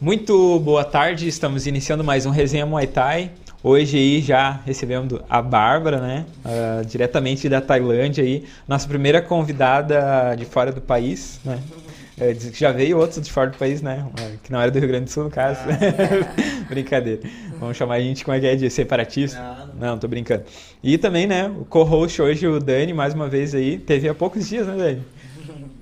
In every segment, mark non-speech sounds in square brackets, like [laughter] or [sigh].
Muito boa tarde, estamos iniciando mais um Resenha Muay Thai. Hoje aí já recebemos a Bárbara, né? Uh, diretamente da Tailândia aí, nossa primeira convidada de fora do país, né? É, já veio outros de fora do país, né? Que não era do Rio Grande do Sul, no caso. Ah. [laughs] Brincadeira. Vamos chamar a gente como é que é de separatista? Não, não. não, tô brincando. E também, né, o co-host hoje, o Dani, mais uma vez aí, teve há poucos dias, né, Dani?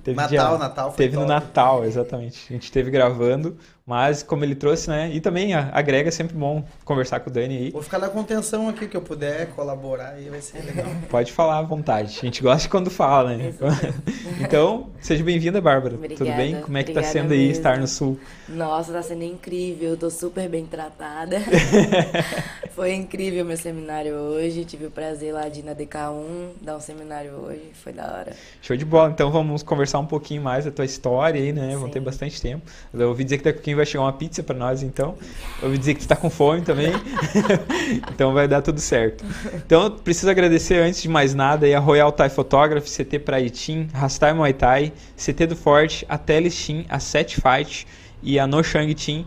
Teve Natal, dia, Natal foi Teve top. no Natal, exatamente. A gente teve gravando mas, como ele trouxe, né? E também agrega sempre bom conversar com o Dani aí. Vou ficar na contenção aqui que eu puder colaborar aí, vai ser legal. [laughs] Pode falar à vontade. A gente gosta quando fala, né? então, seja bem-vinda, Bárbara. Obrigada, Tudo bem? Como é que tá sendo mesmo. aí estar no Sul? Nossa, tá sendo incrível. Eu tô super bem tratada. [laughs] Foi incrível meu seminário hoje. Tive o prazer lá de ir na DK1 dar um seminário hoje. Foi da hora. Show de bola. Então, vamos conversar um pouquinho mais da tua história aí, né? Sim. Vão ter bastante tempo. Eu ouvi dizer que daqui a pouquinho vai chegar uma pizza para nós, então. Eu ouvi dizer que tu tá com fome também. [laughs] então vai dar tudo certo. Então, preciso agradecer antes de mais nada aí a Royal Thai Photography, CT Praitim, Rastai Muay Thai, CT do Forte, a Teles Team, a Set Fight e a No Shang Team.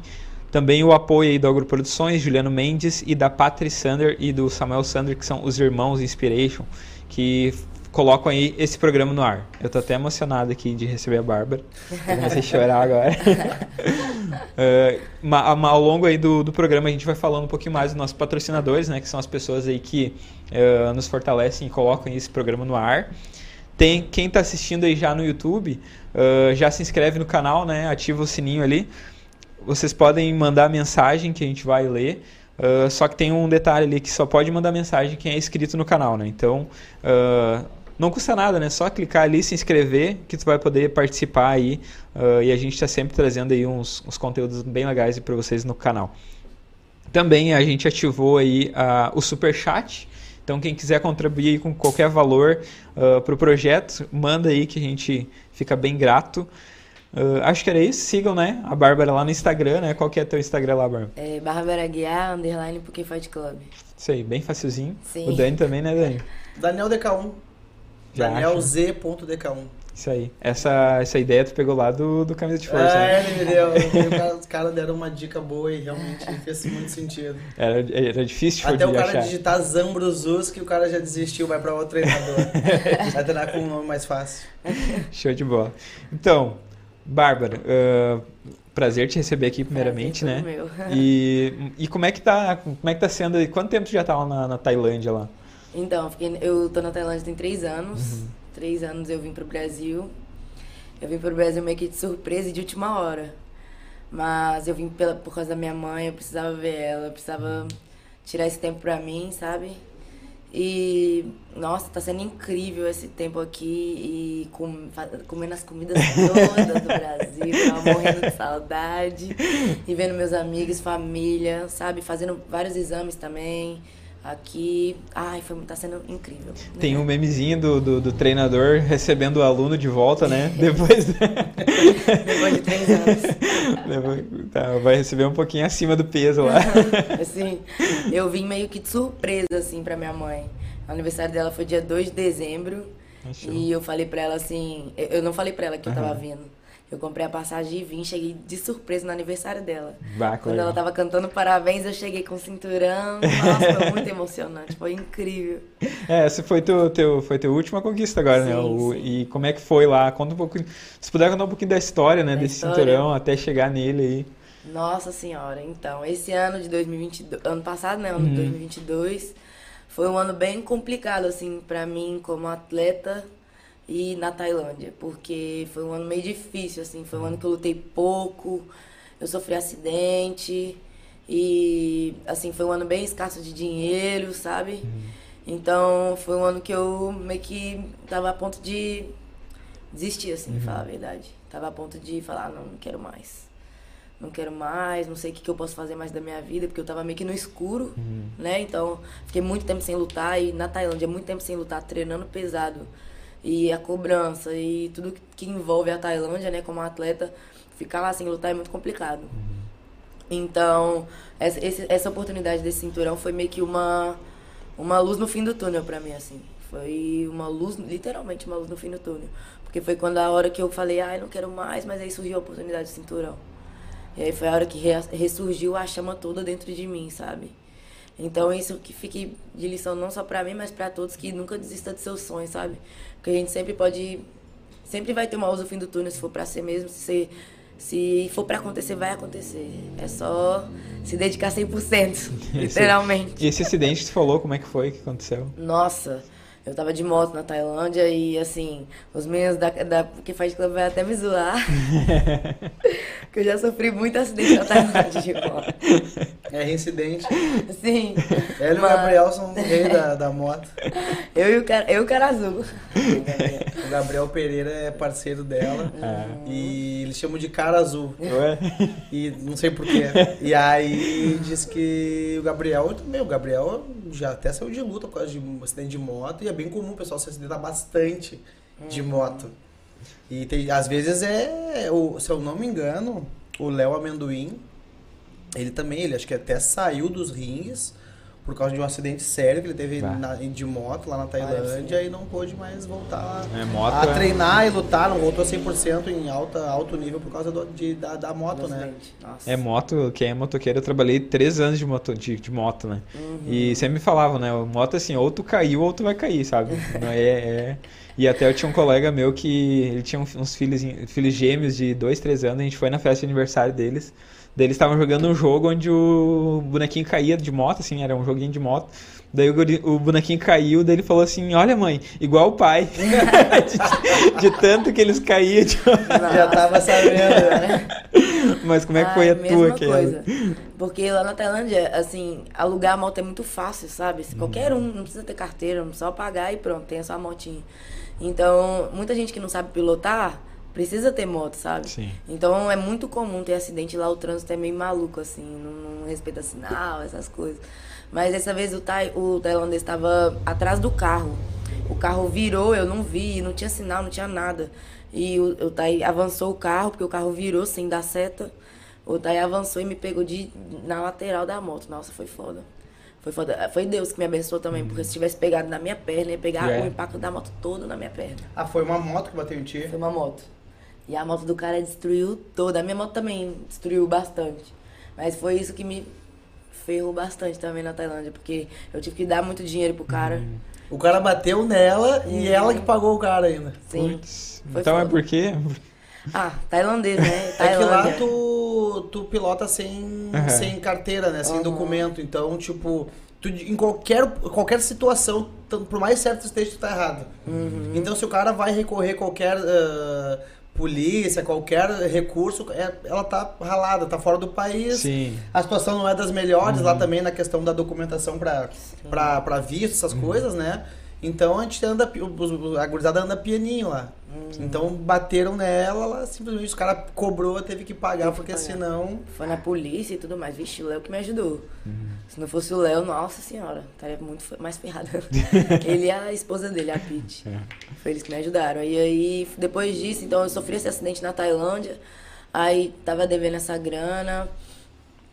Também o apoio aí do Agroproduções, Juliano Mendes e da Patrick Sander e do Samuel Sander, que são os irmãos Inspiration, que colocam aí esse programa no ar. Eu tô até emocionado aqui de receber a Bárbara. Eu comecei a chorar agora. [laughs] uh, ao longo aí do, do programa a gente vai falando um pouquinho mais dos nossos patrocinadores, né? Que são as pessoas aí que uh, nos fortalecem e colocam esse programa no ar. Tem quem está assistindo aí já no YouTube, uh, já se inscreve no canal, né? Ativa o sininho ali. Vocês podem mandar mensagem que a gente vai ler. Uh, só que tem um detalhe ali que só pode mandar mensagem quem é inscrito no canal, né? Então, uh, não custa nada, né? Só clicar ali, se inscrever, que tu vai poder participar aí. Uh, e a gente está sempre trazendo aí uns, uns conteúdos bem legais para vocês no canal. Também a gente ativou aí uh, o super chat. Então quem quiser contribuir com qualquer valor uh, para o projeto, manda aí que a gente fica bem grato. Uh, acho que era isso. Sigam, né? A Bárbara lá no Instagram, né? Qual que é teu Instagram lá, Bárbara? É Bárbara Guiar, underline porque Fight Club. Isso aí, bem facilzinho. Sim. O Dani também, né, Dani? Daniel DK1. DanielZ.dk1. Isso aí. Essa, essa ideia tu pegou lá do, do Camisa de Força. É, né? ele me deu. [laughs] Os caras deram uma dica boa e realmente [laughs] fez muito sentido. Era, era difícil de Até o cara achar. digitar Zambrosus que o cara já desistiu, vai para outro treinador. [laughs] vai treinar com um nome mais fácil. Show de bola. Então, Bárbara, uh, prazer te receber aqui primeiramente, prazer né? Meu. E, e como é que tá, como é que tá sendo? Quanto tempo tu já tá lá na, na Tailândia lá? Então, fiquei, eu tô na Tailândia tem três anos. Uhum. Três anos eu vim pro Brasil. Eu vim pro Brasil meio que de surpresa e de última hora. Mas eu vim pela, por causa da minha mãe, eu precisava ver ela, eu precisava tirar esse tempo pra mim, sabe? E, nossa, tá sendo incrível esse tempo aqui e com, comendo as comidas todas do Brasil, [laughs] tava morrendo de saudade. E vendo meus amigos, família, sabe? Fazendo vários exames também aqui. Ai, foi, tá sendo incrível. Tem um memezinho do, do, do, treinador recebendo o aluno de volta, né? [laughs] Depois, Depois de três anos. [laughs] Depois, tá, vai receber um pouquinho acima do peso lá. assim, eu vim meio que de surpresa, assim, pra minha mãe. O aniversário dela foi dia 2 de dezembro. Achou. E eu falei pra ela assim. Eu não falei pra ela que uhum. eu tava vindo. Eu comprei a passagem e vim, cheguei de surpresa no aniversário dela. Bah, Quando ela tava cantando parabéns, eu cheguei com o cinturão. [laughs] Nossa, foi muito emocionante, foi incrível. É, essa foi teu, teu, foi tua última conquista agora, né? sim, né? O, e como é que foi lá? Conta um pouco. Se puder contar um pouquinho da história, né? Da desse história. cinturão até chegar nele aí. Nossa senhora, então, esse ano de 2022, ano passado, né, ano de 2022, uhum. foi um ano bem complicado assim para mim como atleta e na Tailândia, porque foi um ano meio difícil, assim, foi um ano que eu lutei pouco, eu sofri acidente e assim, foi um ano bem escasso de dinheiro, sabe? Uhum. Então, foi um ano que eu meio que tava a ponto de desistir, assim, uhum. falar a verdade. Tava a ponto de falar, não, não quero mais. Não quero mais, não sei o que, que eu posso fazer mais da minha vida, porque eu tava meio que no escuro, uhum. né? Então, fiquei muito tempo sem lutar e na Tailândia, muito tempo sem lutar, treinando pesado e a cobrança e tudo que envolve a Tailândia, né, como atleta, ficar lá sem lutar é muito complicado. Uhum. Então, essa, essa oportunidade desse cinturão foi meio que uma, uma luz no fim do túnel para mim, assim. Foi uma luz, literalmente uma luz no fim do túnel. Porque foi quando a hora que eu falei, ai, ah, não quero mais, mas aí surgiu a oportunidade do cinturão. E aí foi a hora que re- ressurgiu a chama toda dentro de mim, sabe? Então isso que fique de lição não só pra mim, mas pra todos que nunca desista de seus sonhos, sabe? Porque a gente sempre pode sempre vai ter uma luz no fim do túnel se for pra ser mesmo, se se for pra acontecer, vai acontecer. É só se dedicar 100%, [laughs] literalmente. E esse acidente que tu falou, como é que foi que aconteceu? Nossa, eu tava de moto na Tailândia e assim, os meninos da, da que faz club vai até me zoar. [laughs] que eu já sofri muito acidente na Tailândia de moto. [laughs] É reincidente. Sim. Ela e o Gabriel são o [laughs] rei da, da moto. Eu e o cara, eu e o cara azul. O Gabriel Pereira é parceiro dela. Ah. E eles chamam de cara azul. Ué? E não sei porquê. E aí diz que o Gabriel também, o Gabriel já até saiu de luta por causa de um acidente de moto. E é bem comum o pessoal se acidentar bastante de moto. E tem, às vezes é, o, se eu não me engano, o Léo Amendoim, ele também, ele acho que até saiu dos ringues por causa de um acidente sério que ele teve na- de moto lá na Tailândia e não pôde mais voltar É, moto a é- treinar e lutar, não voltou 100% em alta, alto nível por causa do- de, da, da moto, né? É moto, quem é motoqueiro, eu trabalhei três anos de moto, de, de moto, né? E sempre me falavam, né? Moto assim, ou tu caiu ou tu vai cair, sabe? Não é, é- E até eu tinha um colega meu que ele tinha uns filhos, filhos gêmeos de dois, três anos, a gente foi na festa de aniversário deles. Daí eles estavam jogando um jogo onde o bonequinho caía de moto, assim, era um joguinho de moto. Daí o, o bonequinho caiu, daí ele falou assim, olha mãe, igual o pai. [laughs] de, de tanto que eles caíam. de- Já tava sabendo, né? [laughs] Mas como é que Ah, foi a mesma tua coisa. Porque lá na Tailândia, assim, alugar a moto é muito fácil, sabe? Se Qualquer um, não precisa ter carteira, só pagar e pronto, tem a sua motinha. Então, muita gente que não sabe pilotar precisa ter moto, sabe? Sim. Então é muito comum ter acidente lá, o trânsito é meio maluco, assim, não, não respeita sinal, essas coisas. Mas dessa vez o, tai, o tailandês estava atrás do carro. O carro virou, eu não vi, não tinha sinal, não tinha nada. E o, o Tai avançou o carro, porque o carro virou sem dar seta. O Tai avançou e me pegou de, na lateral da moto. Nossa, foi foda. Foi foda. Foi Deus que me abençoou também, porque se tivesse pegado na minha perna, ia pegar É. o impacto da moto todo na minha perna. Ah, foi uma moto que bateu em ti? Foi uma moto. E a moto do cara destruiu toda. A minha moto também destruiu bastante. Mas foi isso que me ferrou bastante também na Tailândia, porque eu tive que dar muito dinheiro pro cara. O cara bateu nela e Uhum. ela que pagou o cara ainda. Sim. Então é foda. porque. Ah, tailandês, né? [laughs] É que lá Tailândia. tu, tu pilota sem, Uhum. sem carteira, né? Sem Uhum. documento. Então, tipo, tu, em qualquer, qualquer situação, por mais certo que esteja, tu tá errado. Uhum. Então, se o cara vai recorrer qualquer ah, polícia, qualquer recurso, é- ela tá ralada, tá fora do país. Sim. A situação não é das melhores Uhum. lá também na questão da documentação pra visto, essas Uhum. coisas, né? Então a gente anda, a gurizada anda pianinho lá. Uhum. Então bateram nela, ela simplesmente os cara cobrou, teve que pagar, Teve que porque pagar. senão. Foi na polícia e tudo mais. Vixe, o Léo que me ajudou. Uhum. Se não fosse o Léo, nossa senhora, estaria muito mais ferrada. [laughs] Ele e a esposa dele, a Pete. É. Foi eles que me ajudaram. E aí, depois disso, então eu sofri esse acidente na Tailândia. Aí tava devendo essa grana.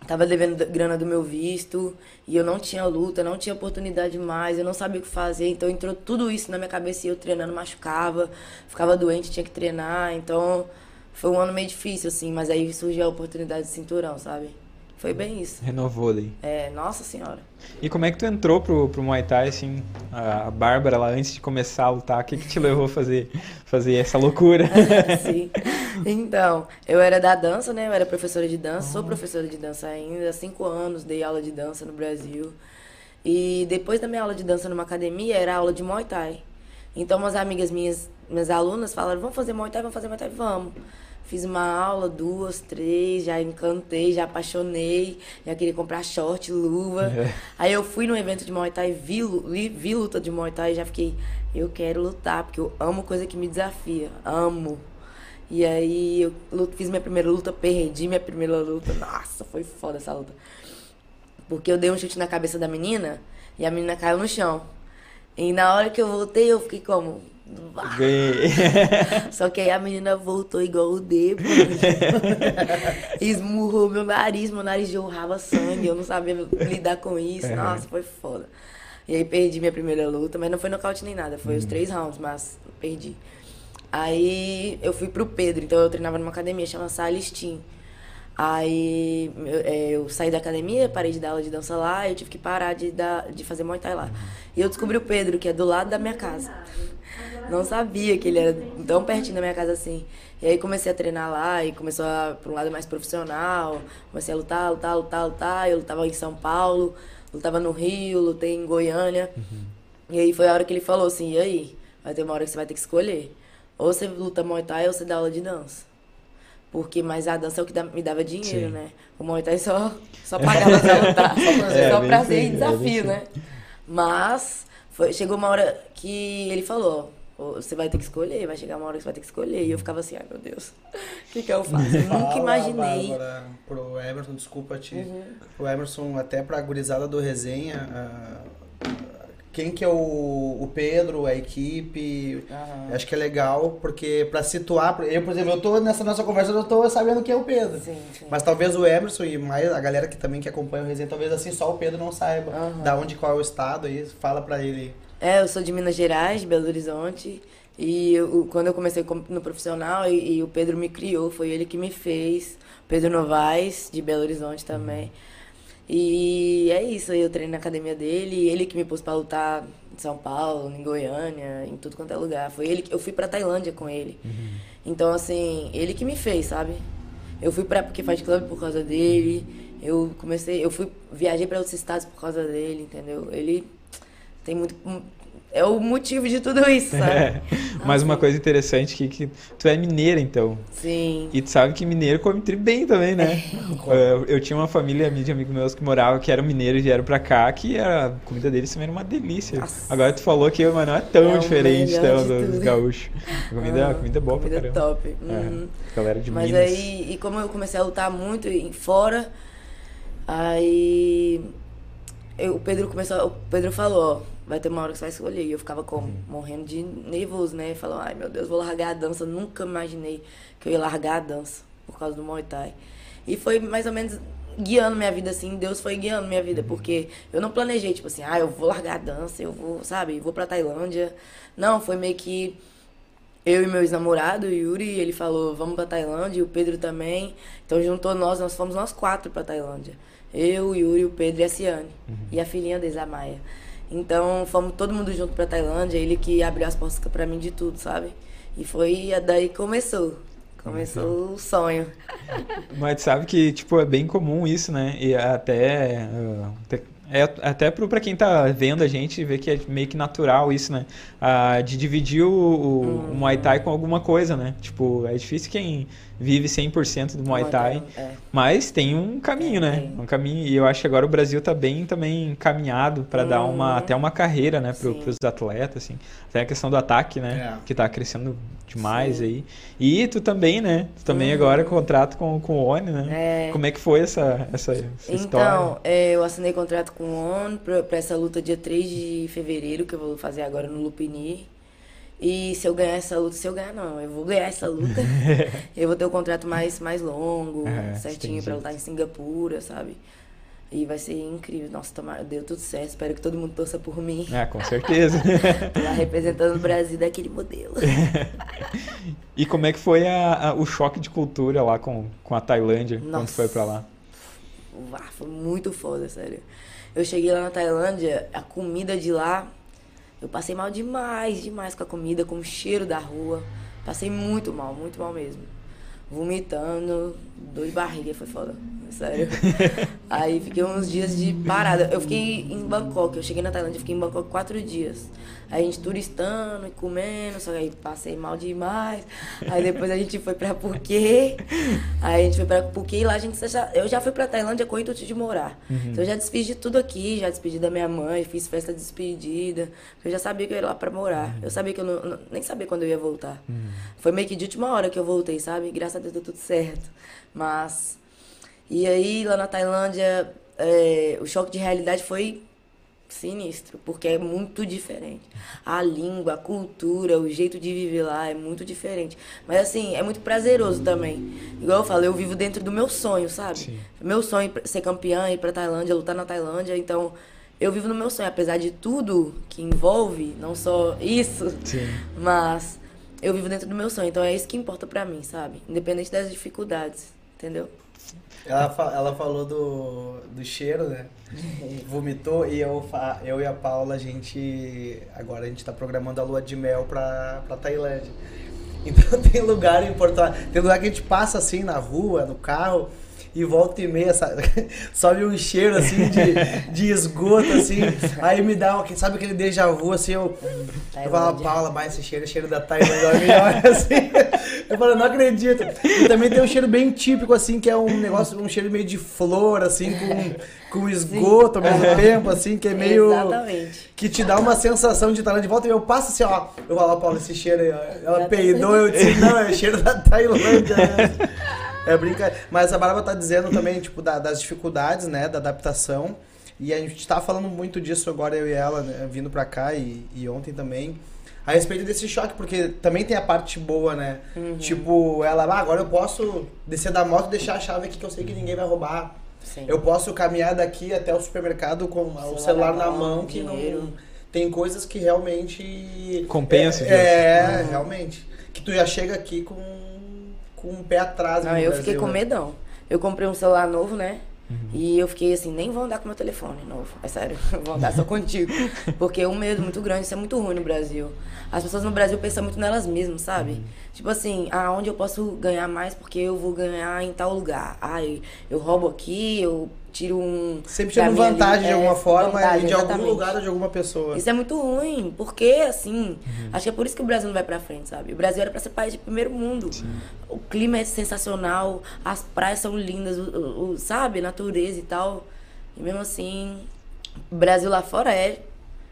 Tava devendo grana do meu visto. E eu não tinha luta, não tinha oportunidade mais. Eu não sabia o que fazer. Então entrou tudo isso na minha cabeça e eu treinando machucava. Ficava doente, tinha que treinar. Então foi um ano meio difícil, assim. Mas aí surgiu a oportunidade de cinturão, sabe? Foi bem isso. Renovou daí. É, nossa senhora. E como é que tu entrou pro, pro Muay Thai, assim, a Bárbara lá, antes de começar a lutar, o que que te levou a fazer, fazer essa loucura? [laughs] Sim. [laughs] Então, eu era da dança, né? Eu era professora de dança, sou professora de dança ainda. Há cinco anos dei aula de dança no Brasil. E depois da minha aula de dança numa academia, era aula de Muay Thai. Então, umas amigas minhas, minhas alunas falaram, vamos fazer Muay Thai, vamos fazer Muay Thai, vamos. Fiz uma aula, duas, três, já encantei, já apaixonei, já queria comprar short, luva. É. Aí eu fui num evento de Muay Thai, vi, vi, vi luta de Muay Thai e já fiquei, eu quero lutar, porque eu amo coisa que me desafia, amo. E aí eu fiz minha primeira luta, perdi minha primeira luta. Nossa, foi foda essa luta. Porque eu dei um chute na cabeça da menina e a menina caiu no chão. E na hora que eu voltei, eu fiquei como. [laughs] Só que aí a menina voltou igual o dedo. [laughs] Esmurrou meu nariz, meu nariz jorrava sangue, eu não sabia lidar com isso. Nossa, foi foda. E aí perdi minha primeira luta, mas não foi nocaute nem nada, foi os três rounds, mas perdi. Aí eu fui pro Pedro, então eu treinava numa academia chamada Salistim. Aí eu, é, eu saí da academia, parei de dar aula de dança lá, eu tive que parar de, dar, de fazer Muay Thai lá. E eu descobri o Pedro, que é do lado da minha casa. Não sabia que ele era tão pertinho da minha casa assim. E aí comecei a treinar lá e começou a para um lado mais profissional. Comecei a lutar, lutar, lutar, lutar. Eu lutava em São Paulo, lutava no Rio, lutei em Goiânia. Uhum. E aí foi a hora que ele falou assim: "E aí, vai ter uma hora que você vai ter que escolher. Ou você luta Muay Thai ou você dá aula de dança". Porque, mas a dança é o que dá, me dava dinheiro, Sim. né? O Muay Thai só, só [laughs] pagava pra lutar. só é, só prazer e desafio, é né? Mas foi, chegou uma hora que ele falou, você vai ter que escolher, vai chegar uma hora que você vai ter que escolher. E eu ficava assim, ai meu Deus, o que, que eu faço? Eu [laughs] nunca imaginei. Bárbara, pro Emerson, desculpa te. Uhum. Pro Emerson, até pra gurizada do resenha, quem que é o, o Pedro, a equipe. Uhum. Acho que é legal, porque para situar. Eu, por exemplo, eu tô nessa nossa conversa, eu tô sabendo quem é o Pedro. Sim, sim. Mas talvez o Emerson e mais a galera que também que acompanha o resenha, talvez assim só o Pedro não saiba uhum. da onde qual é o estado aí. Fala para ele. É, eu sou de Minas Gerais, de Belo Horizonte. E eu, quando eu comecei no profissional, e, e, o Pedro me criou, foi ele que me fez. Pedro Novaes, de Belo Horizonte também. Uhum. E é isso, eu treino na academia dele, ele que me pôs pra lutar em São Paulo, em Goiânia, em tudo quanto é lugar. Foi ele que eu fui pra Tailândia com ele. Uhum. Então, assim, ele que me fez, sabe? Eu fui pra porque faz club por causa dele. Eu comecei, eu fui viajei para outros estados por causa dele, entendeu? Ele tem muito é o motivo de tudo isso, sabe? É. Mas uma coisa interessante que, que tu é mineira, então. Sim. E tu sabe que mineiro come tri bem também, né? É. eu, eu, tinha uma família de amigos meus que moravam, que eram mineiros e vieram pra cá, que a comida deles também era uma delícia. Nossa. Agora tu falou que mas não é tão é diferente então, dos gaúchos. A comida, ah, a comida é boa comida pra caramba. top. É, uhum. Galera de Mas Minas. aí, e como eu comecei a lutar muito em fora, aí eu, o Pedro começou, o Pedro falou, ó, vai ter uma hora que você vai escolher. E eu ficava como? Uhum. Morrendo de nervoso, né? Falando, ai meu Deus, vou largar a dança. Nunca imaginei que eu ia largar a dança por causa do Muay Thai. E foi mais ou menos guiando minha vida, assim, Deus foi guiando minha vida, uhum. porque eu não planejei, tipo assim, ah, eu vou largar a dança, eu vou, sabe, vou pra Tailândia. Não, foi meio que eu e meu ex-namorado, Yuri, ele falou, vamos pra Tailândia, e o Pedro também. Então juntou nós, nós fomos nós quatro pra Tailândia. Eu, Yuri, o Pedro e a Ciane. Uhum. E a filhinha deles, a Maia. Então, fomos todo mundo junto pra Tailândia, ele que abriu as portas para mim de tudo, sabe? E foi daí que começou. Começou o sonho. Mas sabe que, tipo, é bem comum isso, né? E até, uh, é até para quem tá vendo a gente ver que é meio que natural isso, né? Ah, de dividir o, o, hum. o, Muay Thai com alguma coisa, né? Tipo, é difícil quem vive 100% do Muay Thai, é. mas tem um caminho, né? Um caminho e eu acho que agora o Brasil tá bem também encaminhado para hum. dar uma uhum. até uma carreira, né, para os atletas, assim. Até a questão do ataque, né? É. Que tá crescendo demais Sim. aí. E tu também, né? Tu também uhum. agora contrato com, com o ONI, né? É. Como é que foi essa, essa, essa então, história? Então, eu assinei contrato com o ONI para essa luta dia 3 de fevereiro, que eu vou fazer agora no Lupini. E se eu ganhar essa luta, se eu ganhar não, eu vou ganhar essa luta, [laughs] eu vou ter um contrato mais, mais longo, é, certinho para lutar em Singapura, sabe? E vai ser incrível. Nossa, tomara, deu tudo certo. Espero que todo mundo torça por mim. Ah, com certeza. [laughs] Tô lá representando o Brasil daquele modelo. [laughs] e como é que foi a, a, o choque de cultura lá com, com a Tailândia, Nossa. quando foi pra lá? Foi muito foda, sério. Eu cheguei lá na Tailândia, a comida de lá, eu passei mal demais, demais com a comida, com o cheiro da rua. Passei muito mal, muito mal mesmo vomitando, dor de barriga, foi foda. Sério. [laughs] aí fiquei uns dias de parada. Eu fiquei em Bangkok, eu cheguei na Tailândia, fiquei em Bangkok quatro dias. Aí a gente turistando e comendo, só que aí passei mal demais. Aí depois a gente foi pra Phuket. Aí a gente foi pra Phuket e lá a gente já, eu já fui pra Tailândia com o intuito de morar. Uhum. Então eu já despedi de tudo aqui, já despedi da minha mãe, fiz festa de despedida. Eu já sabia que eu ia lá pra morar. Uhum. Eu sabia que eu não, nem sabia quando eu ia voltar. Uhum. Foi meio que de última hora que eu voltei, sabe? Graças a Deus deu tudo certo. Mas. E aí, lá na Tailândia, é, o choque de realidade foi sinistro, porque é muito diferente. A língua, a cultura, o jeito de viver lá é muito diferente. Mas assim, é muito prazeroso também. Igual eu falo, eu vivo dentro do meu sonho, sabe? Sim. Meu sonho é ser campeã, ir pra Tailândia, lutar na Tailândia, então eu vivo no meu sonho, apesar de tudo que envolve, não só isso, Sim. mas eu vivo dentro do meu sonho. Então é isso que importa pra mim, sabe? Independente das dificuldades, entendeu? Ela, fa- ela falou do, do cheiro, né? [laughs] Vomitou e eu, eu e a Paula, a gente. Agora a gente tá programando a lua de mel pra, pra Tailândia. [laughs] Então tem lugar em Porto Alegre. Tem lugar que a gente passa assim na rua, no carro. E volta e meia, sabe? [laughs] sobe um cheiro assim de, [laughs] de esgoto, assim. Aí me dá, uma- sabe aquele déjà vu, assim, eu, eu falo. Paula, mas esse cheiro é cheiro da Tailândia, ela me olha assim. Eu falo, não acredito. E também tem um cheiro bem típico, assim, que é um negócio, um cheiro meio de flor, assim, com, com esgoto ao mesmo [laughs] tempo, assim, que é meio. Exatamente. Que te dá uma sensação de Tailândia de volta. E eu passo assim, ó. Eu falo, Paula, esse cheiro aí, ó. Ela Já peidou, eu disse, não, é cheiro da Tailândia. É brincadeira. Mas a Bárbara tá dizendo também, tipo, da- das dificuldades, né, da adaptação. E a gente tá falando muito disso agora, eu e ela, né, vindo pra cá e, e ontem também. A respeito desse choque, porque também tem a parte boa, né? Uhum. Tipo, ela, ah, agora eu posso descer da moto e deixar a chave aqui que eu sei que ninguém vai roubar. Sim. Eu posso caminhar daqui até o supermercado com o celular na mão, que dinheiro. não. Tem coisas que realmente. Compensa, É, é, Uhum. realmente. Que tu já chega aqui com, com um pé atrás. Não, eu Brasil, fiquei com né? medão. Eu comprei um celular novo, né? Uhum. E eu fiquei assim, nem vou andar com meu telefone novo. É sério, [laughs] vou andar só [laughs] contigo. Porque é um medo muito grande, isso é muito ruim no Brasil. As pessoas no Brasil pensam muito nelas mesmas, sabe? Uhum. Tipo assim, ah, onde eu posso ganhar mais porque eu vou ganhar em tal lugar. Ai, eu roubo aqui, eu tiro um. Sempre tirando mim ali. vantagem de É, alguma forma vantagem, de algum exatamente. lugar ou de alguma pessoa. Isso é muito ruim, porque assim, acho que é por isso que o Brasil não vai pra frente, sabe? O Brasil era pra ser país de primeiro mundo. O clima é sensacional, as praias são lindas, o, o- o- sabe? Natureza e tal. E mesmo assim, o Brasil lá fora é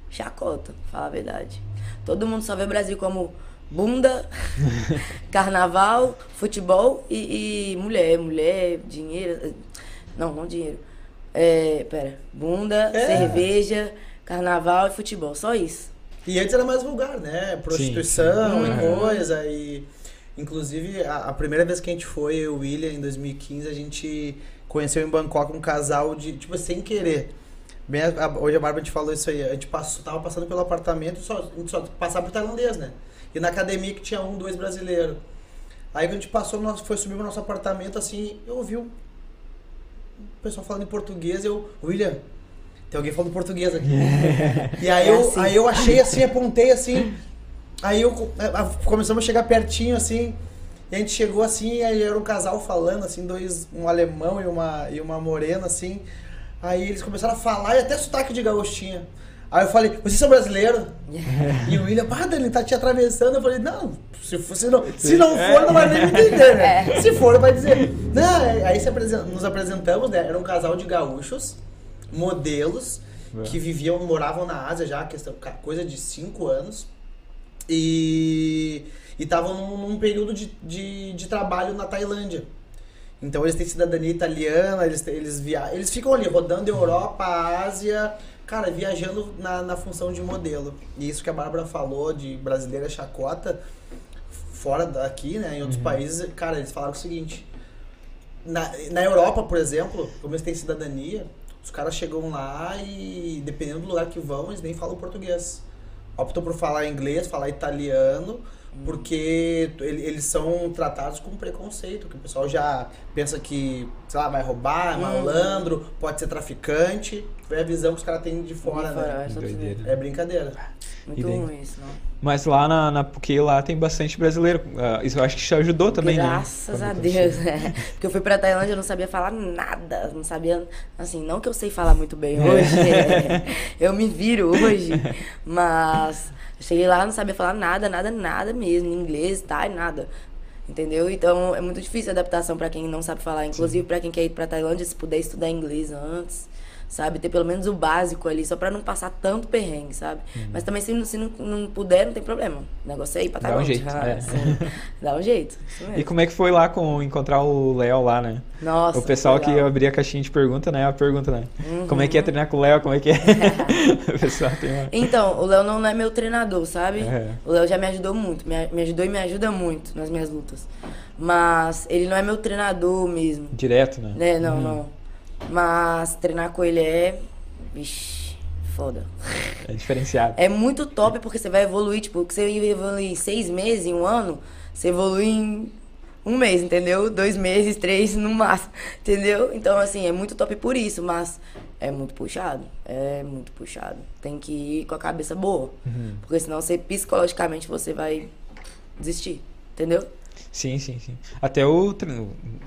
chacota, falar a verdade. Todo mundo só vê o Brasil como bunda, [laughs] [laughs] carnaval, futebol e, e mulher. Mulher, dinheiro. Não, não dinheiro. É, pera. Bunda, É. cerveja, carnaval e futebol. Só isso. E antes era mais vulgar, né? Prostituição Uhum. e coisa. E, inclusive, a, a primeira vez que a gente foi, eu e o William, em 2015, a gente conheceu em Bangkok um casal de, tipo, sem querer. Bem, a- a- hoje a Bárbara te falou isso aí. A gente passou, tava passando pelo apartamento, só, a gente só passava por tailandês, né? E na academia que tinha um, dois brasileiros. Aí quando a gente passou, nós foi subir pro nosso apartamento, assim, eu ouvi um pessoal falando em português, eu, William, tem alguém falando português aqui. [laughs] e aí, É eu, assim. aí eu achei assim, apontei assim. Aí eu começamos a chegar pertinho assim. E a gente chegou assim, e aí era um casal falando, assim, dois, um alemão e uma, e uma morena, assim. Aí eles começaram a falar e até sotaque de gaúcho tinha. Aí eu falei, vocês são brasileiros? [laughs] E o William, pá, ele tá te atravessando. Eu falei, não, se, se, não, se não for, não vai nem me entender, né? Se for, vai dizer. Não, aí se apresen- nos apresentamos, né? Era um casal de gaúchos, modelos, que viviam, moravam na Ásia já, questão, coisa de cinco anos. E estavam num, num período de, de, de trabalho na Tailândia. Então eles têm cidadania italiana, eles, têm- eles, via, eles ficam ali rodando Europa, Ásia, cara, viajando na, na função de modelo. E isso que a Bárbara falou de brasileira chacota, fora daqui, né, em outros países, cara, eles falaram o seguinte: na, na Europa, por exemplo, como eles têm cidadania, os caras chegam lá e, dependendo do lugar que vão, eles nem falam português. Optam por falar inglês, falar italiano, porque ele- eles são tratados com preconceito, que o pessoal já pensa que, sei lá, vai roubar, é Uhum. malandro, pode ser traficante. Foi a visão que os caras têm de fora, né? é. Doideira. É brincadeira. Muito ruim isso, não. Mas lá na, na PUC lá tem bastante brasileiro. Ah, isso eu acho que te ajudou também, Graças né? a Deus, né? Porque eu fui pra Tailândia eu não sabia falar nada. Não sabia, assim, não que eu sei falar muito bem hoje. é, eu me viro hoje. Mas cheguei lá, não sabia falar nada, nada, nada mesmo. Inglês, tá, nada. Entendeu? Então é muito difícil a adaptação pra quem não sabe falar. Inclusive pra quem quer ir pra Tailândia, se puder estudar inglês antes. Sabe? Ter pelo menos o básico ali, só pra não passar tanto perrengue, sabe? Mas também se, não- se não, não puder, não tem problema. O negócio é ir pra Dá um jeito, Ah, é. sim. [laughs] Dá um jeito. E como é que foi lá com encontrar o Léo lá, né? Nossa, o pessoal que abria a caixinha de pergunta, né? A pergunta, né? Uhum. Como é que é treinar com o Léo? Como é que é? [laughs] [laughs] o pessoal tem uma... Então, o Léo não é meu treinador, sabe? É. O Léo já me ajudou muito, me, ajudou e me ajuda muito nas minhas lutas. Mas ele não é meu treinador mesmo, Direto, né? né? Não, não. Mas treinar com ele é. Vixe, foda. É diferenciado. É muito top porque você vai evoluir, tipo, que você ia evoluir em seis meses, em um ano, você evolui em um mês, entendeu? Dois meses, três no máximo, entendeu? Então, assim, é muito top por isso, mas é muito puxado. É muito puxado. Tem que ir com a cabeça boa. Uhum. Porque senão você, psicologicamente, você vai desistir, entendeu? Sim, sim, sim. Até o,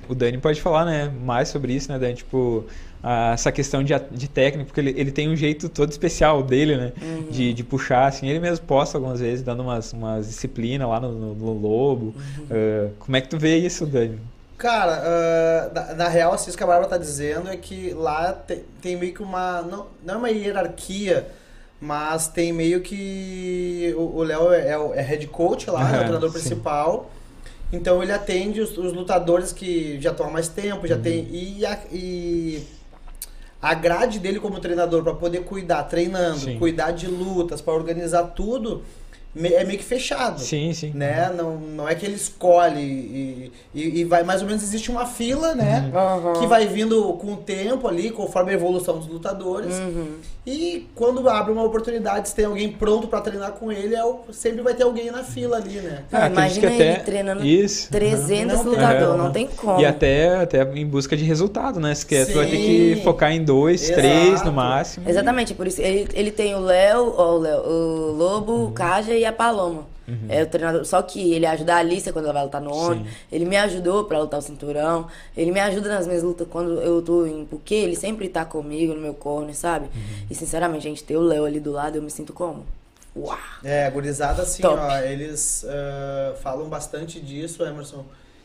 o Dani pode falar, né, mais sobre isso, né, Dani? Tipo, a- essa questão de, de técnico, porque ele, ele tem um jeito todo especial dele, né? De, de puxar, assim. Ele mesmo posta algumas vezes, dando umas, umas disciplinas lá no, no- no Lobo. Ah, como é que tu vê isso, Dani? Cara, ah, na, na real, assim, isso que a Bárbara tá dizendo é que lá te- tem, meio que uma. Não, não é uma hierarquia, mas tem meio que. O o Léo é, é o- é head coach lá, é o treinador sim. principal. Então ele atende os, os lutadores que já estão há mais tempo, já Uhum. tem. E a, e a grade dele como treinador para poder cuidar, treinando, Sim. cuidar de lutas, para organizar tudo, é meio que fechado Sim, sim. né? Não, não é que ele escolhe e, e, e vai mais ou menos existe uma fila, né? Uhum. Que vai vindo com o tempo ali, conforme a evolução dos lutadores. Uhum. E quando abre uma oportunidade, se tem alguém pronto pra treinar com ele, é o- sempre vai ter alguém na fila ali, né? Ah, imagina que ele até- treinando Isso. 300 Não tem- lutadores, não tem como. E até, até em busca de resultado, né? Se quer, tu vai ter que focar em dois, Exato. três no máximo. Exatamente, por isso ele, ele tem o Léo, ó, o, Léo, o Lobo, Uhum. o Kaja e a Paloma. É o treinador. Só que ele ajuda a Alicia quando ela vai lutar no. Sim. Ele me ajudou pra lutar o cinturão. Ele me ajuda nas minhas lutas quando eu tô em Porque ele sempre tá comigo no meu corner, sabe? Uhum. E sinceramente, a gente ter o Léo ali do lado, eu me sinto como? Uau! É, a gurizada, assim, Top. ó, eles ah, falam bastante disso, Emerson.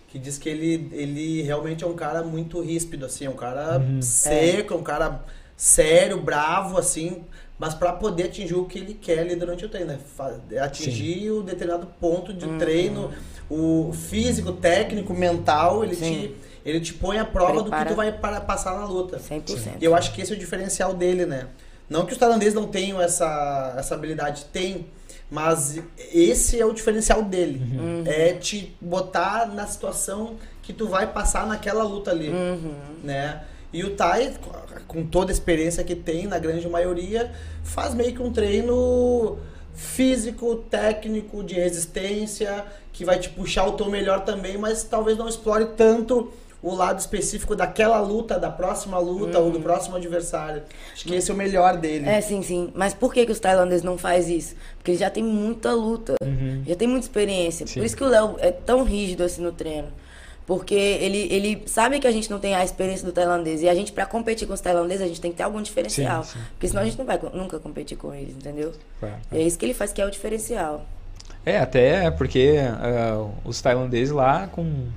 Que diz que ele, ele realmente é um cara muito ríspido, assim, é um cara seco, é um cara sério, bravo, assim, mas pra poder atingir o que ele quer ali durante o treino, né? Atingir o determinado ponto de treino, o físico, técnico, mental, ele Sim. te, ele te põe à prova do que Prepara. tu vai para, passar na luta. 100%. E eu acho que esse é o diferencial dele, né? Não que os tailandeses não tenham essa, essa habilidade, tem, mas esse é o diferencial dele. Uhum. É te botar na situação que tu vai passar naquela luta ali, Uhum. né? E o Tai, com toda a experiência que tem, na grande maioria, faz meio que um treino físico, técnico, de resistência, que vai te puxar o teu melhor também, mas talvez não explore tanto o lado específico daquela luta, da próxima luta ou do próximo adversário. Acho que esse é o melhor dele. Uhum. É, sim, sim. Mas por que, que os tailandeses não fazem isso? Porque eles já tem muita luta, já tem muita experiência. Sim. Por isso que o Léo é tão rígido assim no treino. Porque ele, ele sabe que a gente não tem a experiência do tailandês. E a gente, pra competir com os tailandeses, a gente tem que ter algum diferencial. Sim, sim. Porque senão a gente não vai nunca competir com eles, entendeu? Claro, E é isso que ele faz que é o diferencial. É, até porque ah, os tailandeses lá com,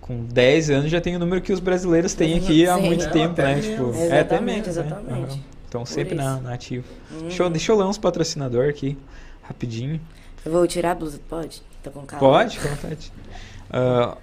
com 10 anos já tem o número que os brasileiros têm aqui há [laughs] Sim. muito Não, tempo, né? menos. Tipo, é, até Exatamente, menos, né? exatamente. Aham. Então Por sempre isso. na, na ativa. Deixa, eu, deixa eu ler uns patrocinador aqui, rapidinho. Eu vou tirar a blusa, pode? Tô com calor. Pode, com vontade. Uh,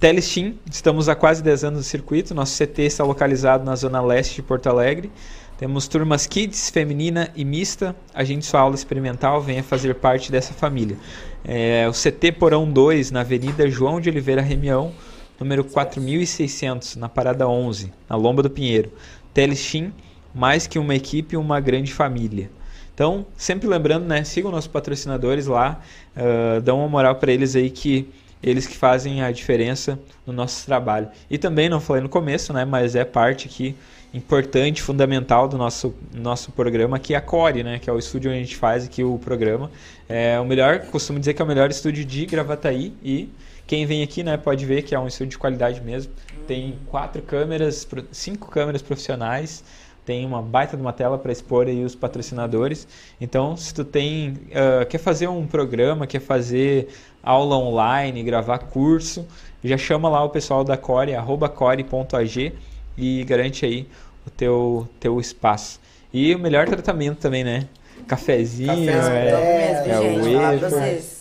Telestim, estamos há quase 10 anos no circuito. Nosso CT está localizado na zona leste de Porto Alegre. Temos turmas kids, feminina e mista. A gente sua aula experimental, venha fazer parte dessa família. É, o CT Porão 2, na Avenida João de Oliveira Remião, número 4600, na Parada 11, na Lomba do Pinheiro. Telestim, mais que uma equipe, uma grande família. Então, sempre lembrando, né? Sigam nossos patrocinadores lá, ah, dão uma moral para eles aí que eles que fazem a diferença no nosso trabalho. E também, não falei no começo, né? Mas é parte aqui importante, fundamental do nosso, nosso programa, que é a Core, né? Que é o estúdio onde a gente faz aqui o programa. É o melhor, costumo dizer que é o melhor estúdio de Gravataí e quem vem aqui, né, pode ver que é um estúdio de qualidade mesmo. Tem quatro câmeras, cinco câmeras profissionais, tem uma baita de uma tela para expor aí os patrocinadores. Então, se tu tem ah, quer fazer um programa, quer fazer aula online, gravar curso, já chama lá o pessoal da Core, arroba core.ag e garante aí o teu, teu espaço. E o melhor tratamento também, né? Cafezinho, Café, é, É, mesmo, é o vocês.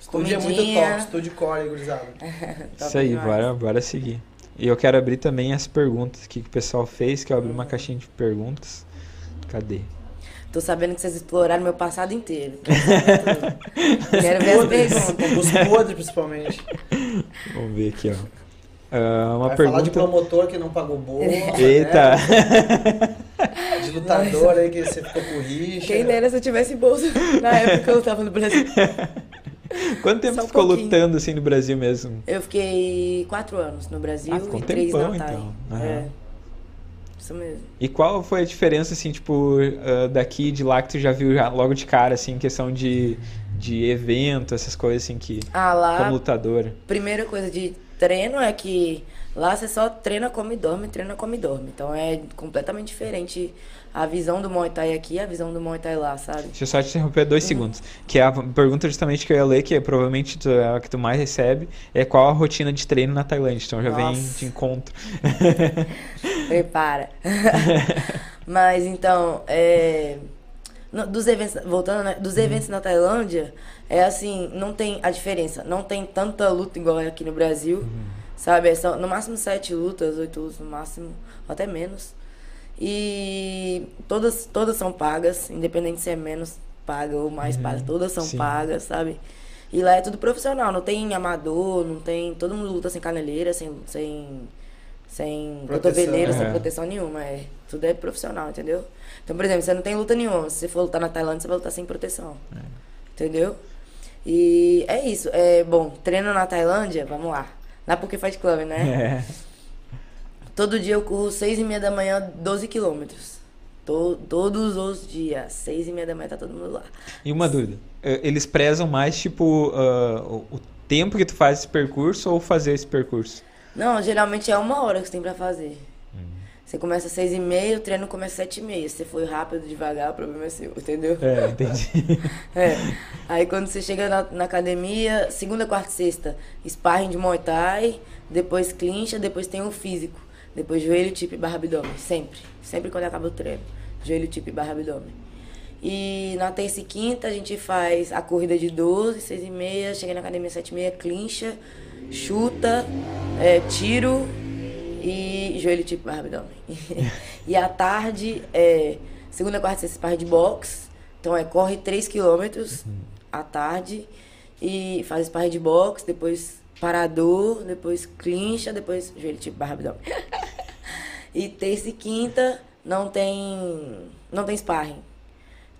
Estúdio é muito Comidinha. top, estúdio core, gurizada. [laughs] Isso aí, demais. bora, bora seguir. E eu quero abrir também as perguntas que o pessoal fez, que eu abri uma caixinha de perguntas. Cadê? Tô sabendo que vocês exploraram meu passado inteiro. Quero [laughs] ver as perguntas. Os podres, principalmente. Vamos ver aqui, ó. Ah, uma Vai falar de pergunta. promotor que não pagou boa. [laughs] Eita! Né? [laughs] De lutador aí que você ficou com rixa. Quem dera se eu tivesse bolsa na época que eu tava no Brasil. Quanto tempo Só um ficou pouquinho. lutando assim no Brasil mesmo? Eu fiquei quatro anos no Brasil Ah, ficou um e três tempão, na Thai. então. Aham. É. Isso mesmo. E qual foi a diferença, assim, tipo, ah, daqui de lá que tu já viu já logo de cara, assim, em questão de, de evento, essas coisas, assim, que... Ah, lá, Como lutadora. primeira coisa de treino é que lá você só treina, come e dorme, treina, come e dorme. Então é completamente diferente a visão do Muay Thai aqui e a visão do Muay Thai lá, sabe? Deixa eu só te interromper dois segundos. Que é a pergunta justamente que eu ia ler, que é provavelmente tu- é a que tu mais recebe, é qual a rotina de treino na Tailândia. Então já vem Nossa. de encontro. [laughs] Prepara. [laughs] Mas então, é, dos eventos, voltando, né? Dos eventos na Tailândia, é assim, não tem a diferença, não tem tanta luta igual é aqui no Brasil, sabe? É só, no máximo sete lutas, oito lutas no máximo, até menos. E todas, todas são pagas, independente se é menos paga ou mais paga, todas são sim. pagas, sabe? E lá é tudo profissional, não tem amador, não tem. Todo mundo luta sem caneleira, sem. sem sem Proteção. cotoveleira, sem É. proteção nenhuma. É, tudo é profissional, entendeu? Então, por exemplo, você não tem luta nenhuma. Se você for lutar na Tailândia, você vai lutar sem proteção. Entendeu? E é isso. É, bom, treino na Tailândia, vamos lá. Na Poké Fight Club, né? É. Todo dia eu corro seis e meia da manhã, 12 quilômetros. To- todos os dias. Seis e meia da manhã tá todo mundo lá. E uma dúvida. eh, Eles prezam mais, tipo, ah, o, o tempo que tu faz esse percurso ou fazer esse percurso? Não, geralmente é uma hora que você tem pra fazer. Você começa às seis e meia, o treino começa às sete e meia. Se você for rápido, devagar, o problema é seu, entendeu? É, entendi. [laughs] É. Aí quando você chega na, na academia, segunda, quarta e sexta, sparring de Muay Thai, depois clincha, depois tem o físico. Depois joelho, tipo e barra abdômen. Sempre. Sempre quando acaba o treino. Joelho, tipo e barra abdômen. E na terça e quinta a gente faz a corrida de 12, 6 e meia, chega na academia 7 e meia, clincha, chuta, é, tiro e joelho tipo barra abdômen. [laughs] e à tarde, é, segunda, quarta sexta, sparring de boxe. Então é corre 3 quilômetros à tarde e faz sparring de boxe, depois parador, depois clincha, depois joelho tipo barra abdômen. e terça e quinta não tem não tem sparring.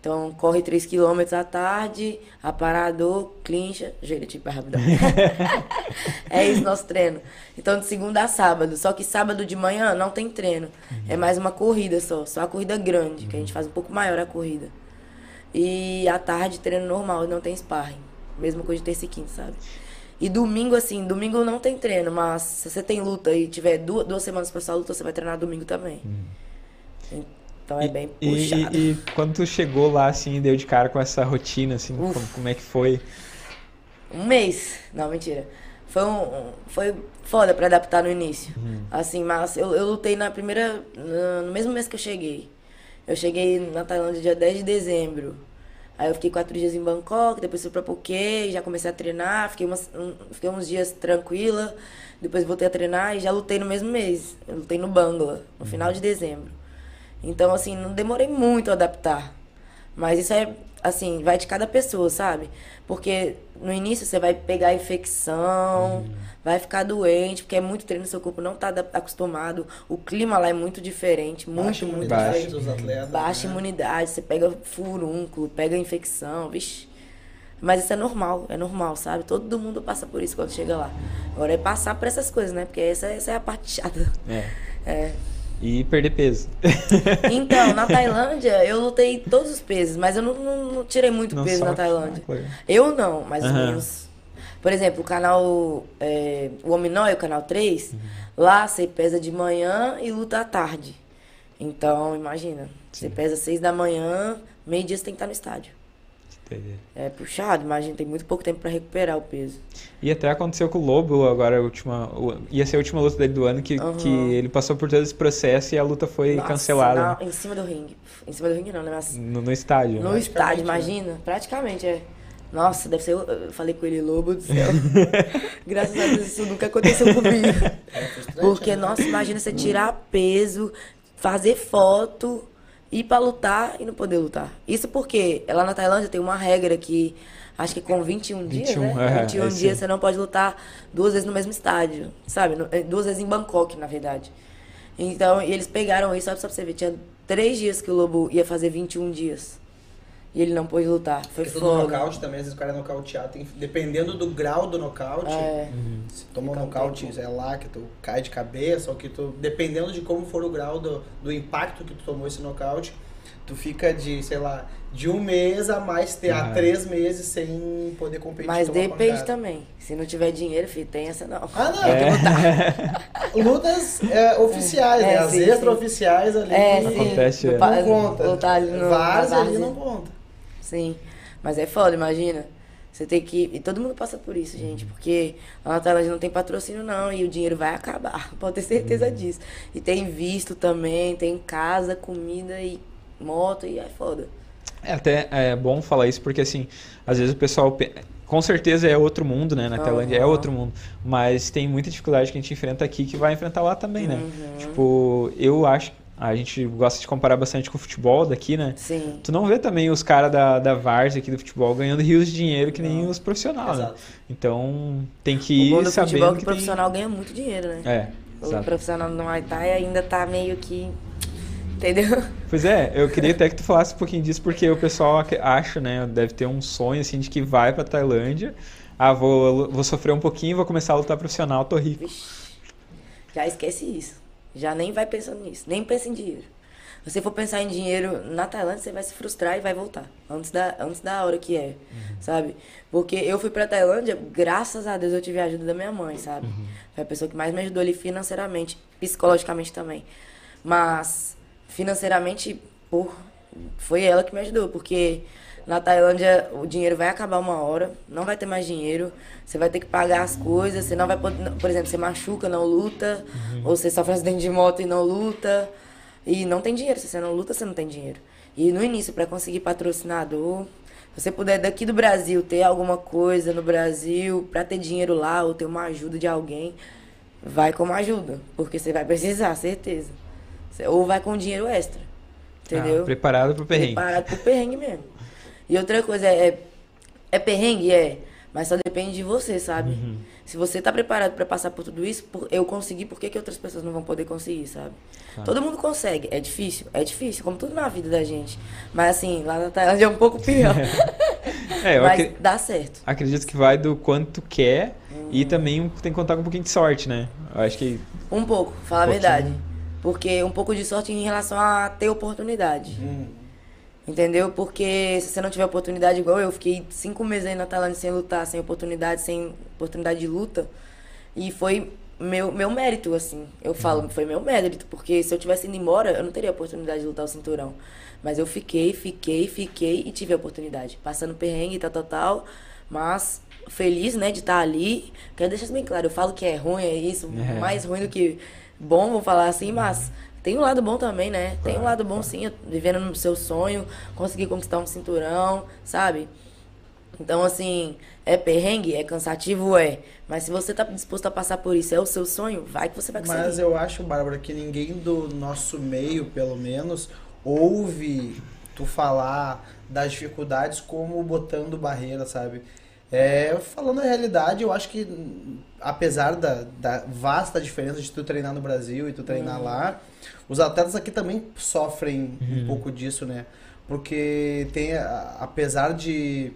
Então corre 3 km à tarde, aparador, clincha, joelho tipo barra abdômen. é isso nosso treino. Então de segunda a sábado, só que sábado de manhã não tem treino. É mais uma corrida só, só a corrida grande, que a gente faz um pouco maior a corrida. E à tarde treino normal, não tem sparring. Mesma coisa de terça e quinta, sabe? E domingo, assim, domingo não tem treino, mas se você tem luta e tiver duas, duas semanas pra sua luta, você vai treinar domingo também. Então é bem E, puxado. e- e quando tu chegou lá, assim, deu de cara com essa rotina, assim, como, como é que foi? Um mês. Não, mentira. Foi, um, foi foda pra adaptar no início. Assim, mas eu, eu lutei na primeira. No, no mesmo mês que eu cheguei. Eu cheguei na Tailândia dia 10 de dezembro. Aí eu fiquei quatro dias em Bangkok, depois fui pra Phuket, já comecei a treinar, fiquei, umas, um- fiquei uns dias tranquila, depois voltei a treinar e já lutei no mesmo mês. Eu lutei no Bangla, no final de dezembro. Então, assim, não demorei muito a adaptar. Mas isso é, assim, vai de cada pessoa, sabe? Porque no início você vai pegar infecção, vai ficar doente, porque é muito treino, seu corpo não tá acostumado. O clima lá é muito diferente, muito, Baixa muito imunidade diferente. dos atletas. Baixa né? imunidade, você pega furúnculo, pega infecção, vixi. Mas isso é normal, é normal, sabe? Todo mundo passa por isso quando chega lá. Agora é passar por essas coisas, né? Porque essa, essa é a parte chata. É. É. E perder peso. [laughs] Então, na [laughs] Tailândia, eu lutei todos os pesos, mas eu não, não- não tirei muito Não peso na Tailândia. Eu não, mais ou Aham. menos. Por exemplo, o canal. É, o Hominói, o canal 3, Uhum. lá você pesa de manhã e luta à tarde. Então, imagina. Você pesa 6 da manhã, meio-dia você tem que estar no estádio. Entendi. É puxado, imagina, tem muito pouco tempo pra recuperar o peso. E até aconteceu com o Lobo, agora a última. o- Ia ser a última luta dele do ano, que, Aham. que ele passou por todo esse processo e a luta foi Nossa, cancelada na- em cima do ringue. Em cima do ringue não, né? Mas no, no estádio. No né? estádio, né? imagina. Praticamente, é. Nossa, deve ser. Eu eu falei com ele, lobo do céu. [laughs] Graças a Deus isso nunca aconteceu comigo. É Porque, né? nossa, imagina você tirar peso, fazer foto, ir pra lutar e não poder lutar. Isso porque lá na Tailândia tem uma regra que acho que com 21 dias, 21, né? é, 21 é dias você não pode lutar duas vezes no mesmo estádio, sabe? Eh, Duas vezes em Bangkok, na verdade. Então, e eles pegaram isso, só pra você ver, tinha três dias que o Lobo ia fazer 21 dias. E ele não pôde lutar. Foi Porque todo foda. nocaute também, às vezes o cara é nocauteado, tem- dependendo do grau do nocaute, É. se toma um nocaute, sei lá, que tu cai de cabeça, ou que tu, dependendo de como for o grau do, do impacto que tu tomou esse nocaute, tu fica de, sei lá, de um mês a mais, ter a Ah. três meses sem poder competir. Mas depende pancada. também. Se não tiver dinheiro, filho, tem essa não. Ah, não. Tem que lutar. Lutas é, oficiais, É, né? As extra-oficiais ali. É, não sim. Acontece, é. Não conta. Lutar ali no ali não conta. Sim. Mas é foda, imagina. Você tem que. E todo mundo passa por isso, gente. Porque lá na Tailândia não tem patrocínio, não. E o dinheiro vai acabar. [laughs] Pode ter certeza disso. E tem visto também, tem casa, comida e moto. E é foda. É até é bom falar isso porque assim, às vezes o pessoal pe- com certeza é outro mundo, né? Na Aham. Tailândia é outro mundo, mas tem muita dificuldade que a gente enfrenta aqui que vai enfrentar lá também, né? Uhum. Tipo, eu acho, a gente gosta de comparar bastante com o futebol daqui, né? Sim. Tu não vê também os caras da, da Várzea aqui do futebol ganhando rios de dinheiro que nem Não. os profissionais, né? Então tem que O ir bom do sabendo futebol é que o que tem- profissional ganha muito dinheiro, né? É, O exato. profissional do Muay Thai ainda tá meio que. Entendeu? Pois é, eu queria até que tu falasse um pouquinho disso, porque o pessoal ac- acha, né, deve ter um sonho, assim, de que vai pra Tailândia, ah, vou, vou sofrer um pouquinho, vou começar a lutar profissional, tô rico. Vixe. Já esquece isso. Já nem vai pensando nisso. Nem pensa em dinheiro. Se você for pensar em dinheiro na Tailândia, você vai se frustrar e vai voltar. Antes da, antes da hora que é, sabe? Porque eu fui pra Tailândia, graças a Deus eu tive a ajuda da minha mãe, sabe? Foi a pessoa que mais me ajudou ali financeiramente, psicologicamente também. Mas financeiramente, por, foi ela que me ajudou, porque na Tailândia o dinheiro vai acabar uma hora, não vai ter mais dinheiro, você vai ter que pagar as coisas, você não vai poder, por exemplo, você machuca, não luta, ou você sofre acidente de moto e não luta, e não tem dinheiro, se você não luta, você não tem dinheiro. E no início, para conseguir patrocinador, se você puder daqui do Brasil ter alguma coisa no Brasil, para ter dinheiro lá, ou ter uma ajuda de alguém, vai com uma ajuda, porque você vai precisar, certeza. Ou vai com dinheiro extra. Entendeu? Ah, preparado pro perrengue. Preparado pro perrengue mesmo. E outra coisa é, é, é perrengue? É. Mas só depende de você, sabe? Uhum. Se você tá preparado pra passar por tudo isso, por- eu consegui, por que, que outras pessoas não vão poder conseguir, sabe? Tá. Todo mundo consegue. É difícil? É difícil, como tudo na vida da gente. Mas assim, lá na Tailândia é um pouco pior. [laughs] É, eu Mas acre- dá certo. acredito que vai do quanto tu quer Uhum. e também tem que contar com um pouquinho de sorte, né? Eu acho que Um pouco, fala Um a verdade. pouquinho. Porque um pouco de sorte em relação a ter oportunidade. Hum. Entendeu? Porque se você não tiver oportunidade igual eu, fiquei cinco meses aí na Tailândia sem lutar, sem oportunidade, sem oportunidade de luta. E foi meu, meu mérito, assim. Eu falo, foi meu mérito, porque se eu tivesse ido embora, eu não teria oportunidade de lutar o cinturão. Mas eu fiquei, fiquei, fiquei e tive a oportunidade. Passando perrengue e tal, tal, tal. Mas feliz, né, de estar ali. Quero deixar isso bem claro. Eu falo que é ruim, é isso, É. mais ruim do que bom, vou falar assim, mas tem um lado bom também, né? Tem um lado bom sim, vivendo no seu sonho, conseguir conquistar um cinturão, sabe? Então, assim, é perrengue, é cansativo, é. Mas se você tá disposto a passar por isso, é o seu sonho, vai que você vai conseguir. Mas eu acho, Bárbara, que ninguém do nosso meio, pelo menos, ouve tu falar das dificuldades como botando barreira, sabe? É, falando a realidade, eu acho que hum, apesar da, da vasta diferença de tu treinar no Brasil e tu treinar lá, os atletas aqui também sofrem um pouco disso, né? Porque tem, apesar de,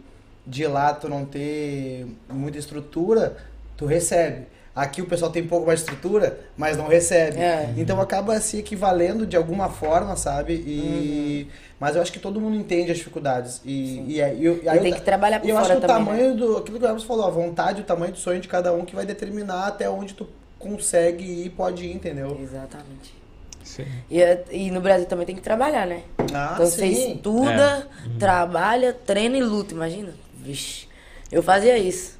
de lá tu não ter muita estrutura, tu recebe. Aqui o pessoal tem um pouco mais de estrutura, mas não recebe. É. Então acaba se equivalendo de alguma forma, sabe? E, Uhum. Mas eu acho que todo mundo entende as dificuldades. E, e, é- e, eu- E aí tem eu- que trabalhar por e eu acho fora que o também, né? tamanho do. Aquilo que o Elvis falou, a vontade, o tamanho do sonho de cada um que vai determinar até onde tu consegue ir e pode ir, entendeu? Exatamente. Sim. E, é- e no Brasil também tem que trabalhar, né? Ah, então você sim. estuda, trabalha, treina e luta, imagina. Vixe. Eu fazia isso.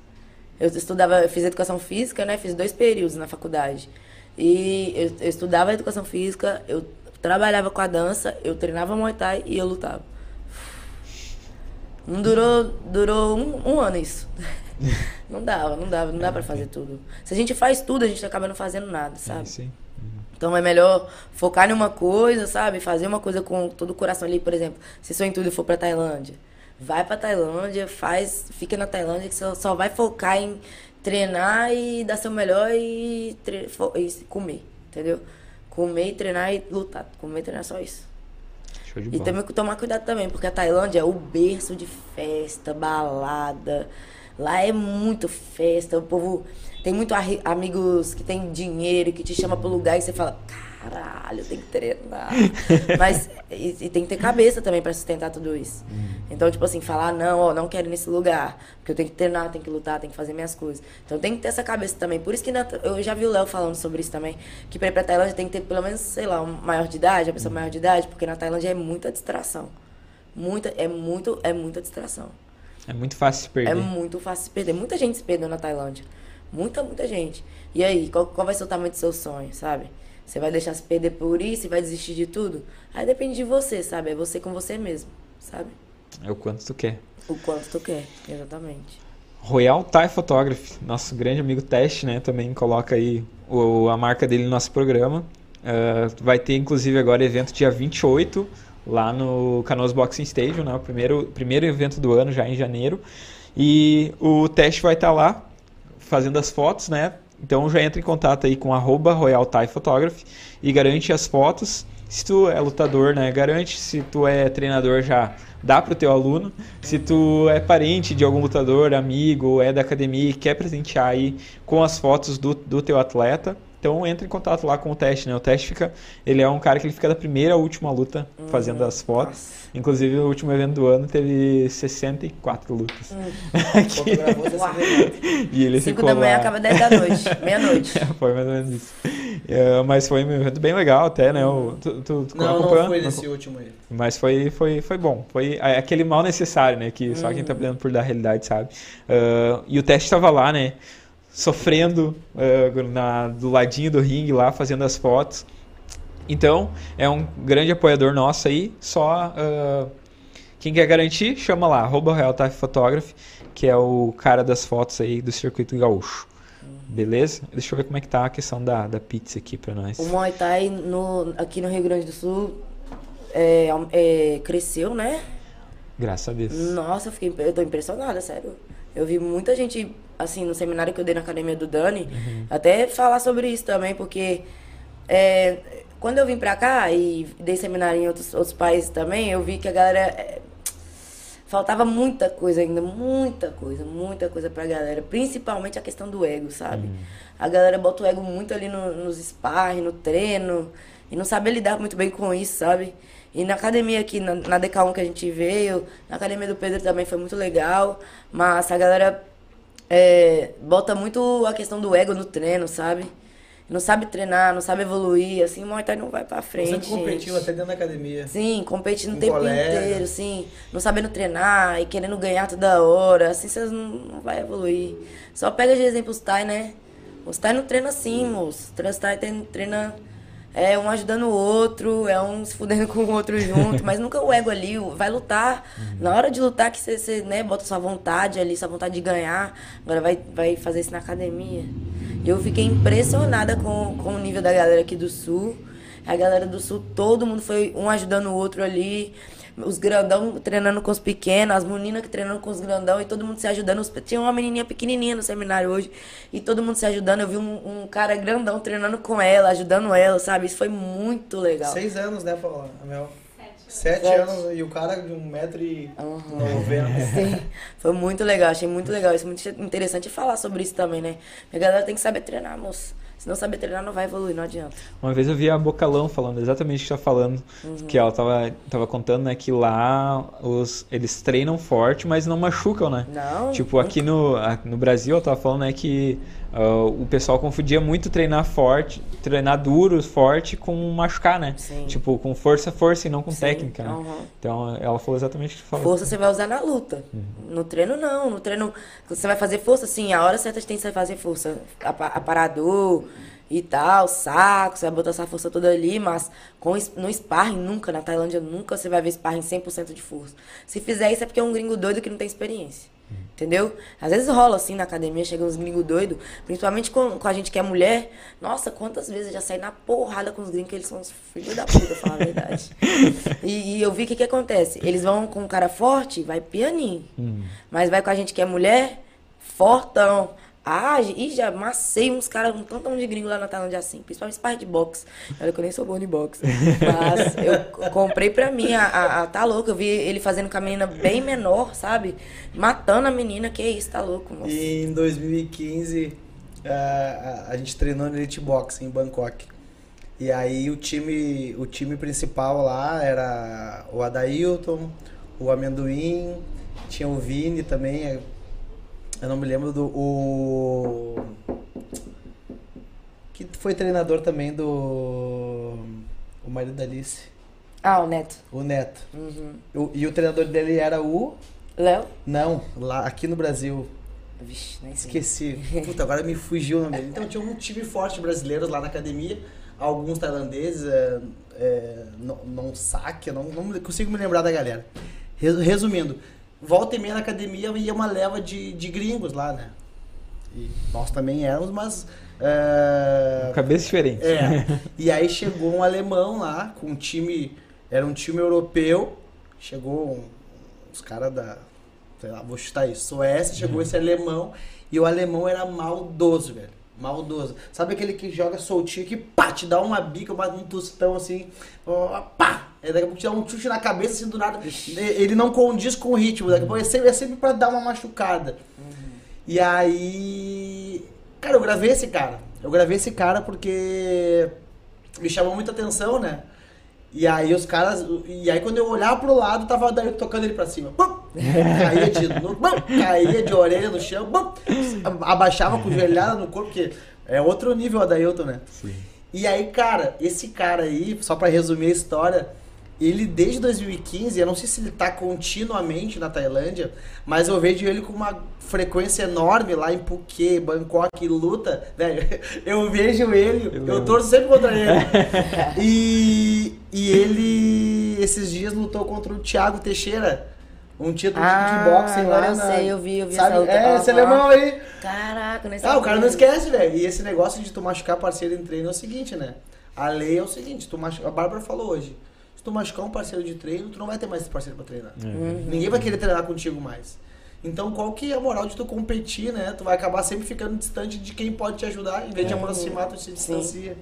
Eu estudava, eu fiz educação física, né? Fiz dois períodos na faculdade. E eu, eu estudava educação física, eu trabalhava com a dança, eu treinava Muay Thai e eu lutava. Não durou, durou um, um ano isso. [laughs] não dava, não dava, não dá pra fazer tudo. Se a gente faz tudo, a gente acaba não fazendo nada, sabe? Sim. Então é melhor focar em uma coisa, sabe? Fazer uma coisa com todo o coração ali, por exemplo, se seu intuito for pra Tailândia, vai pra Tailândia, faz, fica na Tailândia que só, só vai focar em treinar e dar seu melhor e, e comer, entendeu? Comer, treinar e lutar. Comer e treinar só isso. Show de E bola. temos que tomar cuidado também, porque a Tailândia é o berço de festa, balada. Lá é muito festa. O povo tem muito amigos que tem dinheiro, que te chama pro lugar e você fala, caralho, tem que treinar. [laughs] Mas e, e tem que ter cabeça também pra sustentar tudo isso. Então, tipo assim, falar, não, ó, não quero ir nesse lugar. Porque eu tenho que treinar, tenho que lutar, tenho que fazer minhas coisas. Então tem que ter essa cabeça também. Por isso que na- eu já vi o Léo falando sobre isso também. Que pra ir pra Tailândia tem que ter pelo menos, sei lá, um maior de idade, uma pessoa maior de idade, porque na Tailândia é muita distração. Muita, é muito, é muita distração. É muito fácil se perder. É muito fácil se perder. Muita gente se perdeu na Tailândia. Muita, muita gente. E aí, qual, qual vai ser o tamanho do seu sonho, sabe? Você vai deixar se perder por isso e vai desistir de tudo? Aí depende de você, sabe? É você com você mesmo, sabe? É o quanto tu quer. O quanto tu quer, exatamente. Royal Thai Photography, nosso grande amigo Teste, né? Também coloca aí o, a marca dele no nosso programa. Ah, vai ter, inclusive, agora evento dia 28, lá no Canoas Boxing Stadium, né? O primeiro, primeiro evento do ano, já em janeiro. E o Teste vai estar lá, fazendo as fotos, né? Então já entra em contato aí com arroba Royal Photography e garante as fotos. Se tu é lutador, né, garante. Se tu é treinador, já dá pro teu aluno. Se tu é parente de algum lutador, amigo, é da academia e quer presentear aí com as fotos do, do teu atleta, então entra em contato lá com o teste, né? O teste fica, ele é um cara que ele fica da primeira à última luta fazendo as fotos. Inclusive o último evento do ano teve 64 lutas. [laughs] Cena. E ele 5 ficou da manhã lá. acaba 10 da noite, [laughs] meia-noite. foi mais ou menos isso. É, mas foi um evento bem legal até, né? O, tu, tu, tu Não, não foi Não nesse último aí. Mas foi, foi, foi bom. Foi aquele mal necessário, né? Que só quem tá Uhum. brigando por dar realidade sabe. Ah, e o teste tava lá, né? Sofrendo ah, na, do ladinho do ringue lá, fazendo as fotos. Então, é um grande apoiador nosso aí. Só ah, quem quer garantir, chama lá, arroba Photography, que é o cara das fotos aí do circuito gaúcho. Beleza? Deixa eu ver como é que tá a questão da, da pizza aqui pra nós. O Muay Thai no, aqui no Rio Grande do Sul é, é, cresceu, né? Graças a Deus. Nossa, eu, fiquei, eu tô impressionada, sério. Eu vi muita gente, assim, no seminário que eu dei na academia do Dani, até falar sobre isso também, porque é, quando eu vim pra cá e dei seminário em outros, outros países também, eu vi que a galera. é, faltava muita coisa ainda, muita coisa, muita coisa pra galera. Principalmente a questão do ego, sabe? A galera bota o ego muito ali no, nos sparring, no treino, e não sabe lidar muito bem com isso, sabe? E na academia aqui, na, na DK1 que a gente veio, na academia do Pedro também foi muito legal, mas a galera é, bota muito a questão do ego no treino, sabe? Não sabe treinar, não sabe evoluir, assim, o Muay Thai não vai pra frente. Sempre competiu até dentro da academia. Sim, competindo o tempo colega. inteiro, sim. Não sabendo treinar e querendo ganhar toda hora. Assim, vocês não, não vai evoluir. Só pega de exemplo os Thai, né? Os Thai não treinam assim, moço. Os Thai treina é um ajudando o outro, é um se fudendo com o outro junto, [laughs] mas nunca o ego ali, vai lutar. Na hora de lutar que você, né, bota sua vontade ali, sua vontade de ganhar. Agora vai, vai fazer isso na academia. Eu fiquei impressionada com, com o nível da galera aqui do sul. A galera do sul, todo mundo foi um ajudando o outro ali. Os grandão treinando com os pequenos, as meninas que treinando com os grandão e todo mundo se ajudando. Tinha uma menininha pequenininha no seminário hoje e todo mundo se ajudando. Eu vi um, um cara grandão treinando com ela, ajudando ela, sabe? Isso foi muito legal. Seis anos, né, Paula? A Mel? Sete, Sete. anos e o cara de um metro e Aham. noventa. [laughs] Sim, foi muito legal, achei muito legal. Isso é muito interessante falar sobre isso também, né? A galera tem que saber treinar, moço. Se não saber treinar, não vai evoluir, não adianta. Uma vez eu vi a Bocalão falando exatamente o que você tá falando, que ela tava, tava contando, né, que lá os, eles treinam forte, mas não machucam, né? Não. Tipo, aqui no, no Brasil, eu tava falando, né, que ah, o pessoal confundia muito treinar forte, treinar duro, forte, com machucar, né? Sim. Tipo, com força, força e não com Sim, técnica, né? aham. Então, ela falou exatamente o que você falou. Força você vai usar na luta. No treino, não. No treino, você vai fazer força, sim. A hora certa tem que você fazer força. Apa- Aparador e tal, saco, você vai botar essa força toda ali, mas com, no sparring, nunca. Na Tailândia, nunca você vai ver sparring 100% de força. Se fizer isso é porque é um gringo doido que não tem experiência. Entendeu? Às vezes rola assim na academia, chega uns gringos doidos, principalmente com, com a gente que é mulher. Nossa, quantas vezes eu já saí na porrada com os gringos, que eles são uns filhos da puta, pra falar a verdade. [laughs] E, e eu vi o que que acontece. Eles vão com um cara forte, vai pianinho. Mas vai com a gente que é mulher, fortão, Ah, e já amassei uns caras, um tantão de gringo lá na Tailândia assim, principalmente parte de boxe. Olha que eu nem sou bom de boxe. Mas eu comprei pra mim, a, a, a, tá louco, eu vi ele fazendo com a menina bem menor, sabe? Matando a menina, que isso, tá louco, moço. E em 2015, a, a, a gente treinou no Elite Box em Bangkok. E aí o time, o time principal lá era o Adailton, o Amendoim, tinha o Vini também, eu não me lembro do. O. Que foi treinador também do. O marido da Alice. Ah, o Neto. O Neto. Uhum. O, e o treinador dele era o. Léo? Não, lá aqui no Brasil. Vixe, nem sei. Esqueci. [laughs] Puta, agora me fugiu o nome dele. Então tinha um time forte brasileiro lá na academia, alguns tailandeses, é, é, não, não saque, não, não consigo me lembrar da galera. Resumindo, volta e meia na academia ia uma leva de, de gringos lá, né? E nós também éramos, mas. É... Cabeça diferente. É. E aí chegou um alemão lá, com um time. Era um time europeu. Chegou um, os caras da. Sei lá, vou chutar isso. Suécia, chegou uhum. esse alemão. E o alemão era maldoso, velho. Maldoso. Sabe aquele que joga soltinho que pá, te dá uma bica, um tostão assim, ó, pá! Aí daqui a pouco te dá um chute na cabeça assim do nada. Ele não condiz com o ritmo. Daqui a pouco é sempre, é sempre pra dar uma machucada. Uhum. E aí. Cara, eu gravei esse cara. Eu gravei esse cara porque me chamou muita atenção, né? E aí os caras. E aí quando eu olhava pro lado, tava daí tocando ele pra cima. Bum! Caía de [laughs] bum! caía de orelha no chão, bum! abaixava com joelhada no corpo, porque é outro nível a Dailton, né? Sim. E aí, cara, esse cara aí, só para resumir a história, ele desde 2015, eu não sei se ele tá continuamente na Tailândia, mas eu vejo ele com uma frequência enorme lá em Phuket, Bangkok, luta, velho. [laughs] Eu vejo ele, eu, eu torço sempre contra ele. [laughs] e, e ele, esses dias, lutou contra o Thiago Teixeira. Um título ah, de kickboxing lá. Eu sei, eu vi, eu vi sabe? essa É, esse alemão aí. Caraca, nesse Ah, o cara não esquece, velho. E esse negócio de tu machucar parceiro em treino é o seguinte, né? A lei é o seguinte, tu machuca... a Bárbara falou hoje tu machucar um parceiro de treino, tu não vai ter mais esse parceiro pra treinar. Uhum. Ninguém vai querer treinar contigo mais. Então, qual que é a moral de tu competir, né? Tu vai acabar sempre ficando distante de quem pode te ajudar, em vez de uhum. aproximar, tu se distancia. Sim.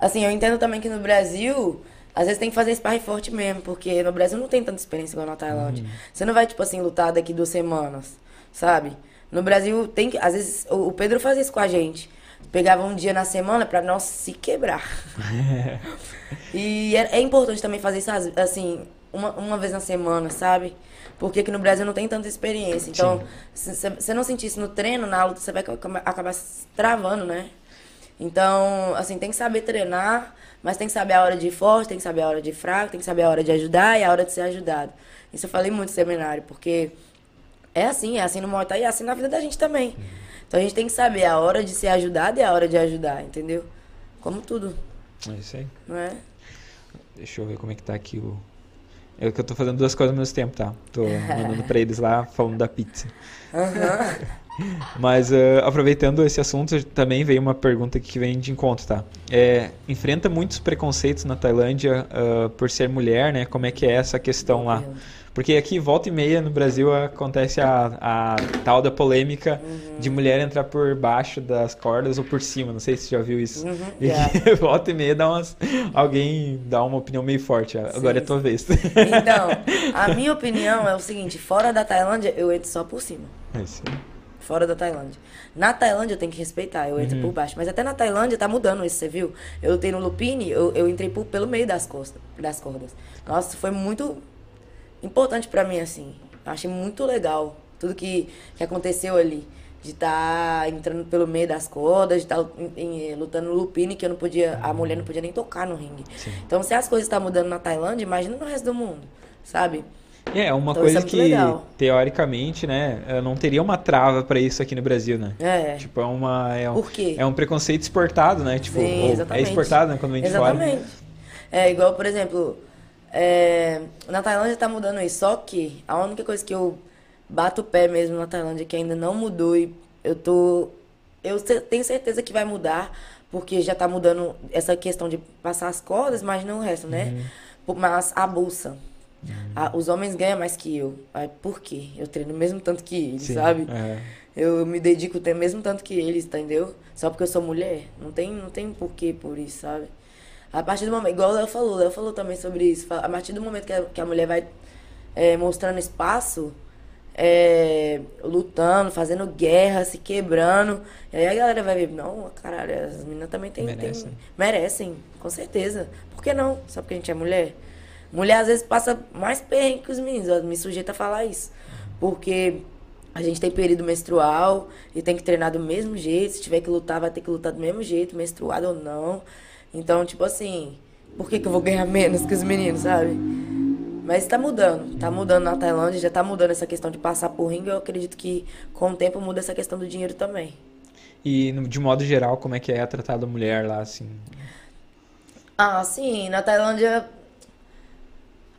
Assim, eu entendo também que no Brasil, às vezes tem que fazer sparring forte mesmo, porque no Brasil não tem tanta experiência igual na Tailândia. Uhum. Você não vai, tipo assim, lutar daqui duas semanas, sabe? No Brasil tem que. Às vezes, o Pedro faz isso com a gente pegava um dia na semana para não se quebrar. [laughs] e é, é, importante também fazer isso assim, uma, uma vez na semana, sabe? Porque aqui no Brasil não tem tanta experiência. Então, se você não sentir isso no treino, na luta, você vai acabar se travando, né? Então, assim, tem que saber treinar, mas tem que saber a hora de ir forte, tem que saber a hora de ir fraco, tem que saber a hora de ajudar e a hora de ser ajudado. Isso eu falei muito no seminário, porque é assim, é assim no Muay Thai e é assim na vida da gente também. Então a gente tem que saber a hora de ser ajudado e a hora de ajudar, entendeu? Como tudo. É isso aí. Não é? Deixa eu ver como é que tá aqui o. Eu que eu tô fazendo duas coisas ao mesmo tempo, tá? Tô mandando pra eles lá falando da pizza. Uhum. [laughs] Mas uh, aproveitando esse assunto, também veio uma pergunta que vem de encontro, tá? É, enfrenta muitos preconceitos na Tailândia uh, por ser mulher, né? Como é que é essa questão lá? Porque aqui, volta e meia, no Brasil, acontece a, a tal da polêmica uhum. de mulher entrar por baixo das cordas ou por cima. Não sei se você já viu isso. Uhum, e yeah. [laughs] volta e meia dá umas, alguém dá uma opinião meio forte. Agora sim, é a tua vez. Então, a [laughs] minha opinião é o seguinte: fora da Tailândia, eu entro só por cima. É sim. Fora da Tailândia. Na Tailândia eu tenho que respeitar, eu entro uhum. por baixo. Mas até na Tailândia tá mudando isso, você viu? Eu tenho no Lupine, eu, eu entrei por, pelo meio das, costas, das cordas. Nossa, foi muito importante para mim, assim. Eu achei muito legal tudo que, que aconteceu ali. De estar tá entrando pelo meio das cordas, de estar tá lutando no lupine, que eu não podia, a mulher não podia nem tocar no ringue. Sim. Então, se as coisas estão tá mudando na Tailândia, imagina no resto do mundo, sabe? É, uma então, coisa é que, legal. teoricamente, né, não teria uma trava para isso aqui no Brasil, né? É. Tipo, é uma... É um, Por quê? É um preconceito exportado, né? Tipo, Sim, é exportado, né, quando vem de exatamente. fora. É, igual, por exemplo, é, na Tailândia tá mudando isso, só que a única coisa que eu bato o pé mesmo na Tailândia que ainda não mudou e eu tô. Eu tenho certeza que vai mudar, porque já tá mudando essa questão de passar as cordas, mas não o resto, né? Uhum. Mas a bolsa. Uhum. Ah, os homens ganham mais que eu. Aí, por quê? Eu treino mesmo tanto que eles, Sim, sabe? é. Eu me dedico até mesmo tanto que eles, entendeu? Só porque eu sou mulher. Não tem, não tem porquê por isso, sabe? A partir do momento, igual o Léo falou, o Léo falou também sobre isso. A partir do momento que a, que a mulher vai é, mostrando espaço, é, lutando, fazendo guerra, se quebrando, e aí a galera vai ver, não, caralho, as meninas também tem, Merecem. tem- merecem, com certeza. Por que não? Só porque a gente é mulher? Mulher às vezes passa mais perrengue que os meninos, eu me sujeito a falar isso. Porque a gente tem período menstrual e tem que treinar do mesmo jeito. Se tiver que lutar, vai ter que lutar do mesmo jeito, menstruado ou não. Então, tipo assim, por que, que eu vou ganhar menos que os meninos, sabe? Mas tá mudando, tá mudando na Tailândia, já tá mudando essa questão de passar por ringue. Eu acredito que com o tempo muda essa questão do dinheiro também. E de modo geral, como é que é tratada a mulher lá, assim? Ah, sim, na Tailândia.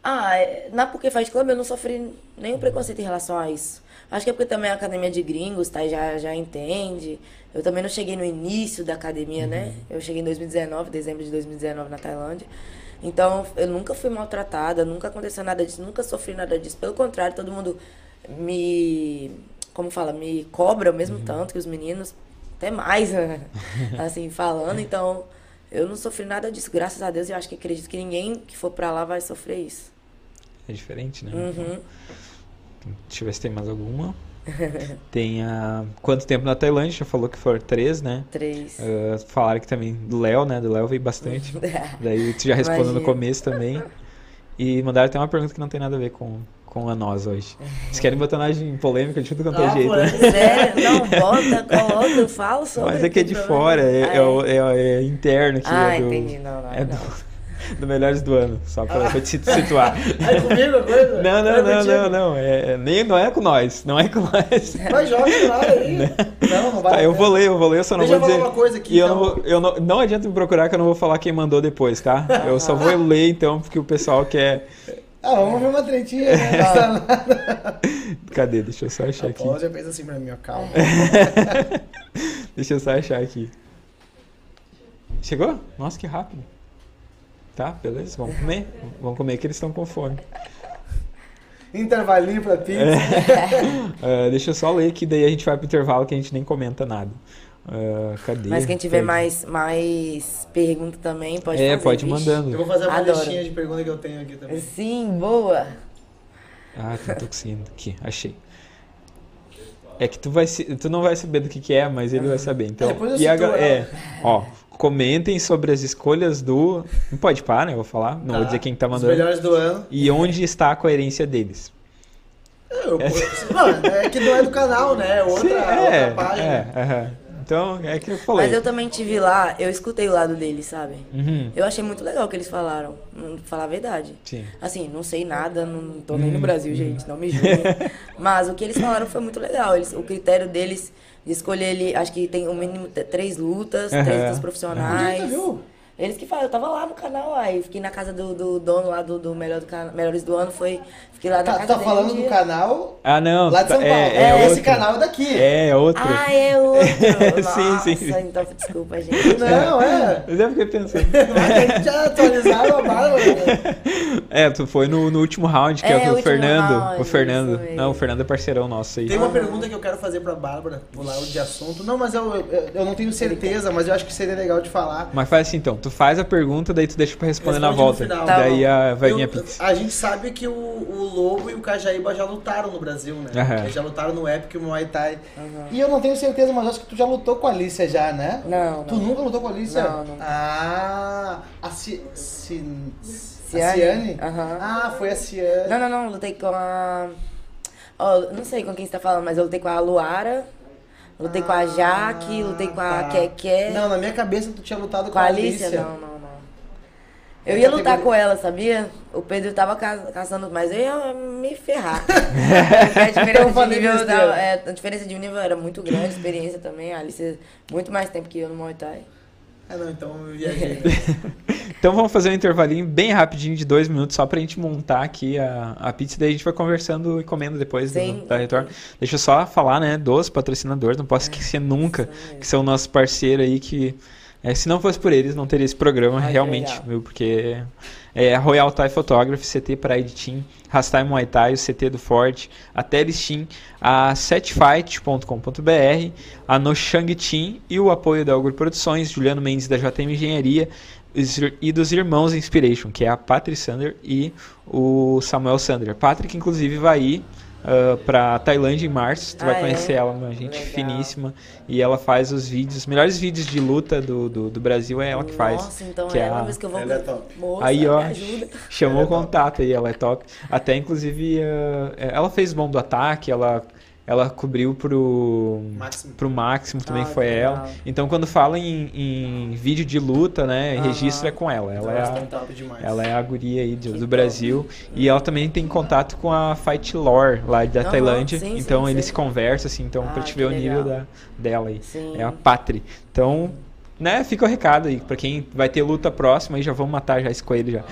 Ah, é- na Porque Fight Club eu não sofri nenhum preconceito em relação a isso. Acho que é porque também a academia de gringos, tá? Já, já entende. Eu também não cheguei no início da academia, né? Eu cheguei em 2019, dezembro de 2019 na Tailândia. Então, eu nunca fui maltratada, nunca aconteceu nada disso, nunca sofri nada disso. Pelo contrário, todo mundo me. Como fala? Me cobra o mesmo tanto que os meninos, até mais, né? [laughs] assim, falando. Então, eu não sofri nada disso. Graças a Deus, eu acho que acredito que ninguém que for pra lá vai sofrer isso. É diferente, né? Uhum. Deixa eu ver se tem mais alguma. [laughs] Tem a... Quanto tempo na Tailândia? Já falou que foram três, né? Três. Ah, falaram que também do Léo, né? Do Léo veio bastante. [laughs] Daí tu já respondeu no começo também. E mandaram até uma pergunta que não tem nada a ver com, com a nós hoje. Vocês querem botar nós em polêmica de tudo quanto é Ah, jeito, né? Sério? Não, bota, coloca, eu falo sobre. Mas é que é de tem fora, é, problema. é, o- é, é interno aqui. Ah, é do, entendi. Não, não, é do, não. Do Melhores do Ano, só pra, pra te situar. Aí [laughs] comigo a coisa? Não, não, É não, contigo? não, não. É, é- nem, não é com nós. Não é com nós. Mas joga lá aí. [laughs] Não, não vai. Tá, eu vou ler, eu vou ler, eu só não Deixa eu vou dizer. uma coisa aqui, e eu então. não, vou, eu não, não adianta me procurar que eu não vou falar quem mandou depois, tá? Eu só vou [laughs] ler então, porque o pessoal quer. Ah, vamos ver uma tretinha, né? Cadê? Deixa eu só achar A aqui. Paula já fez assim pra mim, ó, calma. Deixa eu só achar aqui. Chegou? Nossa, que rápido. Tá, beleza, vamos comer. Vamos comer que eles estão com fome. Intervalinho pra pizza. Ah, [laughs] deixa eu só ler que daí a gente vai pro intervalo que a gente nem comenta nada. Ah, cadê? Mas quem tiver mais, mais pergunta também, pode É, fazer. pode ir mandando. Eu vou fazer uma Adoro. listinha de perguntas que eu tenho aqui também. Sim, boa. Ah, não tô conseguindo. Aqui, achei. É que tu, vai, se- tu não vai saber do que, que é, mas ele vai saber. Então, É, depois eu e a situa ga- ela. é, ó, comentem sobre as escolhas do. Não pode parar, né? Eu vou falar. Não vou Tá. dizer quem tá Os mandando. melhores do ano. E onde está a coerência deles. Eu, não, é que não é do canal, né? É outra, Sim, é, outra página. é. Então, é que eu falei. Mas eu também tive lá, eu escutei o lado deles, sabe? Uhum, Eu achei muito legal o que eles falaram, hum, falar a verdade. sim. Assim, não sei nada, não tô nem no Brasil, gente, não me julguem. Mas o que eles falaram foi muito legal. Eles, o critério deles de escolher ele, acho que tem o mínimo três lutas, três lutas profissionais. viu? Eles que falam, eu tava lá no canal, aí fiquei na casa do, do dono lá do, do melhor do cana- Melhores do Ano, foi. Fiquei lá na Tá, casa tá dele. falando um do canal Ah, não. lá de São Paulo. É, é Esse outro. canal é daqui. É, é outro. Ah, é outro! [laughs] Sim, Nossa, sim, sim. então desculpa, gente. Não, é. Mas eu fiquei pensando. [laughs] Mas já atualizaram a barba. né? É, tu foi no, no último round, que é, É, o Fernando. round, o Fernando. Não, o Fernando é parceirão nosso aí. Tem uma pergunta que eu quero fazer pra Bárbara, pular de assunto. Não, mas eu, eu, eu não tenho certeza, mas eu acho que seria legal de falar. Mas faz assim então, tu faz a pergunta, daí tu deixa pra responder na Responde no volta. final. Tá daí a, vai vir a pizza. a gente sabe que o, o Lobo e o Cajaíba já lutaram no Brasil, né? Eles já lutaram no Epic Muay Thai. Aham. E eu não tenho certeza, mas acho que tu já lutou com a Alicia já, né? Não, Tu não. nunca lutou com a Alicia? Não, nunca. Ah, a Ci... Ci... A Ciane? Ciane? Aham. Ah, foi a Ciane. Não, não, não, lutei com a. Ó, não sei com quem você tá falando, mas eu lutei com a Luara, lutei com a Jaque, lutei com a Ah, tá. Keké. Não, na minha cabeça tu tinha lutado com, Com a Alicia? Não, não, não. Eu ia lutar com ela, sabia? O Pedro tava ca- caçando, mas eu ia me ferrar. Porque [laughs] a Então diferença, de falei nível, da- é, a diferença de nível era muito grande, experiência também. A Alice muito mais tempo que eu no Muay Thai. Ah, não, então eu [laughs] viajei. Então vamos fazer um intervalinho bem rapidinho de dois minutos só pra gente montar aqui a, a pizza, daí a gente vai conversando e comendo depois do, da retorno. Deixa eu só falar, né, dos patrocinadores, não posso esquecer nunca, mesmo. que são nossos parceiros aí que É, se não fosse por eles, não teria esse programa, Ai, realmente, viu? Porque é Royal Thai Photography, CT Pride Team, Rastai Muay Thai, o CT do Forte, a Teles a setfight.com.br, a No Shang Team e o apoio da Algor Produções, Juliano Mendes da JM Engenharia e dos Irmãos Inspiration, que é a Patrick Sander e o Samuel Sander. Patrick, inclusive, vai ir uh, para Tailândia em março, tu Ah, vai é? conhecer ela, uma gente Legal. finíssima, e ela faz os vídeos, os melhores vídeos de luta do, do, do Brasil é ela que faz. Nossa, então que é é ela a- mesmo que eu vou... Ela é top. Moça, Aí, ó, me ajuda. chamou o Ela é top. contato aí, ela é top. Até, inclusive, uh, ela fez bom do ataque, ela, ela cobriu pro, Máximo. pro Máximo, também Ah, foi que ela. legal. Então, quando fala em, em vídeo de luta, né, Aham. registro é com ela. Ela é Nossa, a, ela é a guria aí do, do. Brasil. E ela também tem contato com a Fight Lore lá da Aham, Tailândia. sim, então sim, eles sei. conversam, assim, então Ah, pra te ver o nível legal. da, dela aí. Sim. É a Patri. Então, né, fica o recado aí. Pra quem vai ter luta próxima aí, já vamos matar já esse coelho já.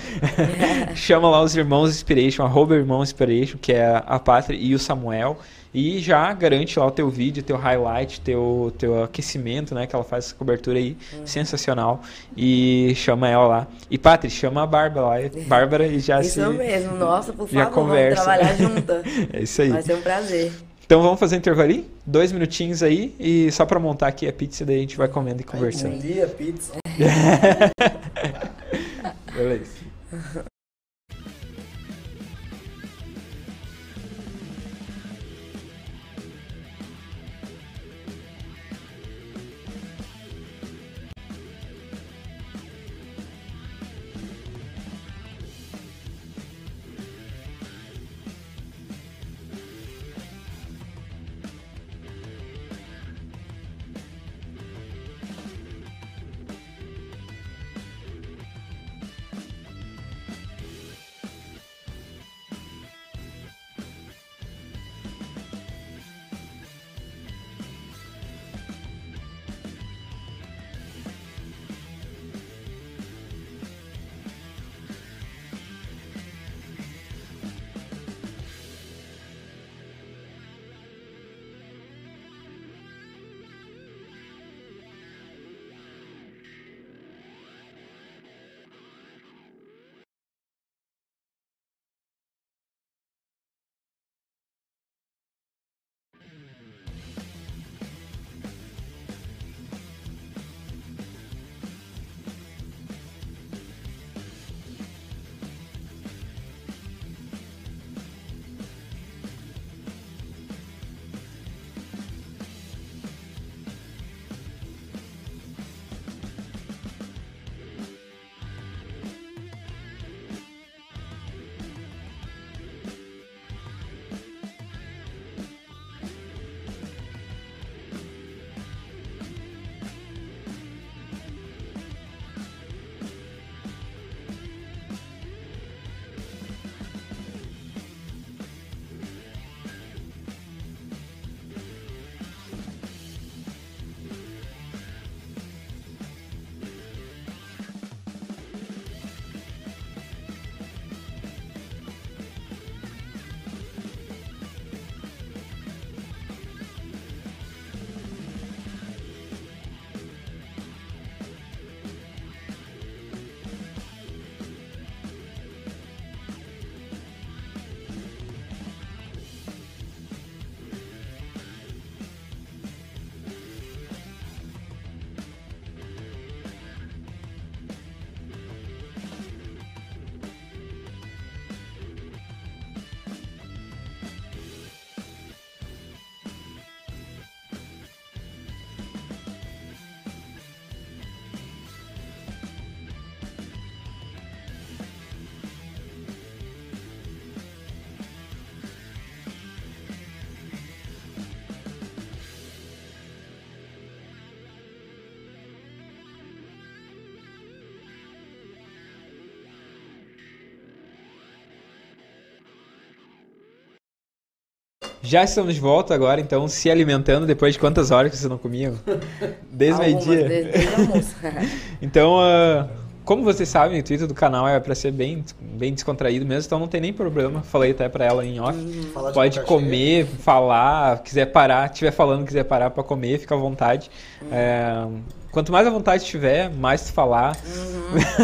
[laughs] Chama lá os irmãos Inspiration, arroba irmão Inspiration, que é a Patri e o Samuel. E já garante lá o teu vídeo, teu highlight, teu, teu aquecimento, né? Que ela faz essa cobertura aí, Uhum. sensacional. E chama ela lá. E Patri, chama a Bárbara lá. [laughs] Bárbara e já se... Isso mesmo, nossa, por já favor, conversa. vamos trabalhar [laughs] junto. É isso aí. Vai ser um prazer. Então vamos fazer um intervalo ali? Dois minutinhos aí. E só pra montar aqui a pizza, daí a gente vai comendo e conversando. Um dia, pizza. [laughs] Beleza. Já estamos de volta agora, então, se alimentando depois de quantas horas que vocês não comiam? [laughs] Desde meio-dia? Desde, almoço. [laughs] Então, ah, como vocês sabem, o intuito do canal é pra ser bem, bem descontraído mesmo, então não tem nem problema. Falei até pra ela em off. De Pode comer, falar, quiser parar, estiver falando, quiser parar pra comer, fica à vontade. É, quanto mais à vontade tiver, mais tu falar.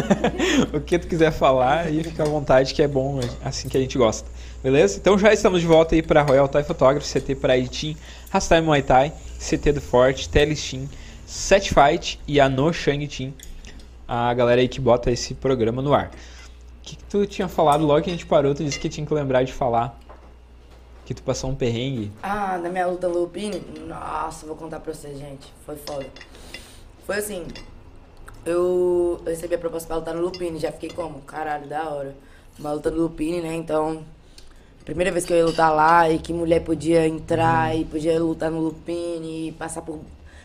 [laughs] o que tu quiser falar e fica à vontade, que é bom, assim que a gente gosta. Beleza? Então já estamos de volta aí para Royal Thai Photography, CT para Itin, Rastai Muay Thai, CT do Forte, Telestim, Set Fight e a No Shang Team. A galera aí que bota esse programa no ar. O que, que tu tinha falado logo que a gente parou? Tu disse que tinha que lembrar de falar. Que tu passou um perrengue. Ah, na minha luta Lupine? Nossa, vou contar pra vocês, gente. Foi foda. Foi assim, eu recebi a proposta pra lutar no Lupine, já fiquei como? Caralho, da hora. Uma luta no Lupine, né? Então, primeira vez que eu ia lutar lá e que mulher podia entrar e podia lutar no Lupine e passar por,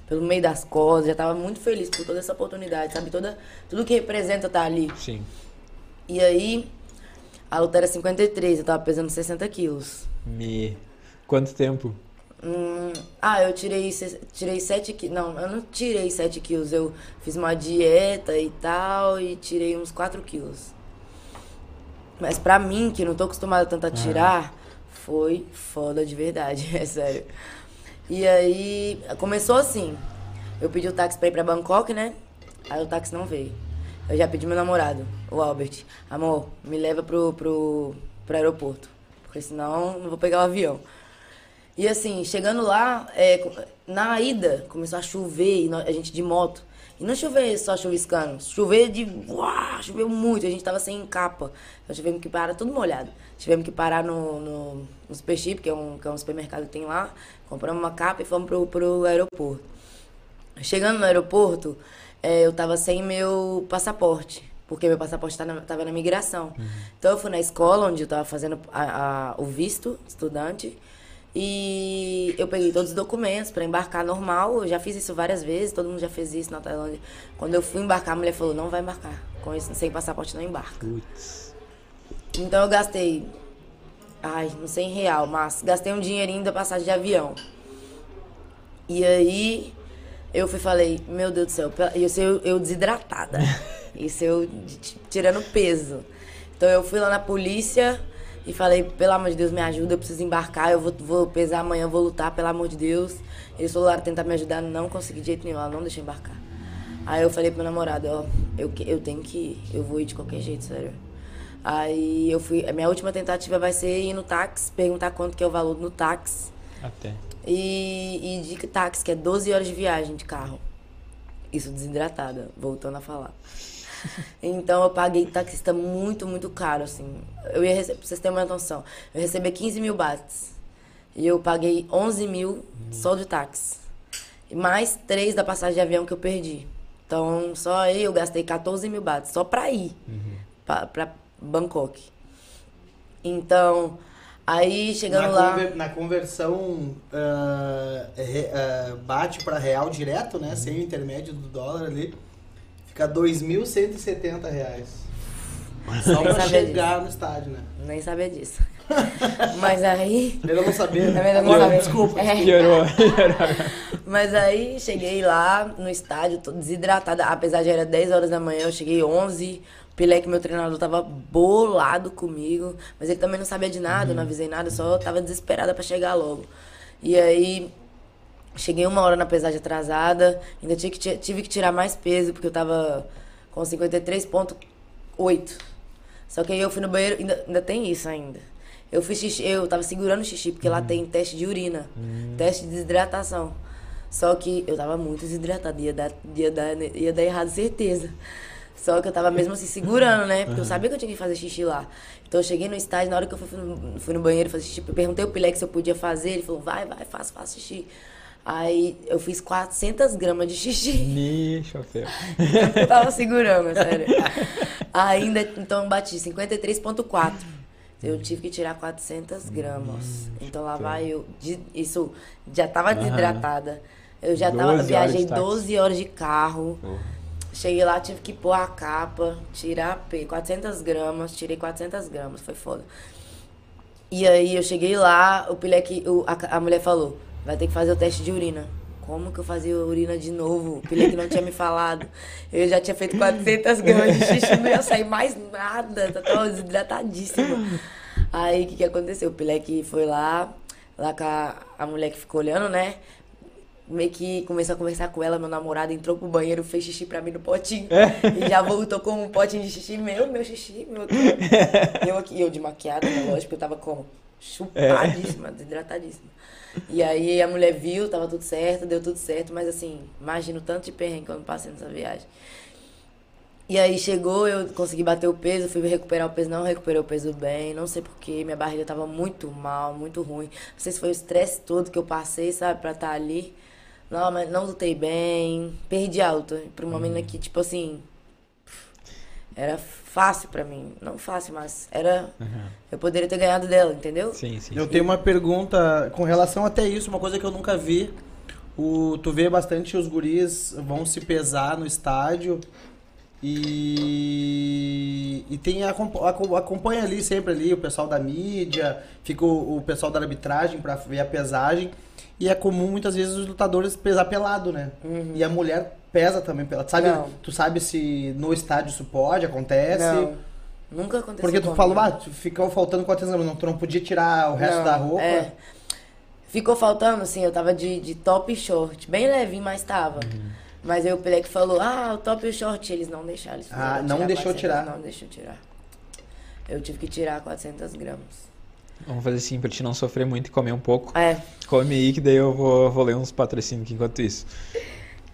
pelo meio das costas, já tava muito feliz por toda essa oportunidade, sabe? Toda, tudo que representa estar ali. Sim. E aí, a luta era 53, eu tava pesando 60 quilos. Me. Quanto tempo? Hum, ah, eu tirei, tirei 7 quilos. Não, eu não tirei 7 quilos. Eu fiz uma dieta e tal e tirei uns 4 quilos. Mas pra mim, que não tô acostumada tanto a tirar, foi foda de verdade, [laughs] é sério. E aí, começou assim. Eu pedi o táxi pra ir pra Bangkok, né? Aí o táxi não veio. Eu já pedi meu namorado, o Albert. Amor, me leva pro, pro, pro aeroporto. Porque senão não vou pegar o avião. E assim, chegando lá, é, na ida, começou a chover, e a gente de moto. E não chover só chuviscando, chover de. Uau, choveu muito, a gente tava sem capa. Então tivemos que parar, tudo molhado. Tivemos que parar no, no, no Super Chip, que é, um, que é um supermercado que tem lá. Compramos uma capa e fomos pro, pro aeroporto. Chegando no aeroporto, é, eu tava sem meu passaporte, porque meu passaporte tá na- migração. Então eu fui na escola onde eu tava fazendo a- a- o visto estudante e eu peguei todos os documentos para embarcar normal. Eu já fiz isso várias vezes, todo mundo já fez isso na Tailândia. Quando eu fui embarcar, a mulher falou: não vai embarcar, com isso sem passaporte não embarca. Putz. Então eu gastei, ai, não sei em real, mas gastei um dinheirinho da passagem de avião. E aí eu fui falei, meu Deus do céu, isso eu, eu desidratada. [laughs] Isso eu tirando peso. Então eu fui lá na polícia e falei, pelo amor de Deus, me ajuda, eu preciso embarcar, eu vou, vou pesar amanhã, vou lutar, pelo amor de Deus. Eles falaram tentar me ajudar, não consegui de jeito nenhum, ela não deixou embarcar. Aí eu falei pro meu namorado, ó, eu, eu tenho que ir, eu vou ir de qualquer jeito, sério. Aí eu fui, a minha última tentativa vai ser ir no táxi, perguntar quanto que é o valor no táxi. Até. E, e de táxi, que é 12 horas de viagem de carro. Isso desidratada, voltando a falar. Então eu paguei taxista muito, muito caro, assim. Eu ia receber, pra vocês terem uma noção, eu recebi 15 mil bahts. E eu paguei 11 mil só de táxi. E mais 3 da passagem de avião que eu perdi. Então só aí eu gastei 14 mil bahts, só pra ir pra, pra Bangkok. Então, aí chegando na, lá. conver- na conversão ah, re- ah, bate para real direto, né? Sem o intermédio do dólar ali. Fica 2.170 reais. Só Nem pra sabia chegar no estádio, né? Nem sabia disso. [laughs] Mas aí. Melhor não saber. Na verdade, eu não sabia. Desculpa. É. [laughs] Piorou. Mas aí cheguei lá no estádio, tô desidratada. Apesar de era 10 horas da manhã, eu cheguei 11. O Pileque, meu treinador, tava bolado comigo. Mas ele também não sabia de nada, eu não avisei nada, eu só tava desesperada pra chegar logo. E aí. Cheguei uma hora na pesagem atrasada, ainda tive que, ti- tive que tirar mais peso, porque eu tava com 53,8. Só que aí eu fui no banheiro, ainda, ainda tem isso ainda. Eu fiz xixi, eu tava segurando o xixi, porque lá tem teste de urina, teste de desidratação. Só que eu tava muito desidratada, ia dar, ia dar, ia dar errado, certeza. Só que eu tava mesmo assim segurando, né? Porque eu sabia que eu tinha que fazer xixi lá. Então eu cheguei no estádio, na hora que eu fui no, fui no banheiro fazer xixi, eu perguntei ao Pileque se eu podia fazer, ele falou, vai, vai, faça, faça xixi. Aí eu fiz 400 gramas de xixi. Chofeu. Eu tava segurando, sério. Ainda, então eu bati 53,4. Eu tive que tirar 400 gramas. Então lá vai eu. de- Isso, já tava desidratada. Eu já 12 tava, de viajei táxi. 12 horas de carro. Cheguei lá, tive que pôr a capa, tirar a P, 400 gramas, tirei 400 gramas, foi foda. E aí eu cheguei lá, o Pileque, o, a, a mulher falou, vai ter que fazer o teste de urina. Como que eu fazia urina de novo? O Pileque não tinha me falado. Eu já tinha feito 400 gramas de xixi, não ia sair mais nada, tá tava desidratadíssima. Aí o que, que aconteceu? O Pileque foi lá, lá com a, a mulher que ficou olhando, né? meio que comecei a conversar com ela, meu namorado entrou pro banheiro, fez xixi pra mim no potinho. É. E já voltou com um potinho de xixi meu, meu xixi, meu. [laughs] Eu aqui, eu de maquiada, né? Lógico, eu tava como? Chupadíssima, desidratadíssima. E aí a mulher viu, tava tudo certo, deu tudo certo, mas assim, imagino tanto de perrengue que eu não passei nessa viagem. E aí chegou, eu consegui bater o peso, fui recuperar o peso, não recuperei o peso bem, não sei porquê, minha barriga tava muito mal, muito ruim. Não sei se foi o estresse todo que eu passei, sabe, pra estar ali. Não, mas não lutei bem, perdi a luta. Pra uma menina que, tipo assim, era fácil pra mim. Não fácil, mas era. Eu poderia ter ganhado dela, entendeu? Sim, sim. Eu tenho uma pergunta com relação até isso, uma coisa que eu nunca vi. O, tu vê bastante os guris vão se pesar no estádio e, e tem acompa- aco- acompanha ali sempre ali o pessoal da mídia, fica o, o pessoal da arbitragem pra ver a pesagem. E é comum muitas vezes os lutadores pesar pelado, né? E a mulher pesa também pelado. Sabe, Não. tu sabe se no estádio isso pode, acontece? Não. Nunca aconteceu. Porque tu falou, ah, tu ficou faltando 400 gramas, não, tu não podia tirar o resto Não, da roupa. é. Ficou faltando, assim, eu tava de, de top e short. Bem levinho, mas tava. Mas aí o Pelé que falou, ah, o top e o short, eles não deixaram. Eles Ah, não tirar deixou 400, tirar. Não deixou tirar. Eu tive que tirar 400 gramas. Vamos fazer assim pra te não sofrer muito e comer um pouco. É, Come aí que daí eu vou, vou ler uns patrocínios aqui enquanto isso.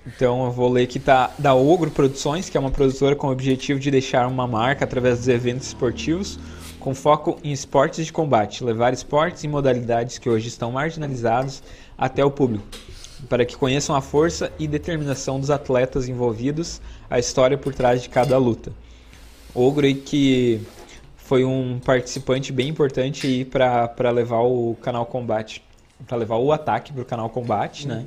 Então eu vou ler que tá da Ogro Produções, que é uma produtora com o objetivo de deixar uma marca através dos eventos esportivos, com foco em esportes de combate, levar esportes e modalidades que hoje estão marginalizados até o público, para que conheçam a força e determinação dos atletas envolvidos, a história por trás de cada luta. Ogro que foi um participante bem importante para levar o canal Combate, para levar o ataque para o canal Combate, né?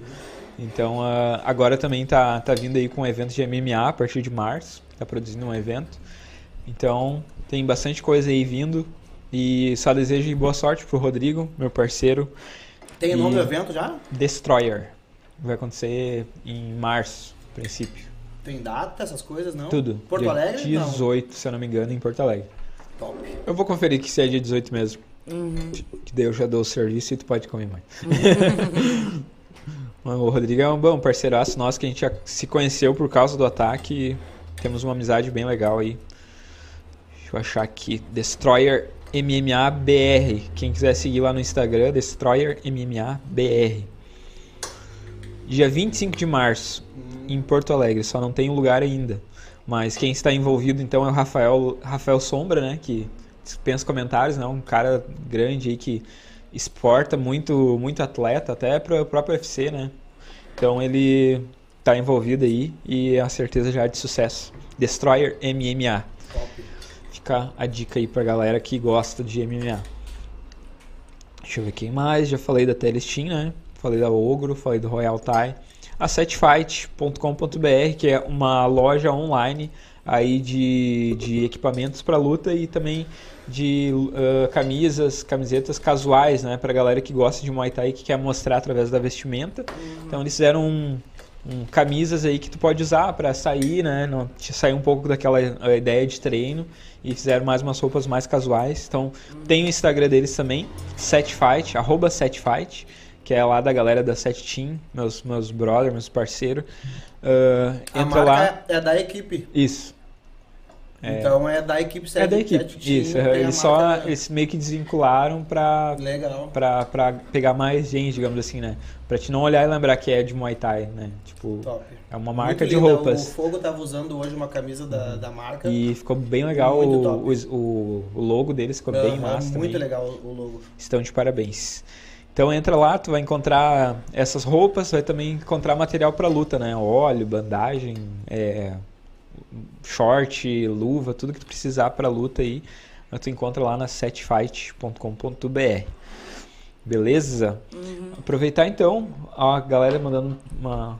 Então ah, agora também tá, tá vindo aí com um evento de MMA a partir de março, tá produzindo um evento. Então tem bastante coisa aí vindo e só desejo boa sorte pro Rodrigo, meu parceiro, Tem o nome do evento já? Destroyer. Vai acontecer em março, a princípio. Tem data, essas coisas, não? Tudo. Porto Dia Alegre? 18, se eu não me engano, em Porto Alegre. Não. Top. Eu vou conferir que se é dia 18 mesmo. Que daí eu já dou o serviço e tu pode comer mais. [laughs] Mas o Rodrigo é um bom parceiraço nosso que a gente já se conheceu por causa do ataque. Temos uma amizade bem legal aí. Deixa eu achar aqui. Destroyer MMA BR. Quem quiser seguir lá no Instagram, Destroyer MMA BR. Dia 25 de março, em Porto Alegre. Só não tem lugar ainda. Mas quem está envolvido então é o Rafael, Rafael Sombra, né? Que dispensa comentários, né? Um cara grande aí que exporta muito, muito atleta, até para o próprio UFC, né? Então ele tá envolvido aí e é a certeza já de sucesso. Destroyer MMA. Top. Fica a dica aí pra galera que gosta de MMA. Deixa eu ver quem mais. Já falei da Telestin, né? Falei da Ogro, falei do Royal Thai. A setfight.com.br, que é uma loja online aí de, de equipamentos para luta e também de uh, camisas, camisetas casuais, né? Pra galera que gosta de Muay Thai e que quer mostrar através da vestimenta. Então eles fizeram um, um, camisas aí que tu pode usar para sair, né? Não, te sair um pouco daquela uh, ideia de treino e fizeram mais umas roupas mais casuais. Então tem o Instagram deles também, setfight, arroba setfight, que é lá da galera da Set Team, meus, meus brothers, meus parceiros. Uh, A entra marca lá. é da equipe. Isso. É. Então é da equipe É da equipe. Isso. a Eles só eles meio que desvincularam pra, Legal. pra, pra pegar mais gente, digamos assim, né? Pra te não olhar e lembrar que é de Muay Thai, né? Tipo, Top. é uma marca Muito de linda. roupas. O Fogo tava usando hoje uma camisa da, da marca. E ficou bem legal o, o, o logo deles, ficou bem massa Muito também. legal o logo. Estão de parabéns. Então entra lá, tu vai encontrar essas roupas, vai também encontrar material para luta, né? Óleo, bandagem, é, short, luva, tudo que tu precisar para luta aí, tu encontra lá na setfight.com.br. Beleza? Aproveitar então, a galera mandando uma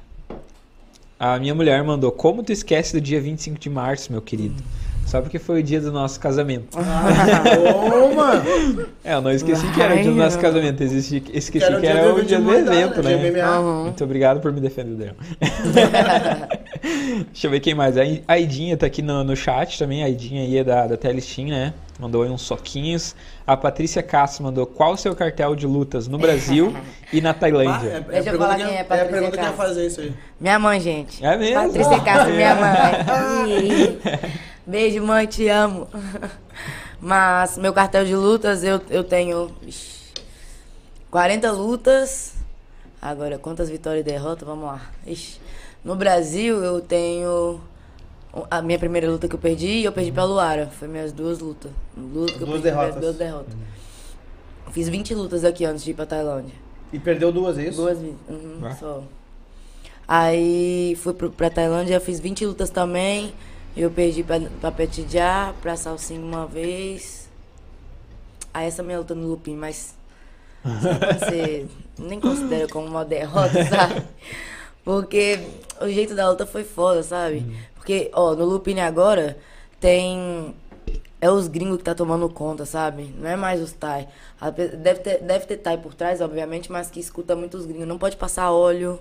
a minha mulher mandou: "Como tu esquece do dia 25 de março, meu querido?" Só porque foi o dia do nosso casamento. Ô, mano! É, eu não esqueci que era o dia do nosso casamento. Existi, esqueci era o que era o dia do evento, né? né? Aham. Muito obrigado por me defender, Daniel. [laughs] Deixa eu ver quem mais. A a Aidinha tá aqui no, no chat também. A Aidinha aí é da, da Telestim, né? mandou aí uns soquinhos. A Patrícia Castro mandou qual o seu cartel de lutas no Brasil [laughs] e na Ah, é, Tailândia. é a Deixa eu pergunta falar que quem é é a Patrícia pergunta que eu ia Castro. fazer isso aí. Minha mãe, gente. É mesmo? Patrícia Castro, minha [laughs] mãe. Beijo, mãe, te amo. Mas meu cartel de lutas, eu, eu tenho ixi, 40 lutas. Agora, quantas vitórias e derrotas? Vamos lá. Ixi. No Brasil, eu tenho a minha primeira luta que eu perdi e eu perdi pra Luara. Foi minhas duas lutas. Luta que eu Duas perdi, minhas derrotas. Duas derrotas. Fiz 20 lutas aqui antes de ir pra Tailândia. E perdeu duas, é isso? Duas vezes. Uhum, Ah. só. Aí fui pra Tailândia, fiz 20 lutas também. Eu perdi pra, pra Petidjá, pra Salsinho uma vez. Aí essa minha luta no Lupin, mas você [laughs] nem considera como uma derrota, [laughs] sabe? Porque o jeito da luta foi foda, sabe? Porque, ó, no Lupin agora tem. É os gringos que tá tomando conta, sabe? Não é mais os Thai. Deve ter, deve ter Thai por trás, obviamente, mas que escuta muito os gringos. Não pode passar óleo,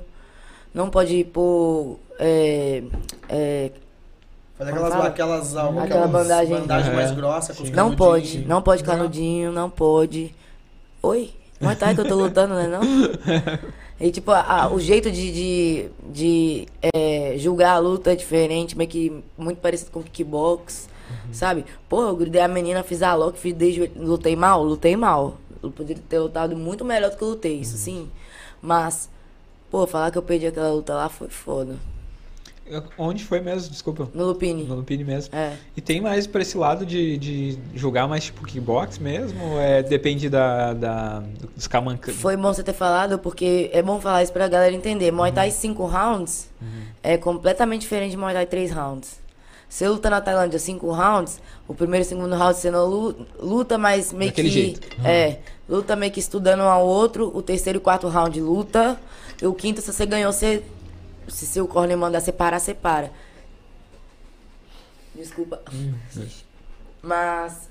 não pode pôr. É, é, Fazer aquelas, fala? aquelas, Aquela aquelas bandagem. bandagem mais grossa com os não pode, não pode canudinho, não pode. Oi? Muay Thai que eu tô lutando, né não? [laughs] E tipo, a- a- o jeito de, de, de, é, julgar a luta é diferente, meio que muito parecido com kickbox, sabe? Pô, eu grudei a menina, fiz a lock, fiz desde, lutei mal? Lutei mal. Eu poderia ter lutado muito melhor do que eu lutei, isso sim. Mas, pô, falar que eu perdi aquela luta lá foi foda. Onde foi mesmo? Desculpa. No Lupini. No Lupini mesmo. É. E tem mais pra esse lado de, de jogar mais tipo kickbox mesmo? Ou é, depende da, da, dos camanca... Foi bom você ter falado, porque é bom falar isso pra galera entender. Muay Thai 5 rounds é completamente diferente de Muay Thai 3 rounds. Você luta na Tailândia 5 rounds, o primeiro e segundo round você não lu- luta, mas meio Daquele que. jeito. É, luta meio que estudando um ao outro. O terceiro e quarto round luta. E o quinto, se você ganhou, você. Se seu corner mandar separar, separa. Desculpa. Mas.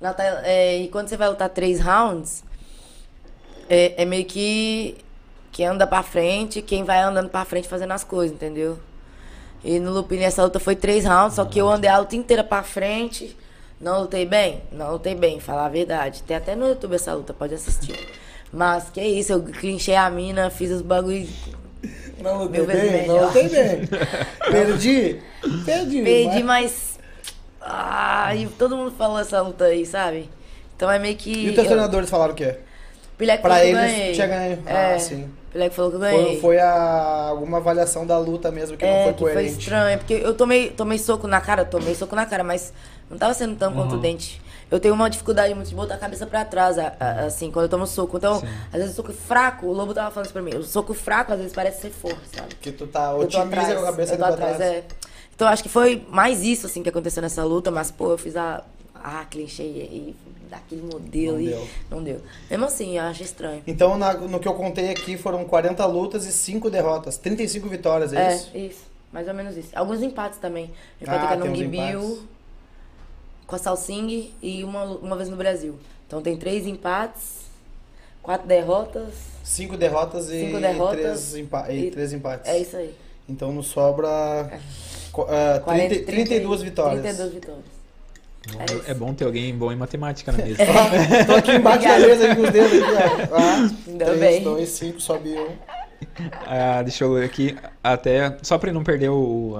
Na é, e quando você vai lutar três rounds, é, é meio que quem anda pra frente, quem vai andando pra frente fazendo as coisas, entendeu? E no Lupini essa luta foi três rounds, só que eu andei a luta inteira pra frente. Não lutei bem? Não lutei bem, falar a verdade. Tem até no YouTube essa luta, pode assistir. Mas que isso, eu clinchei a mina, fiz os bagulho. Não lutei bem, não lutei bem. Perdi, perdi. Perdi, mas- mas. Ai, todo mundo falou essa luta aí, sabe? Então é meio que. E os teus eu- treinadores falaram o quê? Pileque Pra falou que eu eles ganhei. tinha ganho. É, Ah, sim. Pileque falou que eu ganhei. Foi, foi a, alguma avaliação da luta mesmo que é, não foi que foi coerente. estranho, porque eu tomei, tomei soco na cara, tomei soco na cara, mas não tava sendo tão contundente. Eu tenho uma dificuldade muito de botar a cabeça pra trás, a- a- assim, quando eu tomo soco. Então, às vezes o soco fraco, o Lobo tava falando isso pra mim, o soco fraco às vezes parece ser forte, sabe? Que tu tá, otimiza a cabeça eu tô atrás, trás. é. Então acho que foi mais isso, assim, que aconteceu nessa luta, mas, pô, eu fiz a... Ah, clichê e daquele modelo Não e... deu. Não deu. Mesmo assim, eu acho estranho. Então, na- no que eu contei aqui, foram 40 lutas e 5 derrotas. 35 vitórias, é, É, isso? isso. Mais ou menos isso. Alguns empates também. Eu Ah, com a tem uns Nong empates. Bill, com a Salsing e uma, uma vez no Brasil. Então tem três empates, quatro derrotas. 5 derrotas e Cinco derrotas 3 empa e e- três empates. É isso aí. Então, nos sobra co- ah, 40, 30 32 vitórias. 32 vitórias. É. É bom ter alguém bom em matemática na mesa. Ó, [laughs] tô aqui embaixo da mesa aí com os dedos aqui, ó. [laughs] Ah, Ainda 3, bem. 2, 5, sobe um. Ah, deixa eu ler aqui, até só pra não perder o,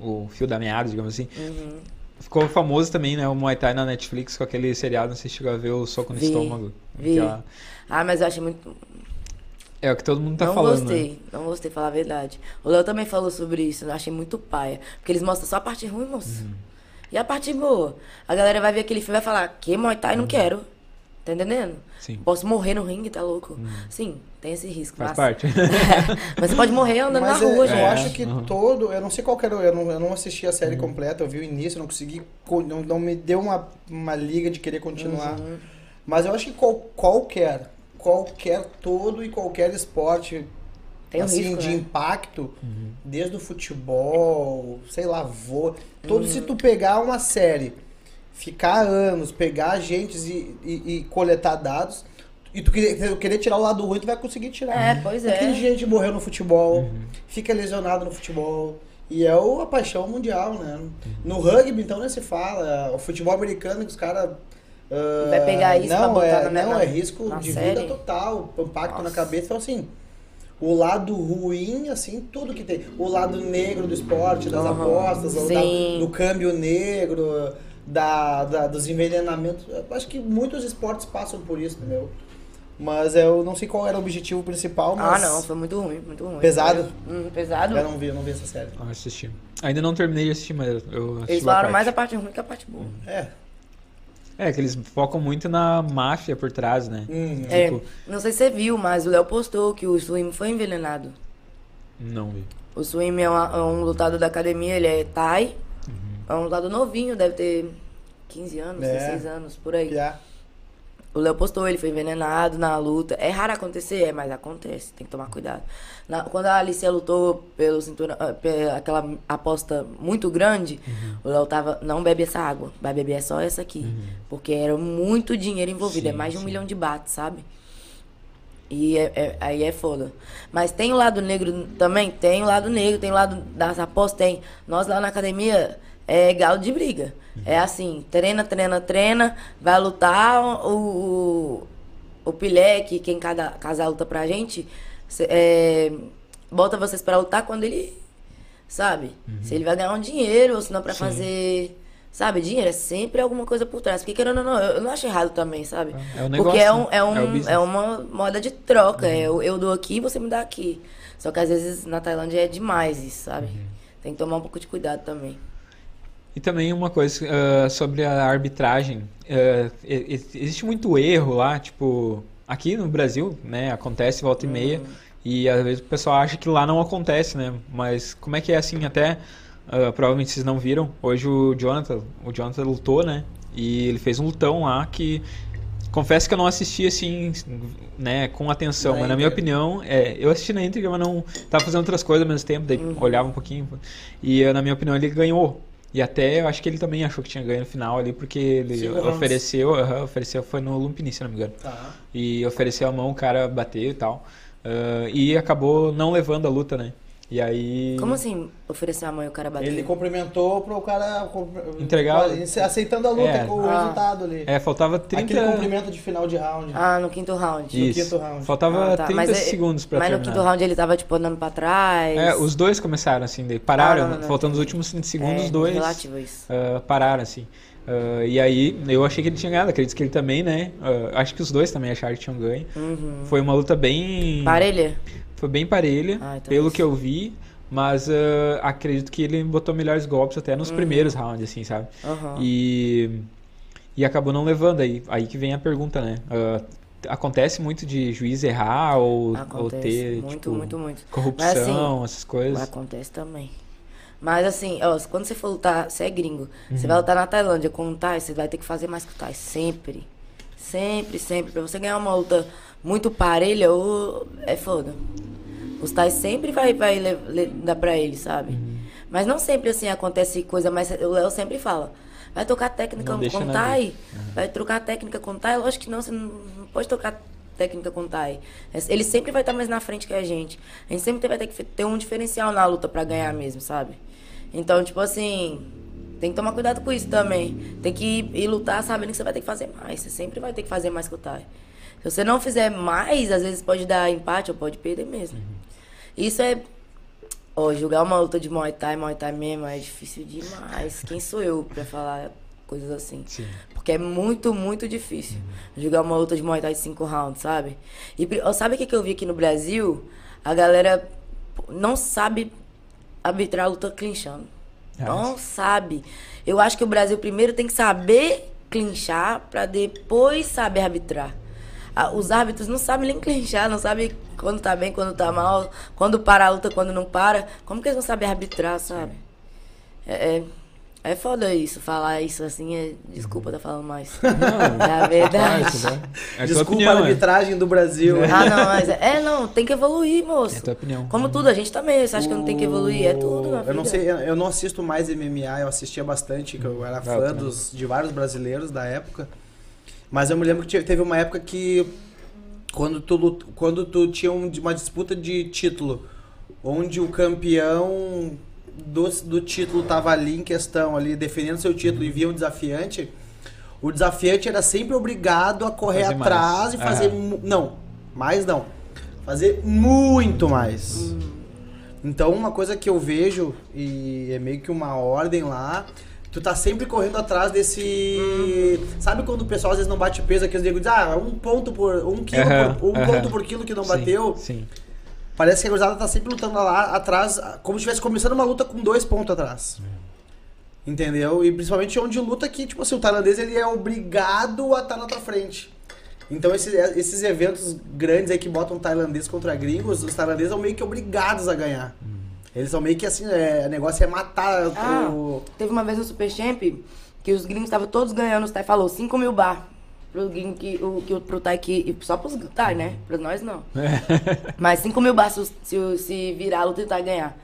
o fio da meada, digamos assim. Uhum. Ficou famoso também, né, o Muay Thai na Netflix com aquele seriado, não sei se chegou a ver o Soco no Vi, Estômago. vi. Aquela- Ah, mas eu achei muito. É o que todo mundo tá não falando, né? gostei, não gostei, falar a verdade. O Léo também falou sobre isso, eu achei muito paia. Porque eles mostram só a parte ruim, moço. Uhum. E a parte boa. A galera vai ver aquele filme e vai falar, que Muay Thai não quero. Tá entendendo? Uhum. Sim. Posso morrer no ringue, tá louco? Sim, tem esse risco. Faz mas... parte. [laughs] mas você pode morrer andando Mas na é, rua, eu gente. acho que Uhum. todo. Eu não sei qual que era. Eu não, eu não assisti a série completa, eu vi o início, não consegui. co- Não, não me deu uma, uma liga de querer continuar. Uhum. Mas eu acho que qual- qualquer. Qualquer todo e qualquer esporte Tem assim, risco, de né? impacto, desde o futebol, sei lá, voo. Todo se tu pegar uma série, ficar anos, pegar agentes e, e, e coletar dados, e tu querer, querer tirar o lado ruim, tu vai conseguir tirar. É, pois é. Porque gente morreu no futebol, fica lesionado no futebol. E é o- a paixão mundial, né? No rugby, então, nem se fala. O futebol americano, que os caras ah, Vai pegar isso pra não, botar é, na- Não, na- é risco na de série? vida total, impacto na Nossa. cabeça. Então, assim, o lado ruim, assim, tudo que tem. O lado negro do esporte, das Aham. apostas, da- do câmbio negro, da, da- dos envenenamentos. Eu acho que muitos esportes passam por isso, entendeu? Mas eu não sei qual era o objetivo principal, Ah, mas... não, foi muito ruim, muito ruim. Pesado? Hum, pesado. Eu não vi, eu não vi essa série. Ah, assisti. Ainda não terminei de assistir, mas eu assisti Eles falaram mais a parte ruim que a parte boa. É. É, que eles focam muito na máfia por trás, né? Uhum. É, Tipo- não sei se você viu, mas o Léo postou que o Swim foi envenenado. Não vi. O Swim é, uma- é um lutador da academia, ele é Thai. É um lutador novinho, deve ter 15 anos, É. 16 anos, por aí. Já. O Léo postou, ele foi envenenado na luta. É raro acontecer, é, mas acontece, tem que tomar cuidado. Na- quando a Alicia lutou pelo cinturão, ah, pe- aquela aposta muito grande, o Léo tava, não bebe essa água, vai beber só essa aqui. Porque era muito dinheiro envolvido, é Sim, mais de um sim. milhão de baht, sabe? E é- é- aí é foda. Mas tem o lado negro também? Tem o lado negro, tem o lado das apostas, tem. Nós lá na academia é galo de briga. É assim, treina, treina, treina, vai lutar, o, o, o Pileque, quem cada casal luta pra gente, cê- é, bota vocês pra lutar quando ele, sabe? Se ele vai ganhar um dinheiro, ou se não pra Sim. fazer... Sabe, dinheiro é sempre alguma coisa por trás. Porque querendo ou não, eu não acho errado também, sabe? É um Porque negócio, é, um, né? é, um, É é uma moda de troca. é Eu, eu dou aqui você me dá aqui. Só que às vezes na Tailândia é demais isso, sabe? Uhum. Tem que tomar um pouco de cuidado também. E também uma coisa ah, sobre a arbitragem. e- existe muito erro lá, tipo, aqui no Brasil, né, acontece volta e meia, e às vezes o pessoal acha que lá não acontece, né? Mas como é que é assim, até ah, provavelmente vocês não viram, hoje o Jonathan, o Jonathan lutou, né? E ele fez um lutão lá que confesso que eu não assisti assim, né, com atenção, Na mas na minha opinião, é, eu assisti na íntegra, mas não tava fazendo outras coisas ao mesmo tempo, daí olhava um pouquinho. E na minha opinião ele ganhou. E até eu acho que ele também achou que tinha ganho no final ali, porque ele ofereceu, aham, ofereceu, foi no Lumpini, se não me engano. Tá. E ofereceu a mão, o cara bateu e tal. Ah, e acabou não levando a luta, né? E aí. Como assim oferecer a mão e o cara bater? Ele cumprimentou pro cara Entregar- aceitando a luta É. com o Ah. resultado ali. É, faltava 30. Aquele cumprimento de final de round. Ah, no quinto round. no Isso. quinto round. Faltava Ah, tá. 30 Mas é- segundos pra Mas no terminar. quinto round ele tava, tipo, andando pra trás. É, os dois começaram assim, daí pararam, Ah, não, não, não, faltando os entendi. últimos 30 segundos, é, os dois relativo isso. ah, pararam assim. Ah, e aí eu achei que ele tinha ganhado, acredito que ele também, né? Ah, acho que os dois também acharam que tinham ganho. Uhum. Foi uma luta bem. Parelha? Foi bem parelha, Ah, então pelo isso. que eu vi. Mas ah, acredito que ele botou melhores golpes até nos primeiros rounds, assim, sabe? Aham. E, e acabou não levando aí. Aí que vem a pergunta, né? Ah, acontece muito de juiz errar ou, ou ter muito, tipo, muito, muito. corrupção, Mas, assim, essas coisas. Acontece também. Mas assim, ó, quando você for lutar, você é gringo. Uhum. Você vai lutar na Tailândia com o Thai, você vai ter que fazer mais que o Thai. Sempre. Sempre, sempre. Pra você ganhar uma luta muito parelha, ou... é foda. Os Thai sempre vai, vai le- le- dar pra ele, sabe? Uhum. Mas não sempre assim acontece coisa, mas o Léo sempre fala. Vai trocar técnica Não com o na Thai? Vai trocar técnica com o Thai? Lógico que não, você não pode trocar técnica com o Thai. Ele sempre vai estar mais na frente que a gente. A gente sempre vai ter que ter um diferencial na luta pra ganhar mesmo, sabe? Então, tipo assim, tem que tomar cuidado com isso também. Tem que ir, ir lutar sabendo que você vai ter que fazer mais. Você sempre vai ter que fazer mais que o Thai. Se você não fizer mais, às vezes pode dar empate ou pode perder mesmo. Isso é. Ó, julgar uma luta de Muay Thai, Muay Thai mesmo, é difícil demais. Quem sou eu pra falar coisas assim? Sim. Porque é muito, muito difícil jogar uma luta de Muay Thai de cinco rounds, sabe? E ó, sabe o que, que eu vi aqui no Brasil? A galera não sabe arbitrar a luta clinchando. Ah, Não sabe. Eu acho que o Brasil primeiro tem que saber clinchar pra depois saber arbitrar. Os árbitros não sabem nem clinchar, não sabem quando tá bem, quando tá mal, quando para a luta, quando não para. Como que eles vão saber arbitrar, sabe? É, é, é foda isso, falar isso assim, é, desculpa tá falando mais. é verdade. [laughs] É a tua Desculpa opinião, a é. arbitragem do Brasil. Ah, não, mas é, é, não, tem que evoluir, moço. É a tua opinião. Como tudo, a gente também. Você acha que eu não tenho que evoluir? É tudo na vida. Eu não sei, eu não assisto mais MMA, eu assistia bastante, que eu era fã dos, de vários brasileiros da época. Mas eu me lembro que teve uma época que quando tu, lut- quando tu tinha um- uma disputa de título, onde o campeão do, do título tava ali em questão, ali defendendo seu título e via um desafiante, o desafiante era sempre obrigado a correr Fazer atrás mais. e fazer. Mu- Não, mais não. Fazer muito mais. Então, uma coisa que eu vejo, e é meio que uma ordem lá, tu tá sempre correndo atrás desse. Sabe quando o pessoal às vezes não bate peso aqui, os negros dizem, ah, um ponto por. um quilo Aham, por. um aham. ponto por quilo que não Sim, bateu. Sim. Parece que a gurizada tá sempre lutando lá atrás, como se estivesse começando uma luta com dois pontos atrás. Entendeu? E principalmente onde luta que, tipo assim, o tailandês ele é obrigado a estar na tua frente. Então esses, esses eventos grandes aí que botam tailandês contra gringos, os tailandeses são meio que obrigados a ganhar. Eles são meio que assim, é, o negócio é matar Ah, o. teve uma vez no Super Champ que os gringos estavam todos ganhando, os Thai falou 5 mil bar. Pro gringo que, o, que, o- pro Thai que. Só pros Thai, né? Pra nós não. [laughs] Mas 5 mil bar se, se, o- se virar a luta e Thai ganhar.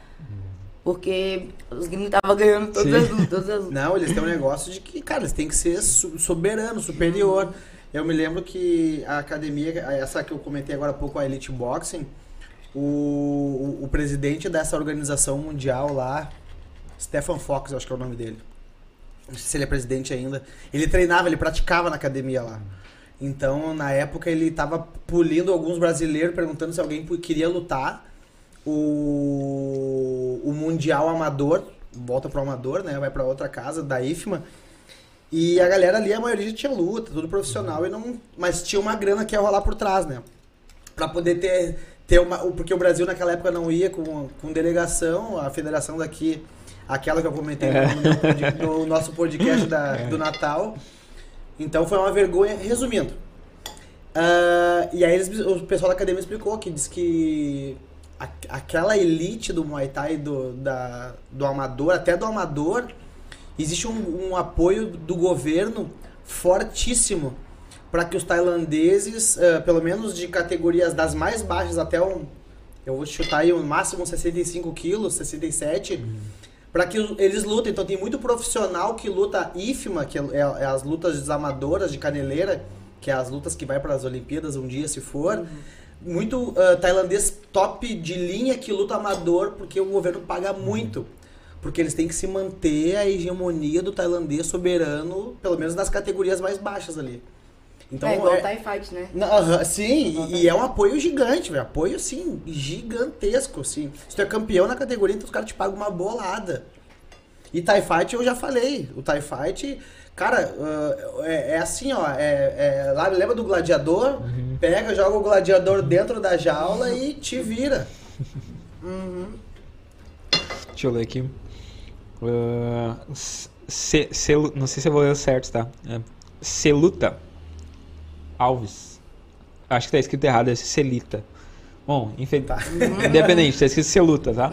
Porque os gringos estavam ganhando todas Sim. as lutas. Todas as. Não, eles têm um negócio de que, cara, eles têm que ser soberano, superior. Eu me lembro que a academia, essa que eu comentei agora há pouco, a Elite Boxing, o, o, presidente dessa organização mundial lá, Stefan Fox, acho que é o nome dele. Não sei se ele é presidente ainda. Ele treinava, ele praticava na academia lá. Então, na época, ele tava pulindo alguns brasileiros, perguntando se alguém queria lutar. O, o Mundial Amador, volta pro Amador, né? Vai pra outra casa, da IFMA. E a galera ali, a maioria tinha luta, tudo profissional, e não, mas tinha uma grana que ia rolar por trás, né? Pra poder ter, ter uma. Porque o Brasil naquela época não ia com, com delegação, a federação daqui, aquela que eu comentei no, meu pod- no nosso podcast da- do Natal. Então foi uma vergonha. Resumindo. ah, e aí eles, o pessoal da academia explicou que diz que a- aquela elite do Muay Thai, do, da, do amador, até do amador, existe um, um apoio do governo fortíssimo para que os tailandeses, ah, pelo menos de categorias das mais baixas até um, eu vou chutar aí um máximo 65 quilos, 67, para que eles lutem. Então tem muito profissional que luta IFMA, que é, é as lutas amadoras de caneleira, que é as lutas que vai para as Olimpíadas um dia se for. Muito ah, tailandês top de linha que luta amador porque o governo paga muito. Porque eles têm que se manter a hegemonia do tailandês soberano, pelo menos nas categorias mais baixas ali. Então, é igual é- o Thai Fight, né? sim, e, e é um apoio gigante, velho. Apoio, assim, gigantesco, assim. Se tu é campeão na categoria, então os caras te pagam uma bolada. E TIE Fight eu já falei. O TIE Fight, cara, ah, é, é assim, ó. É, é- lá, lembra do gladiador? Pega, joga o gladiador dentro da jaula e te vira. Deixa eu ler aqui. Ah, ce- Celu- não sei se eu vou ler certo, tá? É, Celuta Alves. Acho que tá escrito errado, é Celita. Bom, enfim, Tá. [laughs] independente, tá escrito Celuta, tá?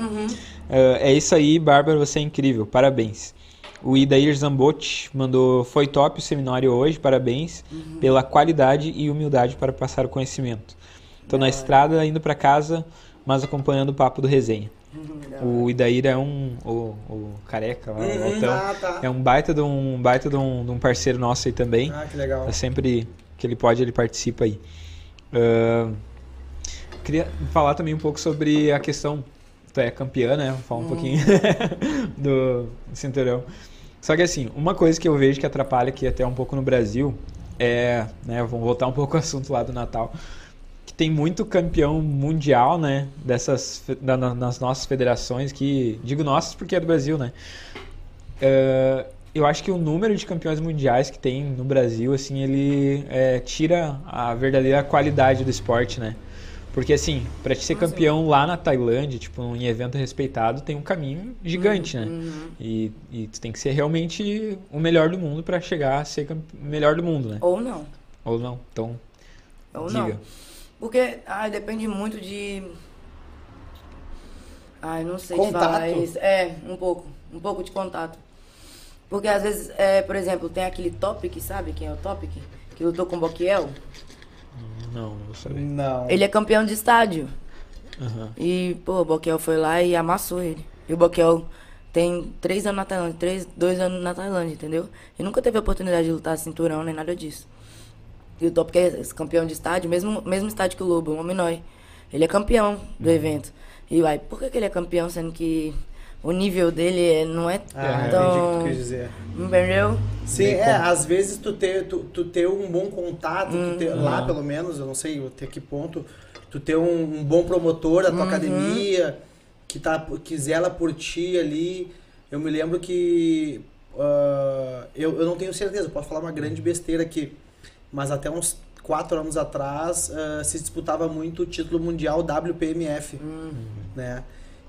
Ah, é isso aí, Bárbara, você é incrível, parabéns. O Idair Zambotti mandou, foi top o seminário hoje, parabéns pela qualidade e humildade para passar o conhecimento. Tô na estrada, indo para casa, mas acompanhando o papo do resenha. O Idair é um. O, o careca lá, o Uhum, altão. ah, tá. É um baita de um, baita de um, de um parceiro nosso aí também. Ah, que legal. É sempre que ele pode, ele participa aí. Ahn, queria falar também um pouco sobre a questão. Tu é campeã, né? Vou falar um pouquinho [laughs] do cinturão. Só que assim, uma coisa que eu vejo que atrapalha aqui até um pouco no Brasil é. Né, vamos voltar um [laughs] pouco ao assunto lá do Natal. Que tem muito campeão mundial, né? Dessas, da- na- nas nossas federações, que. Digo nossas porque é do Brasil, né? É, eu acho que o número de campeões mundiais que tem no Brasil, assim, ele é, tira a verdadeira qualidade do esporte, né? Porque, assim, pra te ser campeão lá na Tailândia, tipo, em evento respeitado, tem um caminho gigante, né? E, e tu tem que ser realmente o melhor do mundo pra chegar a ser o melhor do mundo, né? Ou não. Ou não? Então, Ou diga. não. Porque, ai, depende muito de. Ai, não sei te Contato? falar isso. É, um pouco. Um pouco de contato. Porque às vezes, é, por exemplo, tem aquele Topic, sabe quem é o Topic? Que lutou com o Boquiel. Não, não saber. Não. Ele é campeão de estádio. Aham. E, pô, o Boquiel foi lá e amassou ele. E o Boquiel tem três anos na Tailândia, três, dois anos na Tailândia, entendeu? E nunca teve a oportunidade de lutar cinturão, nem nada disso. E o Top, que é esse campeão de estádio, mesmo, mesmo estádio que o Lobo, o Mominói. Ele é campeão do evento. E vai, por que, que ele é campeão, sendo que o nível dele é- não é Ah, entendi o que tão. quis dizer. Entendeu? Sim, é, às vezes tu ter, tu, tu ter um bom contato, tu ter, Uhum. lá pelo menos, eu não sei até que ponto, tu ter um, um bom promotor da tua Uhum. academia, que, tá, que zela por ti ali. Eu me lembro que. ah, eu, eu não tenho certeza, posso falar uma grande besteira aqui, mas até uns quatro anos atrás ah, se disputava muito o título mundial WPMF, Uhum. né?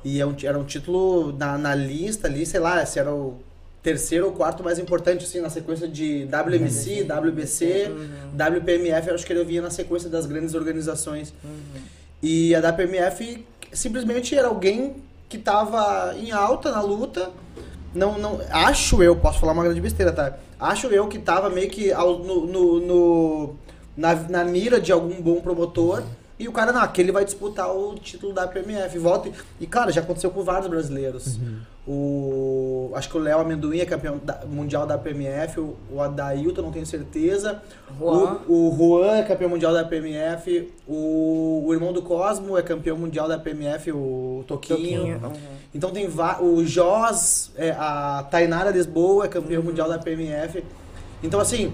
E é era um título na, na lista ali, sei lá, se era o terceiro ou quarto mais importante, assim, na sequência de WMC, WBC, WPMF, eu acho que ele vinha na sequência das grandes organizações. E a WPMF simplesmente era alguém que tava em alta na luta, não, não, acho eu, posso falar uma grande besteira, tá? Acho eu que tava meio que ao- no, no, no- na, na mira de algum bom promotor. E o cara, não, aquele vai disputar o título da PMF. Volta e, e, cara, já aconteceu com vários brasileiros. O, acho que o Léo Amendoim é campeão da- mundial da PMF. O, o Adailton, não tenho certeza. Juan. O, o Juan é campeão mundial da PMF. O, o irmão do Cosmo é campeão mundial da PMF, o Toquinho. Toquinho. uhum. Então tem o Jos, é, a Tainara Lisboa é campeão mundial da PMF. Então assim,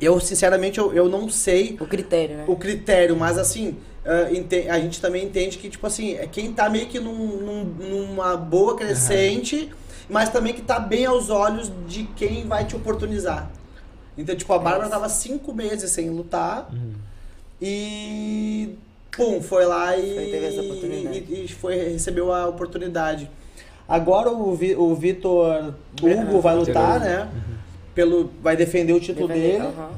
eu sinceramente eu, eu não sei O critério, né? o critério, mas assim, ah, a gente também entende que, tipo assim, é quem tá meio que num- num- numa boa crescente, mas também que tá bem aos olhos de quem vai te oportunizar. Então, tipo, a Bárbara tava cinco meses sem lutar e pum, foi lá e, Foi, teve essa oportunidade. e, e foi, recebeu a oportunidade. Agora o, Vi- o Vitor Hugo vai lutar, né? Pelo, vai defender o título Defender, dele. aham.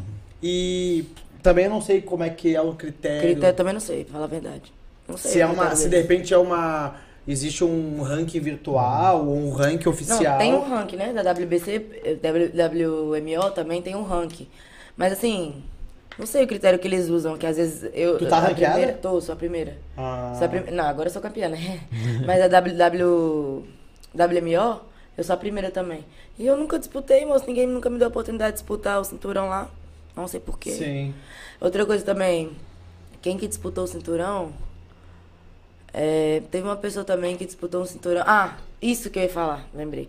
E também não sei como é que é o critério. Critério também não sei, pra falar a verdade. Não sei. se é uma, se de repente é uma existe um ranking virtual ou um ranking oficial. Não, tem um ranking, né? Da WBC, eh, WMO também tem um ranking. Mas assim, não sei o critério que eles usam, que às vezes eu. Tu tá ranqueada? Primeira, tô, sou a primeira. Ah, Sou a prim- Não, agora eu sou campeã, né? [laughs] Mas a WW... WMO, eu sou a primeira também. E eu nunca disputei, moço. Ninguém nunca me deu a oportunidade de disputar o cinturão lá. Não sei porquê. Sim. Outra coisa também, quem que disputou o cinturão? é, teve uma pessoa também que disputou um cinturão. Ah, isso que eu ia falar, lembrei.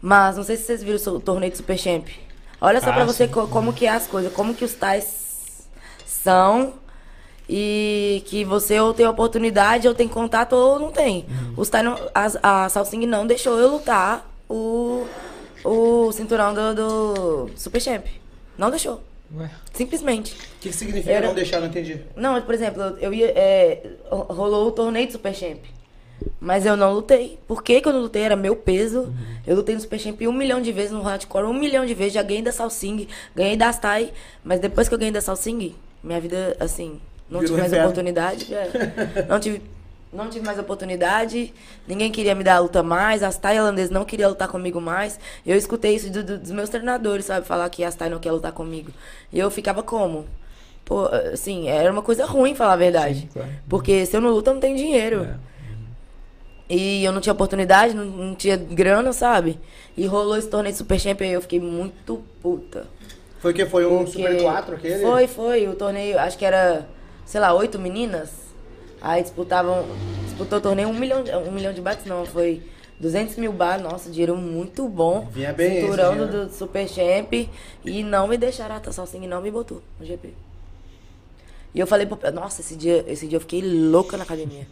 Mas não sei se vocês viram o torneio de Super Champ. Olha só Ah, pra você sim. como que é as coisas, como que os tais são e que você ou tem oportunidade, ou tem contato, ou não tem. Os tais não, as- a Salsing não deixou eu lutar o, o cinturão do, do Super Champ. Não deixou. Ué. Simplesmente. O que, que significa Era- não deixar? Não entendi. Não, por exemplo, eu ia. é, ro- rolou o torneio de Super Champ. Mas eu não lutei. Por que, que eu não lutei? Era meu peso. Eu lutei no Super Champ um milhão de vezes, no Hardcore um milhão de vezes. Já ganhei da Salsing, ganhei da Astai. Mas depois que eu ganhei da Salsing, minha vida, assim, não Virou tive mais inferno. oportunidade. é. não, tive, não tive mais oportunidade. Ninguém queria me dar a luta mais. A Astai holandesa não queria lutar comigo mais. Eu escutei isso do- do- dos meus treinadores, sabe? Falar que a Astai não quer lutar comigo. E eu ficava como? Pô, assim, era uma coisa ruim, falar a verdade. Sim, claro. Porque se eu não luto, eu não tenho dinheiro. É. E eu não tinha oportunidade, não, não tinha grana, sabe? E rolou esse torneio de Super Champ aí, eu fiquei muito puta. Foi que? Foi um Porque Super 4 aquele? Foi, foi. O torneio, acho que era, sei lá, oito meninas. Aí disputavam. Disputou o torneio um milhão, de- um milhão de bates, não, foi 200 mil bar, nossa, dinheiro muito bom. Vinha bem esse Cinturão do, Super Champ. E não me deixaram a Salsinha não me botou no GP. E eu falei pro. Nossa, esse dia, esse dia eu fiquei louca na academia.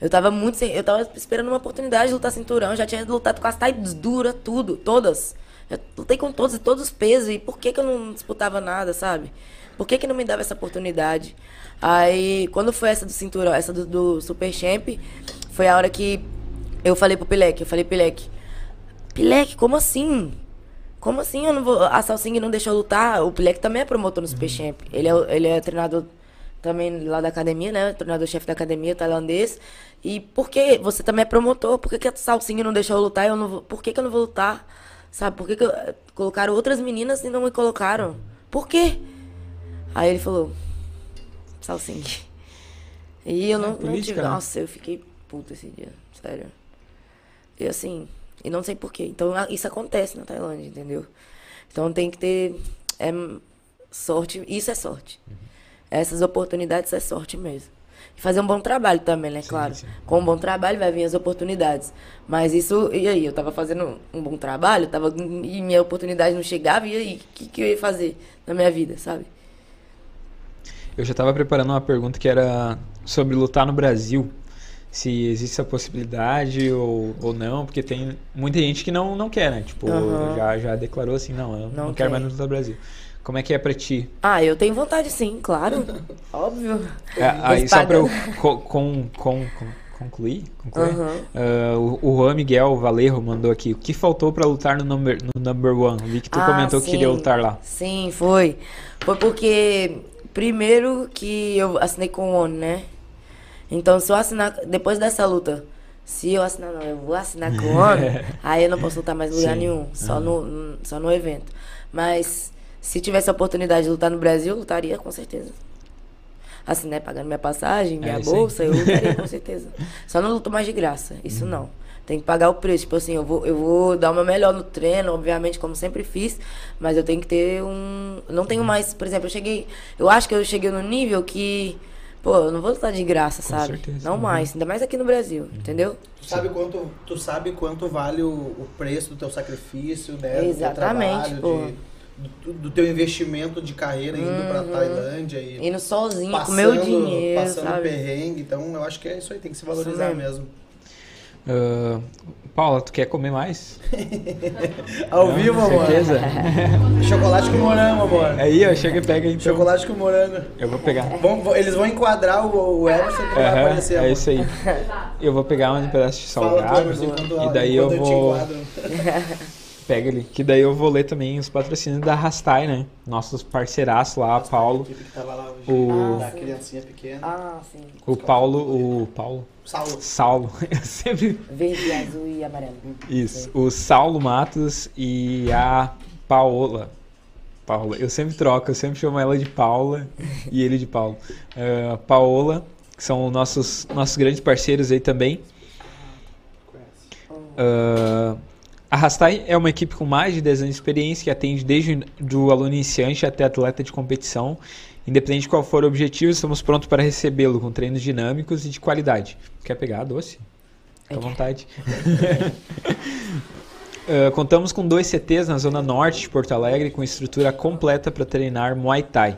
Eu tava muito sem. Eu tava esperando uma oportunidade de lutar cinturão. Já tinha lutado com as tais duras, tudo, todas. Eu lutei com todos e todos os pesos. E por que, que eu não disputava nada, sabe? Por que, que não me dava essa oportunidade? Aí, quando foi essa do cinturão, essa do, do Super Champ, foi a hora que eu falei pro Pilek, eu falei, Pilek, Pilek, como assim? Como assim eu não vou. A Salsing não deixou eu lutar? O Pilek também é promotor no Super Champ. Ele é, ele é treinador também lá da academia, né? Treinador-chefe da academia, tailandês. E por que você também é promotor? Por que, que a Salsinha não deixou eu lutar? Eu não vou, por que, que eu não vou lutar? Sabe? Por que, que eu- colocaram outras meninas e não me colocaram? Por quê? Aí ele falou, Salsing. E eu não, não política, tive. né? Nossa, eu fiquei puta esse dia. Sério. E assim, e não sei porquê. Então isso acontece na Tailândia, entendeu? Então tem que ter é, sorte. Isso é sorte. Essas oportunidades é sorte mesmo. E fazer um bom trabalho também, né? Sim, claro. sim. Com um bom trabalho vai vir as oportunidades. Mas isso, e aí? Eu tava fazendo um bom trabalho, tava, e minha oportunidade não chegava, e aí? O que, que eu ia fazer na minha vida, sabe? Eu já estava preparando uma pergunta que era sobre lutar no Brasil. Se existe essa possibilidade ou, ou não, porque tem muita gente que não, não quer, né? Tipo, Aham. já, já declarou assim, não, eu não, Não quero quer. mais lutar no Brasil. Como é que é pra ti? Ah, eu tenho vontade sim, claro. [laughs] Óbvio. É, aí só pra eu pagam. co- com, com, com- concluir, concluir Aham. ah, o, Juan Miguel Valerro mandou aqui, o que faltou pra lutar no number, no number one? Vi que tu Ah, comentou que queria sim. lutar lá. Sim, foi. Foi porque, primeiro que eu assinei com o ONU, né? Então, se eu assinar, depois dessa luta, se eu assinar, não, eu vou assinar com o [laughs] ONU, aí eu não posso lutar mais em lugar Sim. nenhum, só, no, só no evento. Mas, se tivesse a oportunidade de lutar no Brasil, eu lutaria com certeza. Assim, né? Pagando minha passagem, minha É, bolsa, eu lutaria com [laughs] certeza. Só não luto mais de graça, isso Uhum. não. Tem que pagar o preço. Tipo assim, eu vou, eu vou dar o meu melhor no treino, obviamente, como sempre fiz. Mas eu tenho que ter um. eu Não tenho mais. Por exemplo, eu cheguei. Eu acho que eu cheguei no nível que. Pô, eu não vou lutar de graça, sabe? certeza, Não uhum. mais. Ainda mais aqui no Brasil, entendeu? Tu sabe quanto, tu sabe quanto vale o, o preço do teu sacrifício, né? Exatamente, do teu trabalho, de, do, do teu investimento de carreira indo pra Tailândia e Indo sozinho, passando, com meu dinheiro, passando sabe? perrengue. Então eu acho que é isso aí, tem que se valorizar mesmo. mesmo. Ah, Paula, tu quer comer mais? [laughs] Ao Não, vivo, amor. certeza? [laughs] Chocolate com morango, amor. Aí, ó, chega e pega então. Chocolate com morango. Eu vou pegar. Vão- eles vão enquadrar o, o Emerson que vai Aham, aparecer. é amor. isso aí. Eu vou pegar um pedaço de Fala salgado Emerson enquanto, e daí eu enquanto vou. [laughs] pega ali, que daí eu vou ler também os patrocínios da Rastai, né? Nossos parceiraços lá, Paulo, que tava lá hoje, O- da criancinha pequena. Ah, sim. o Paulo, o Paulo, Saulo. Saulo, [laughs] eu sempre Verde, azul e amarelo. isso, o Saulo Matos e a Paola. Paula, eu sempre troco, eu sempre chamo ela de Paula e ele de Paulo. Ah, Paola, que são nossos nossos grandes parceiros aí também. Ah, a Rastai é uma equipe com mais de 10 anos de experiência que atende desde o aluno iniciante até atleta de competição. Independente de qual for o objetivo, estamos prontos para recebê-lo com treinos dinâmicos e de qualidade. Quer pegar doce? Fica à vontade. Ah, [laughs] contamos com dois CTs na zona norte de Porto Alegre com estrutura completa para treinar Muay Thai.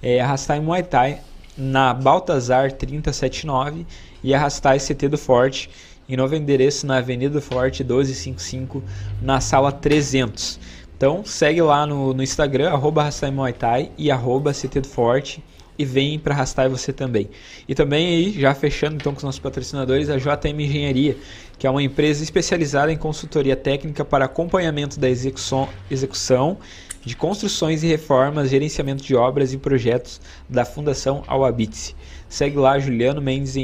É a Rastai Muay Thai na Baltazar 3079 e a Rastai CT do Forte em novo endereço na Avenida Forte 1255 na sala 300. Então segue lá no, no Instagram arroba Rastai Thai e arroba CT do Forte e vem para Rastai você também. E também aí, já fechando então com os nossos patrocinadores, a JM Engenharia, que é uma empresa especializada em consultoria técnica para acompanhamento da execução, execução de construções e reformas, gerenciamento de obras e projetos da Fundação Awabitse. Segue lá Juliano Mendes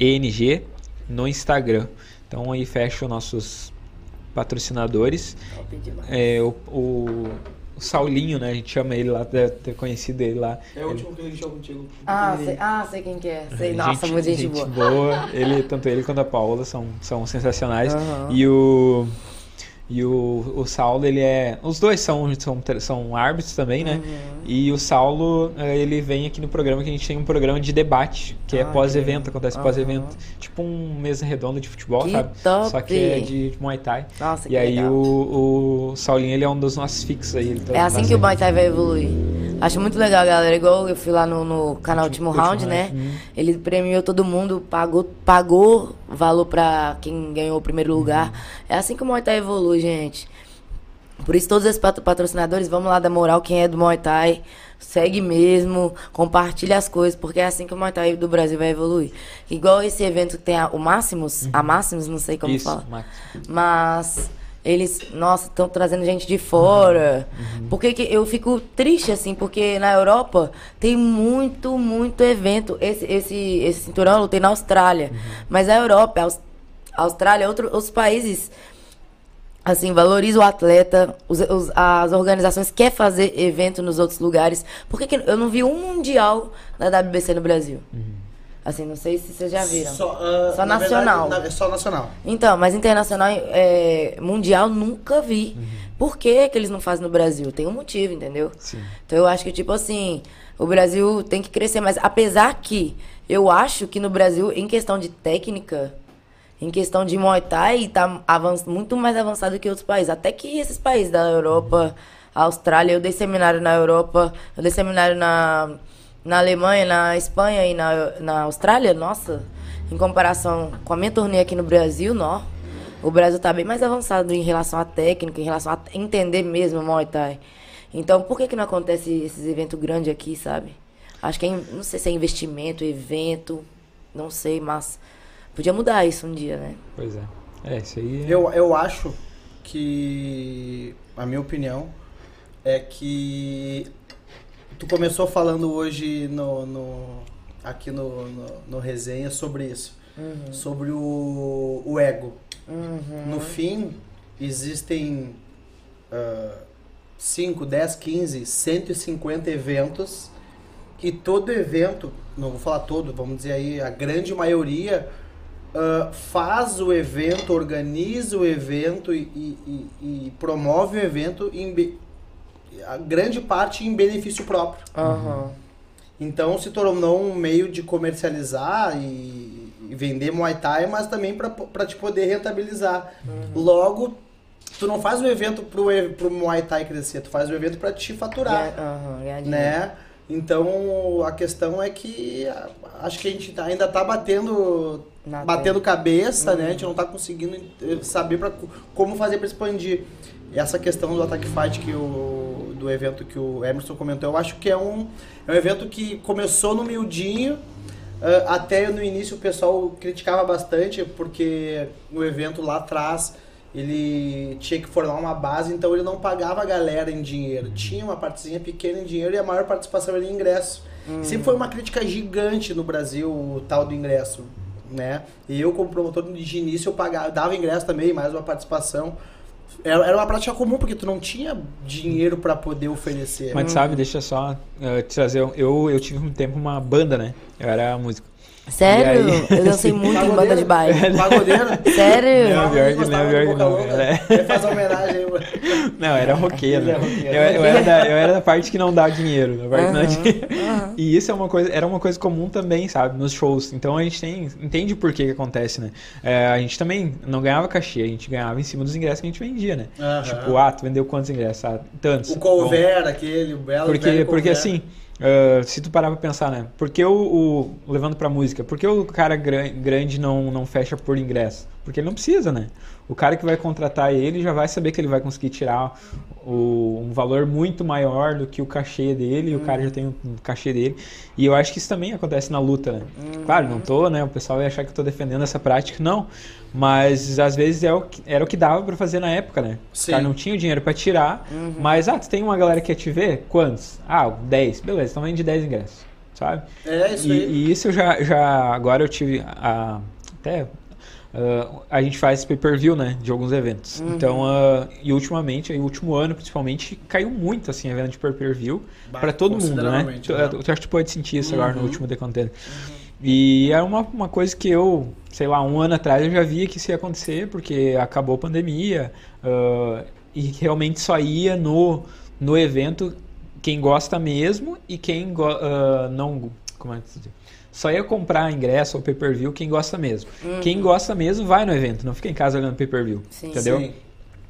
ENG no Instagram. Então aí fecha os nossos patrocinadores. É, o, o, o Saulinho, né? A gente chama ele lá, deve ter conhecido ele lá. É o último que ele jogou contigo. Ah, sei, ah, sei quem que é. Sei. Nossa, Gente- muita gente, boa. Ele, tanto ele quanto a Paola são, são sensacionais. Aham. E o e o, o Saulo, ele é. Os dois são, são, são árbitros também, né? Uhum. E o Saulo, eh, ele vem aqui no programa que a gente tem um programa de debate, que é Ah, pós-evento, que- acontece aham. pós-evento. Tipo um mesa redonda de futebol, Que sabe? top! Só que é de Muay Thai. Nossa, que E aí legal. o, o Saulinho, ele é um dos nossos fixos aí. tá É assim que o Muay Thai vai evoluir. Acho muito legal, galera. Igual eu fui lá no, no canal Último Round, né? Uhum. Ele premiou todo mundo, pagou, pagou valor pra quem ganhou o primeiro lugar. É assim que o Muay Thai evolui, gente. Por isso, todos esses patro- patrocinadores, vamos lá dar moral. Quem é do Muay Thai, segue mesmo, compartilha as coisas, porque é assim que o Muay Thai do Brasil vai evoluir. Igual esse evento que tem a, o Máximos, a Máximos, não sei como Isso, fala. Max. Mas eles, nossa, estão trazendo gente de fora. Por que que eu fico triste, assim? Porque na Europa tem muito, muito evento. Esse, esse, esse cinturão eu lutei na Austrália. Mas a Europa, a Aus- a Austrália, outro, outros países, assim, valoriza o atleta. os- os- as organizações querem fazer evento nos outros lugares. Por que, que eu não vi um mundial da WBC no Brasil? Assim, não sei se vocês já viram. Só, ah, Só na nacional. verdade, na- é só nacional. Então, mas internacional, é, mundial, nunca vi. Por que, que eles não fazem no Brasil? Tem um motivo, entendeu? Sim. Então eu acho que, tipo assim, O Brasil tem que crescer mais. Apesar que eu acho que no Brasil, em questão de técnica, em questão de Muay Thai, tá muito mais avançado que outros países. Até que esses países da Europa, Austrália, eu dei seminário na Europa, eu dei seminário na, na Alemanha, na Espanha e na, na Austrália, nossa, em comparação com a minha turnê aqui no Brasil, não. O Brasil tá bem mais avançado em relação à técnica, em relação a entender mesmo o Muay Thai. Então, por que que não acontece esses eventos grandes aqui, sabe? Acho que é, não sei se é investimento, evento, não sei, mas podia mudar isso um dia, né? Pois é. É, isso aí. É... Eu, eu acho que, a minha opinião, é que tu começou falando hoje no, no aqui no, no, no, resenha sobre isso. Uhum. Sobre o, o ego. Uhum. No fim, existem uh, 5, 10, 15, 150 eventos e todo evento, não vou falar todo, vamos dizer aí, a grande maioria uh, faz o evento, organiza o evento e, e, e promove o evento em a grande parte em benefício próprio. Uhum. Então se tornou um meio de comercializar e, e vender Muay Thai, mas também para te poder rentabilizar. Uhum. Logo, tu não faz o evento pro, pro Muay Thai crescer, tu faz o evento para te faturar. Yeah, uhum, né? Então a questão é que acho que a gente tá, ainda está batendo batendo cabeça, uhum. né? A gente não está conseguindo eh, saber pra, como fazer para expandir. Essa questão do Attack Fight que o, do evento que o Emerson comentou, eu acho que é um, é um evento que começou no miudinho, uh, até no início o pessoal criticava bastante, porque o evento lá atrás ele tinha que formar uma base, então ele não pagava a galera em dinheiro. Tinha uma partezinha pequena em dinheiro e a maior participação era em ingresso. Hum. Sempre foi uma crítica gigante no Brasil o tal do ingresso, né? E eu como promotor de início eu pagava, dava ingresso também, mais uma participação. Era, uma prática comum porque tu não tinha dinheiro para poder oferecer. Mas sabe, deixa só uh, te trazer, eu eu tive um tempo uma banda, né? Eu era músico. Sério? Eu dancei muito em banda de baile. Pagodeiro? Sério? Não, pior que não, pior que não. Era... Faz homenagem aí, Não, era roqueiro. Eu, eu, era da, eu era da parte que não dá dinheiro. Na parte não dinheiro. E isso é uma coisa, era uma coisa comum também, sabe? Nos shows. Então a gente tem, entende por que, que acontece, né? É, a gente também não ganhava cachê, a gente ganhava em cima dos ingressos que a gente vendia, né? Tipo, ah, tu vendeu quantos ingressos? Ah, tantos. O cover, aquele, o belo Porque, porque assim Uh, se tu parar pra pensar, né? Por que o, o levando pra música, por que o cara grande não, não fecha por ingresso? Porque ele não precisa, né? O cara que vai contratar ele já vai saber que ele vai conseguir tirar o, um valor muito maior do que o cachê dele, e o cara já tem o um cachê dele. E eu acho que isso também acontece na luta, né? Uhum. Claro, não tô, né? O pessoal vai achar que eu tô defendendo essa prática, não. Mas às vezes é o que, era o que dava para fazer na época, né? Sim. O cara não tinha o dinheiro para tirar, uhum. mas ah, tu tem uma galera que quer te ver? Quantos? Ah, 10. Beleza, então vende 10 ingressos, sabe? É, isso e, aí. E isso eu já, já agora eu tive a, até Uh, a gente faz pay-per-view, né, de alguns eventos. Uhum. Então, uh, e ultimamente, aí, o último ano principalmente, caiu muito, assim, evento de pay-per-view para todo mundo, né? né? Eu acho que tu pode sentir isso uhum. agora no uhum. último The Content. Uhum. E era uma, uma coisa que eu, sei lá, um ano atrás eu já via que isso ia acontecer, porque acabou a pandemia uh, e realmente só ia no, no evento quem gosta mesmo e quem go não... Como é que se diz? Só ia comprar ingresso ou pay-per-view quem gosta mesmo. Uhum. Quem gosta mesmo vai no evento, não fica em casa olhando pay-per-view. Entendeu? Sim.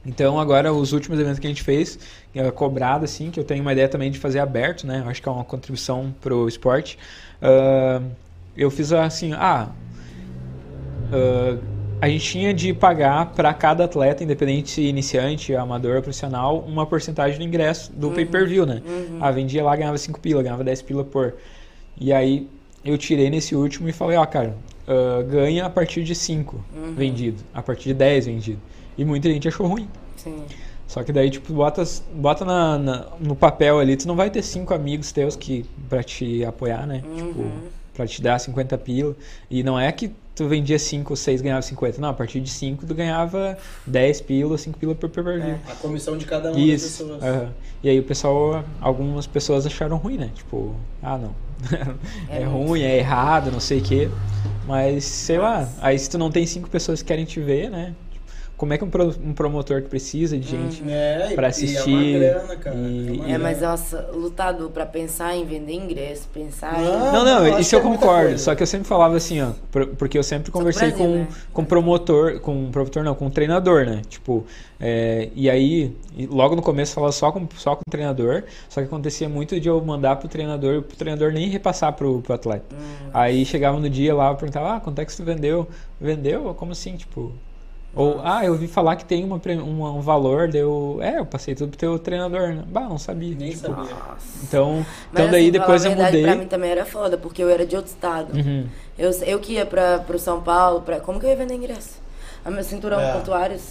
Então, agora, os últimos eventos que a gente fez, é, cobrado, assim, que eu tenho uma ideia também de fazer aberto, né? Acho que é uma contribuição pro esporte. Uh, eu fiz assim, ah... Uh, a gente tinha de pagar para cada atleta, independente se iniciante, amador, profissional, uma porcentagem do ingresso do uhum. pay-per-view, né? Uhum. Ah, vendia lá, ganhava 5 pila, ganhava 10 pila por. E aí eu tirei nesse último e falei, ó, cara, uh, ganha a partir de 5 uhum. vendido, a partir de 10 vendido. E muita gente achou ruim. Sim. Só que daí, tipo, bota, bota na, na, no papel ali, tu não vai ter cinco amigos teus que pra te apoiar, né? Uhum. Tipo, pra te dar 50 pila. E não é que tu vendia 5 ou 6 ganhava 50. Não, a partir de 5 tu ganhava 10 pila, 5 pila por pay-per-view. É, a comissão de cada uma Isso. das pessoas. Uhum. E aí o pessoal, algumas pessoas acharam ruim, né? Tipo, ah não, [laughs] é, é ruim, é errado, não sei o quê. Mas, sei lá, aí se tu não tem cinco pessoas que querem te ver, né? Como é que um, pro- um promotor que precisa de gente É, e- pra e assistir. é uma grana, cara. e- é, uma É, mas nossa, lutador pra pensar em vender ingresso, pensar Não, em. Não, não, acho isso eu é concordo. Só que eu sempre falava assim, ó, por- porque eu sempre conversei Brasil, com, né? com promotor, com promotor não, com treinador, né? Tipo, é, e aí, logo no começo eu falava só com, só com o treinador, só que acontecia muito de eu mandar pro treinador e pro treinador nem repassar pro, pro atleta. Hum. Aí chegava no dia lá, eu perguntava, ah, quanto é que você vendeu? Vendeu? Como assim, tipo... Ou, ah, eu ouvi falar que tem uma, uma- um valor, deu. É, eu passei tudo pro teu treinador, né? Bah, não sabia. Nem tipo, sabia. Então, Mas, então daí assim, depois eu verdade, mudei. Pra mim também era foda, porque eu era de outro estado. Uhum. Eu, eu que ia pra, pro São Paulo, pra, como que eu ia vender ingresso? A meu cinturão É. portuários.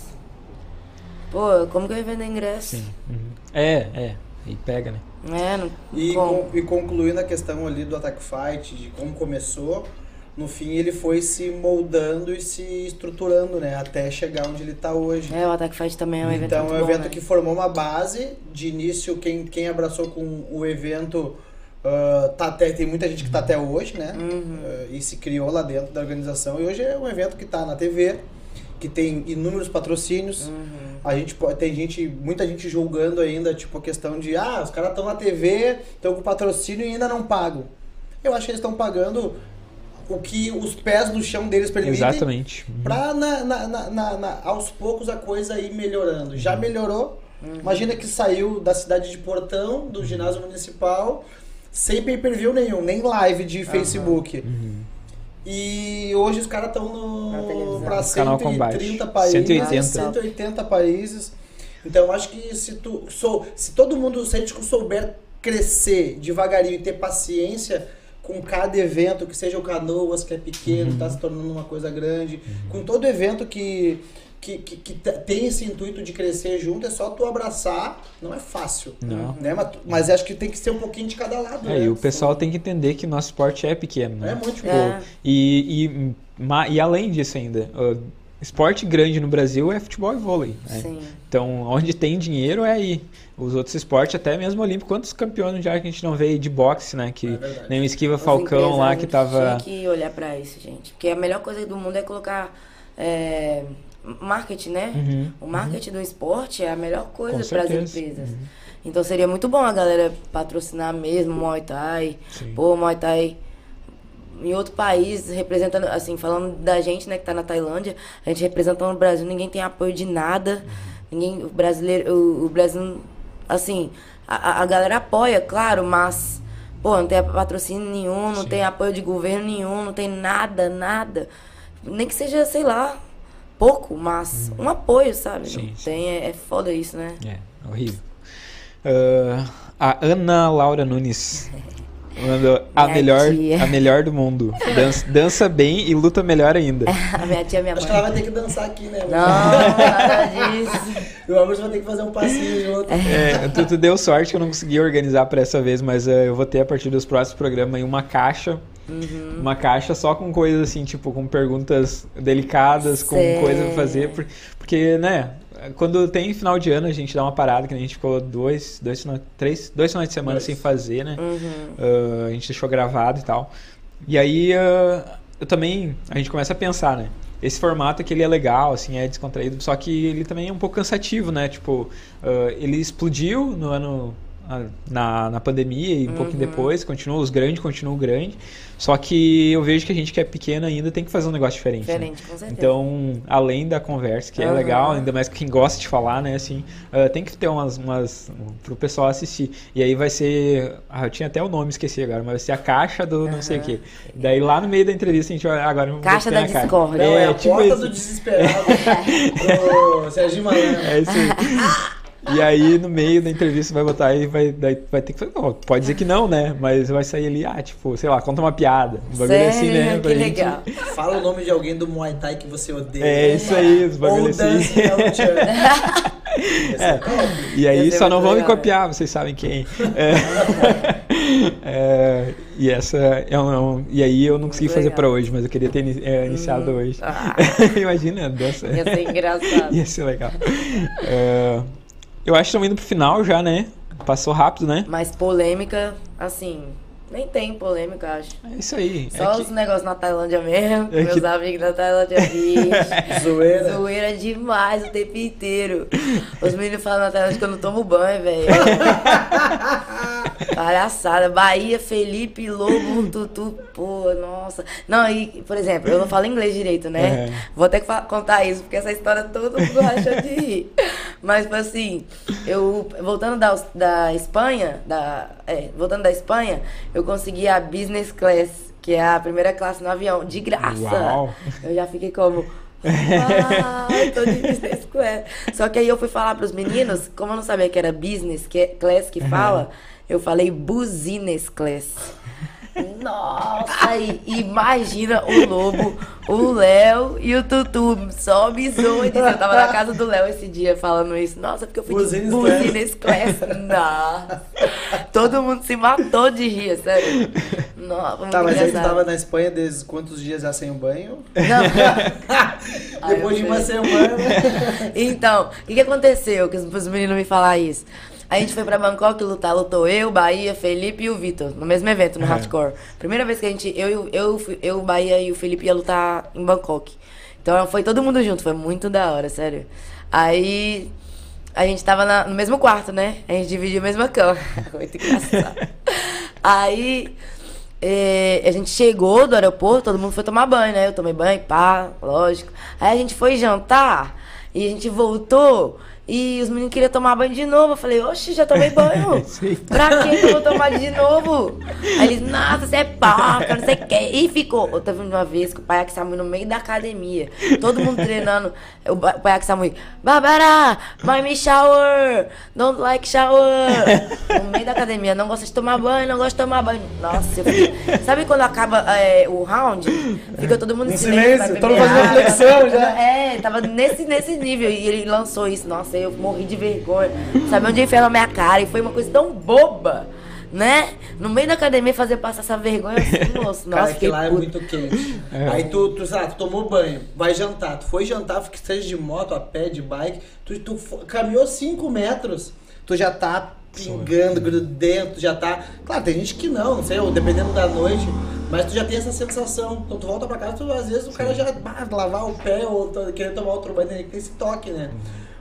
Pô, como que eu ia vender ingresso? Sim. uhum. É, é. Aí pega, né? É, não, E, con- e concluindo a questão ali do Attack Fight, de como começou, no fim ele foi se moldando e se estruturando, né? Até chegar onde ele tá hoje. É, o Attack Fight também é um evento Então é um bom, evento né? que formou uma base. De início, quem, quem abraçou com o evento ah, tá até, tem muita gente que tá até hoje, né? Uhum. Ah, e se criou lá dentro da organização. E hoje é um evento que tá na TV, que tem inúmeros patrocínios. Uhum. A gente tem gente, muita gente julgando ainda, tipo, a questão de, ah, os caras estão na TV, estão com patrocínio e ainda não pagam. Eu acho que eles estão pagando o que os pés no chão deles permitem. Exatamente. Uhum. Pra na, na- na- na- na- aos poucos a coisa ir melhorando. Já Uhum. melhorou. Imagina que saiu da cidade de Portão, do ginásio municipal, sem pay-per-view nenhum, nem live de Facebook. Uhum. E hoje os caras estão Canal 130 Combate. países, 180. 180 países. Então acho que se tu sou, se todo mundo se a gente souber crescer devagarinho e ter paciência com cada evento, que seja o Canoas, que é pequeno, está se tornando uma coisa grande, com todo evento que que, que, que te- tem esse intuito de crescer junto, é só tu abraçar, não é fácil. Não. Né? Mas, mas acho que tem que ser um pouquinho de cada lado. É, né? e o pessoal tem que entender que nosso esporte é pequeno, né? É muito Tipo, É. e, e, ma- e além disso ainda, uh, esporte grande no Brasil é futebol e vôlei. né? Sim. Então, onde tem dinheiro é aí. Os outros esportes, até mesmo olímpico, quantos campeões já que a gente não vê aí de boxe, né? Que É nem o Esquiva Falcão lá que tava. Tinha que olhar pra isso, gente. Porque a melhor coisa do mundo é colocar é, marketing, né? Uhum, O marketing do esporte é a melhor coisa para as empresas. Então seria muito bom a galera patrocinar mesmo o Muay Thai. Sim. Pô, Muay Thai em outro país, representando, assim, falando da gente, né, que tá na Tailândia, a gente representando o Brasil, ninguém tem apoio de nada. Ninguém, o brasileiro, o, o Brasil, assim, a, a- galera apoia, claro, mas, pô, não tem patrocínio nenhum, não Sim. tem apoio de governo nenhum, não tem nada, nada. Nem que seja, sei lá, pouco, mas um apoio, sabe? Sim, tem, é, é foda isso, né? É, horrível. Ah, a Ana Laura Nunes. [laughs] Mandou a Minha melhor, tia. a melhor do mundo. Dança, dança bem e luta melhor ainda. [laughs] A minha tia, minha Acho que ela mãe. vai ter que dançar aqui, né? Não, [laughs] nada disso. E o Augusto vai ter que fazer um passinho junto. É, tu, tu deu sorte que eu não consegui organizar pra essa vez, mas eh, eu vou ter a partir dos próximos programas aí uma caixa. Uhum. Uma caixa só com coisas assim, tipo, com perguntas delicadas, com Sei. coisa pra fazer. por- Porque, né, quando tem final de ano, a gente dá uma parada, que a gente ficou dois, dois, três, dois finais de semana Dois. sem fazer, né? Uhum. Ah, a gente deixou gravado e tal. E aí ah, eu também a gente começa a pensar, né? Esse formato aqui ele é legal, assim, é descontraído, só que ele também é um pouco cansativo, né? Tipo, ah, ele explodiu no ano na, na pandemia e um pouquinho depois, continua, os grandes continuam grandes. Só que eu vejo que a gente que é pequeno ainda tem que fazer um negócio diferente. né? Diferente, com certeza. Então, além da conversa, que é Aham. legal, ainda mais quem gosta de falar, né, assim, ah, tem que ter umas, umas pro pessoal assistir. E aí vai ser, ah, eu tinha até o nome, esqueci agora, mas vai ser a caixa do não sei o quê. Daí lá no meio da entrevista a gente vai, agora Caixa da discórdia. Não, é, a tipo porta isso. do desesperado. [laughs] o Serginho Malandro. É isso aí. [laughs] E aí, no meio da entrevista, vai botar e vai, daí vai ter que fazer. não, pode dizer que não, né? Mas vai sair ali, ah, tipo, sei lá, conta uma piada. Um bagulho Sério, assim, né? que pra gente- legal. Fala o nome de alguém do Muay Thai que você odeia. É isso aí, os Ou bagulhos assim. [laughs] [laughs] É. top. E aí ser só não vão me legal, copiar, vocês sabem quem. É. [laughs] É, e essa é um, e aí eu não consegui Muito fazer legal. pra hoje, mas eu queria ter ini- é, iniciado hoje. Ah, Imagina, dança. ia ser engraçado. Ia ser legal. É, eu acho que estamos indo pro final já, né? Passou rápido, né? Mas polêmica, assim, Nem tem polêmica, eu acho. É isso aí. Só é que- os negócios na Tailândia mesmo. É Meus que- amigos da Tailândia vixe. [laughs] Zoeira. Zoeira demais o tempo inteiro. Os meninos falam na Tailândia que eu não tomo banho, velho. [laughs] Palhaçada. Bahia, Felipe, Lobo, Tutu, pô, nossa. Não, e, por exemplo, eu não falo inglês direito, né? É. Vou ter que contar isso, porque essa história todo mundo racha de rir. Mas, tipo assim, eu, voltando da, da Espanha, da, é, voltando da Espanha, eu consegui a business class, que é a primeira classe no avião, de graça. Uau. Eu já fiquei como. Ai, tô de [laughs] business class. Só que aí eu fui falar pros meninos, como eu não sabia que era business que- class que fala, eu falei business class. Nossa, e imagina o Lobo, o Léo e o Tutu. Só zoa. Eu tava na casa do Léo esse dia falando isso. Nossa, porque eu fui de Business class. business class. Nossa. Todo mundo se matou de rir, sério. Nossa, Tá, mas aí tu engraçado. tava na Espanha desde quantos dias já sem o banho? Não. [laughs] Depois de uma semana. Então, o que, que aconteceu? Que os, os meninos me falaram isso. A gente foi pra Bangkok lutar, lutou eu, Bahia, Felipe e o Vitor, no mesmo evento, no É. Hardcore. Primeira vez que a gente, eu, eu, eu, Bahia e o Felipe ia lutar em Bangkok. Então foi todo mundo junto, foi muito da hora, sério. Aí a gente tava na- no mesmo quarto, né? A gente dividia a mesma cama. [laughs] muito engraçado. Aí é, a gente chegou do aeroporto, todo mundo foi tomar banho, né? Eu tomei banho, pá, lógico. Aí a gente foi jantar e a gente voltou e os meninos queriam tomar banho de novo. Eu falei, oxe, já tomei banho. [laughs] pra que que eu vou tomar de novo? Aí eles, nossa, você é porca, não sei o quê. E ficou. Eu teve uma vez que o pai Samui no meio da academia, todo mundo treinando. O pai Samui, Barbara, my me shower, don't like shower. No meio da academia, não gosta de tomar banho, não gosta de tomar banho. Nossa, eu fiquei... Sabe quando acaba é, o round? Fica todo mundo em silêncio. silêncio, todo mundo fazendo água. flexão já. É, tava nesse, nesse nível. E ele lançou isso. Nossa, eu morri de vergonha. Sabe onde enfiar na minha cara? E foi uma coisa tão boba, né? No meio da academia fazer passar essa vergonha assim, [laughs] moço. Nossa, Cara, que fiquei lá é puto. muito quente. É. Aí tu, tu, lá, tu tomou banho, vai jantar. Tu foi jantar, que seja de moto, a pé, de bike. Tu, tu caminhou 5 metros, tu já tá pingando, grudento, já tá. Claro, tem gente que não, não sei, ou dependendo da noite. Mas tu já tem essa sensação. Então tu volta pra casa, tu, às vezes o cara já bah, lavar o pé ou querendo tomar outro banho, tem esse toque, né?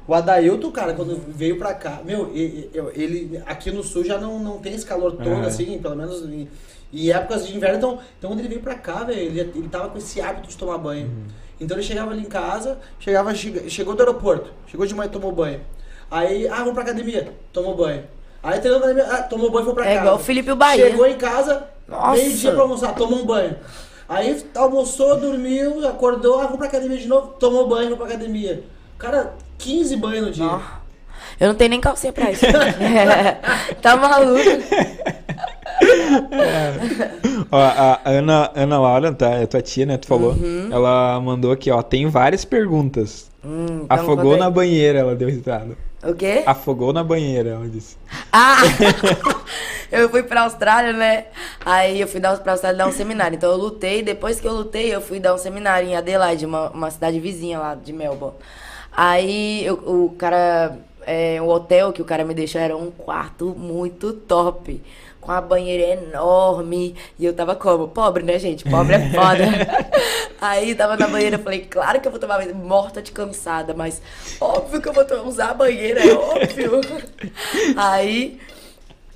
O Adailton, cara, quando veio pra cá, meu, e- e- ele aqui no sul já não, não tem esse calor todo, Aham. assim, pelo menos em, em épocas de inverno. Então, então quando ele veio pra cá, velho, ele, ele tava com esse hábito de tomar banho. Então ele chegava ali em casa, chegava, chega- chegou do aeroporto, chegou de manhã, tomou banho. Aí, ah, vamos pra academia, tomou banho. Aí treinou na academia, ah, tomou banho, foi pra É casa. igual o Felipe e o Bahia. Chegou em casa, Nossa. meio dia pra almoçar, tomou um banho. Aí almoçou, dormiu, acordou, ah, vamos pra academia de novo, tomou banho, foi pra academia. Cara, 15 banhos no dia. Ó, Eu não tenho nem calcinha pra isso. [laughs] [laughs] tá maluco? [laughs] Ó, a Ana, Ana Laura, tá? É tua tia, né? Tu falou. Ela mandou aqui, ó. Tem várias perguntas. Hum, então Afogou na banheira, ela deu risada. O quê? Afogou na banheira, ela disse. Ah! eu fui pra Austrália, né? Aí eu fui dar, pra Austrália dar um seminário. Então eu lutei. Depois que eu lutei, eu fui dar um seminário em Adelaide, uma, uma cidade vizinha lá de Melbourne. Aí eu- o cara. É, o hotel que o cara me deixou era um quarto muito top. Com a banheira enorme. E eu tava como? Pobre, né, gente? Pobre é foda. [laughs] Aí tava na banheira, eu falei, claro que eu vou tomar banho, morta de cansada, mas óbvio que eu vou usar a banheira, é óbvio. [laughs] Aí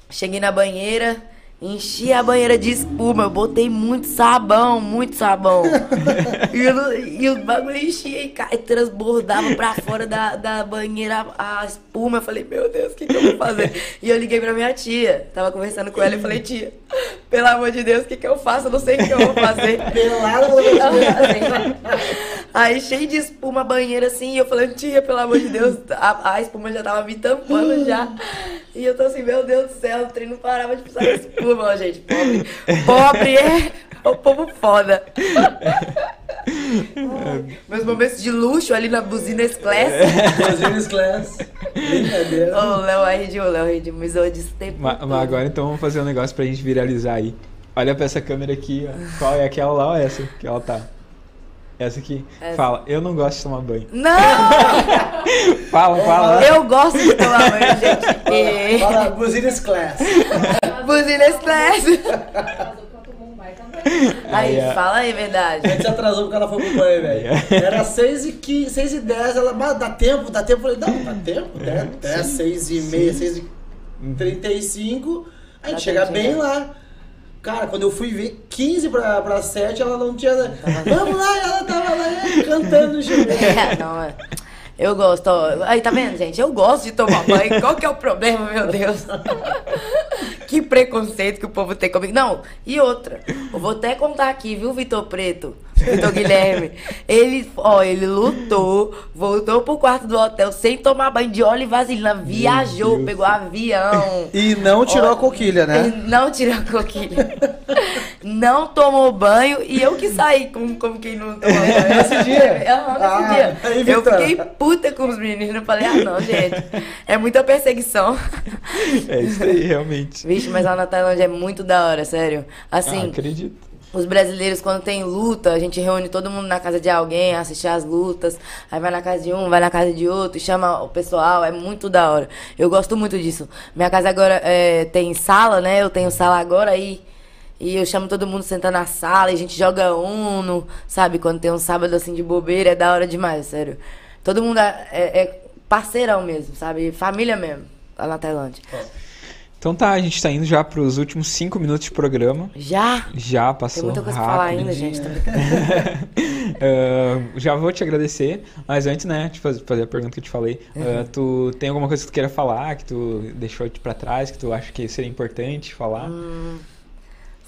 cheguei na banheira, enchi a banheira de espuma, eu botei muito sabão, muito sabão. [laughs] e, e o bagulho enchia e e transbordava pra fora da, da banheira a, a espuma. Eu falei, meu Deus, o que, que eu vou fazer? E eu liguei pra minha tia, tava conversando com ela e falei, tia, pelo amor de Deus, o que, que eu faço? Eu não sei o que eu vou fazer. Pelada pela banheira. Aí cheio de espuma, banheira assim, e eu falando, tia, pelo amor de Deus, a, a espuma já tava me tampando já. E eu tô assim, meu Deus do céu, o trem não parava de precisar de espuma, gente. Pobre, pobre é o povo foda. Ai, Meus momentos de luxo ali na buzina Class. Business class. Brincadeira. Ô, Léo de o Léo me zoou disso o tempo Ma- todo. Mas agora então vamos fazer um negócio pra gente viralizar aí. Olha pra essa câmera aqui, ó. Qual é aquela lá ou essa que ela tá? Essa aqui. Essa. Fala, eu não gosto de tomar banho. Não! [laughs] Fala, fala. Eu gosto de tomar banho, gente. E... Fala, Business Class. [laughs] Baita banho. [laughs] Aí, Aí, ó. fala aí, verdade. A gente se atrasou porque ela foi pro banho, velho. Era 6 e 15, 6 e 10, ela, mas dá tempo, dá tempo. Eu falei, não, dá tempo, né? Até 6 e meia, 6 e 35, a gente chega bem lá. Cara, quando eu fui ver 15 pra, pra 7, ela não tinha. Vamos lá, ela tava lá cantando no chuveiro. [laughs] É, não, é. Eu gosto. Aí, tá vendo, gente? Eu gosto de tomar banho. Qual que é o problema, meu Deus? [laughs] que preconceito que o povo tem comigo. Não, e outra. Eu vou até contar aqui, viu, Vitor Preto? Vitor Guilherme. Ele, ó, ele lutou, voltou pro quarto do hotel sem tomar banho de óleo e vaselina. Viajou, pegou avião. E não tirou a coquilha, né? Ele não tirou a coquilha. não tomou banho e eu que saí como, como quem não tomou banho. [laughs] Nesse dia? Aham, nesse Ah, dia. aí, eu fiquei puta com os meninos. Eu falei, ah, não, gente. É muita perseguição. É isso aí, realmente. Vixe, mas lá na Tailândia é muito da hora, sério. Ah, Assim, acredito. Os brasileiros, quando tem luta, a gente reúne todo mundo na casa de alguém, assistir as lutas. Aí vai na casa de um, vai na casa de outro, chama o pessoal. É muito da hora. Eu gosto muito disso. Minha casa agora é, tem sala, né? Eu tenho sala agora aí. E eu chamo todo mundo sentar na sala e a gente joga Uno, sabe? Quando tem um sábado assim de bobeira, é da hora demais, sério. Todo mundo é, é- é parceirão mesmo, sabe? Família mesmo, lá na Tailândia. Então tá, a gente tá indo já pros últimos cinco minutos de programa. Já? Já passou Tem muita coisa pra falar rápido. ainda, gente. Tá [laughs] brincando. Ah, já vou te agradecer, mas antes, né, de faz- fazer a pergunta que eu te falei, Uhum. ah, tu tem alguma coisa que tu queira falar, que tu deixou de pra trás, que tu acha que seria importante falar? Hum.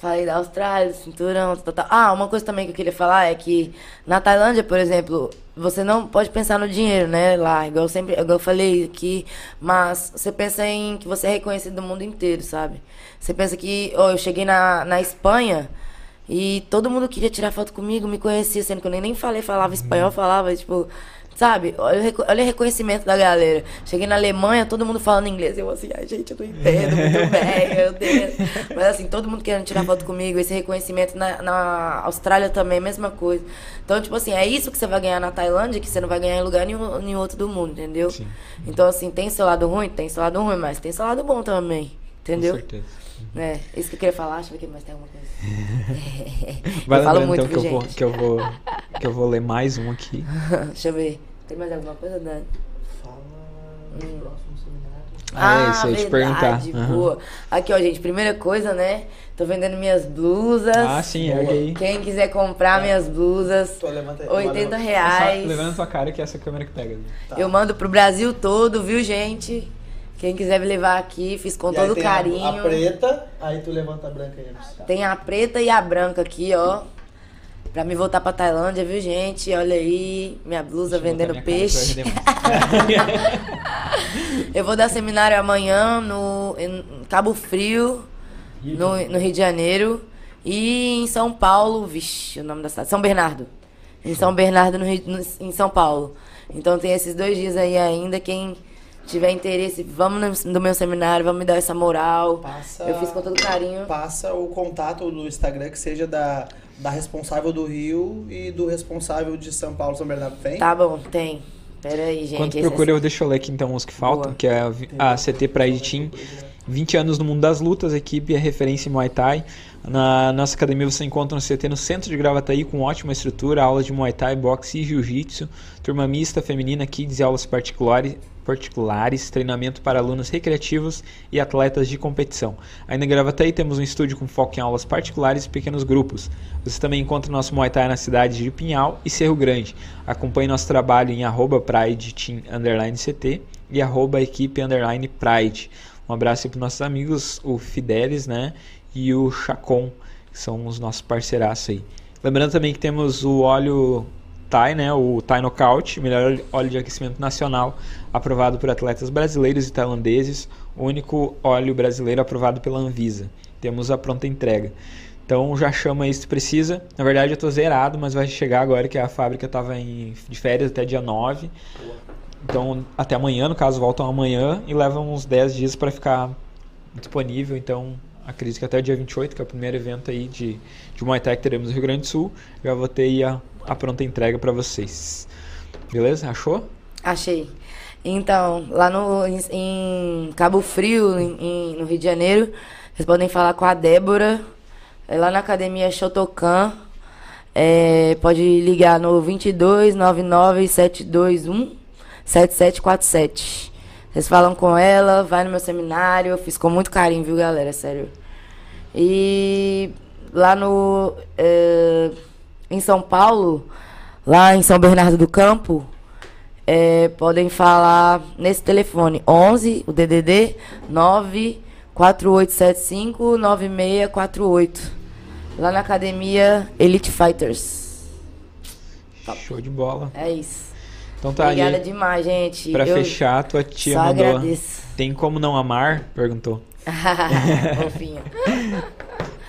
Falei da Austrália, do cinturão, tal, tal. Ah, uma coisa também que eu queria falar é que na Tailândia, por exemplo, você não pode pensar no dinheiro, né? Lá, igual eu sempre, igual eu falei aqui, mas você pensa em que você é reconhecido do mundo inteiro, sabe? Você pensa que, ó, eu cheguei na, na Espanha e todo mundo queria tirar foto comigo, me conhecia, sendo que eu nem, nem falei, falava espanhol, falava, tipo, sabe? Olha, olha o reconhecimento da galera. Cheguei na Alemanha, todo mundo falando inglês, eu assim, ai gente, eu não entendo muito bem, [laughs] meu Deus. Mas assim, todo mundo querendo tirar foto comigo, esse reconhecimento na, na Austrália também, mesma coisa. Então, tipo assim, é isso que você vai ganhar na Tailândia, que você não vai ganhar em lugar nenhum, nenhum outro do mundo, entendeu? Sim. Então, assim, tem seu lado ruim? Tem seu lado ruim, mas tem seu lado bom também, entendeu? Com certeza. É, isso que eu queria falar, deixa eu ver que mais tem alguma coisa. [laughs] Vai eu falo muito, então que eu, vou, que, eu vou, que eu vou ler mais um aqui. [laughs] Deixa eu ver. Tem mais alguma coisa, Dani? Fala no próximo seminário. Ah, é isso, eu ia te perguntar. verdade, Aham. boa. Aqui, ó, gente, primeira coisa, né? Tô vendendo minhas blusas. Ah, sim, ergue aí. Quem quiser comprar minhas blusas, Tô, levanta aí. 80 Só reais. levando a tua cara que é essa câmera que pega. Tá. Eu mando pro Brasil todo, viu, gente? Quem quiser me levar aqui, fiz com E aí todo tem a- carinho. A, preta, aí tu levanta a branca. Tem a preta e a branca aqui, ó. Pra me voltar pra Tailândia, viu, gente? Olha aí, minha blusa vendendo peixe. [laughs] Eu vou dar seminário amanhã no em Cabo Frio, no, no Rio de Janeiro. E em São Paulo, vixe, o nome da cidade, São Bernardo. Em São Bernardo, no Rio, no- em São Paulo. Então tem esses dois dias aí ainda. Quem tiver interesse, vamos no, no meu seminário, vamos me dar essa moral. Passa, Eu fiz com todo carinho. passa o contato do Instagram que seja da, da responsável do Rio e do responsável de São Paulo, São Bernardo. Tem? Tá bom, tem. Pera aí, gente. Enquanto é procura, eu deixa eu ler aqui então os que faltam, Boa. que é a a CT Pride Team. 20 anos no mundo das lutas, a equipe é referência em Muay Thai. Na nossa academia você encontra um CT no centro de Gravataí com ótima estrutura, aulas de Muay Thai, boxe e Jiu-Jitsu, turma mista, feminina, kids e aulas particulares, particulares, treinamento para alunos recreativos e atletas de competição. Ainda em Gravataí temos um estúdio com foco em aulas particulares e pequenos grupos. Você também encontra nosso Muay Thai na cidade de Pinhal e Cerro Grande. Acompanhe nosso trabalho em arroba Pride Team underline CT e arroba equipe underline Pride. Um abraço para nossos amigos, o Fidelis, né? E o Chacon, que são os nossos parceiraços aí. Lembrando também que temos o óleo Thai, né? O Thai Knockout, melhor óleo de aquecimento nacional, aprovado por atletas brasileiros e tailandeses, o único óleo brasileiro aprovado pela Anvisa. Temos a pronta entrega. Então já chama se precisa. Na verdade eu tô zerado, mas vai chegar agora que a fábrica tava em, de férias até dia 9. Então até amanhã, no caso, voltam amanhã e levam uns 10 dias para ficar disponível. Então acredito que até o dia 28, que é o primeiro evento aí de, de Muay Thai que teremos no Rio Grande do Sul, já vou ter aí a, a pronta entrega pra vocês. Beleza? Achou? Achei. Então, lá no, em, em Cabo Frio, em- em- no Rio de Janeiro, vocês podem falar com a Débora. É lá na academia Shotokan. É, pode ligar no 22 99 721 7747. Vocês falam com ela, vai no meu seminário. Eu fiz com muito carinho, viu, galera? Sério. E lá no. é, em São Paulo, lá em São Bernardo do Campo, é, podem falar nesse telefone 11, o DDD 94875 9648. Lá na academia Elite Fighters. Show de bola. É isso. Então tá Obrigada ali. demais, gente. Pra Eu fechar, tua tia mandou. agradeço. Tem como não amar? Perguntou. [laughs] [laughs] Fofinha.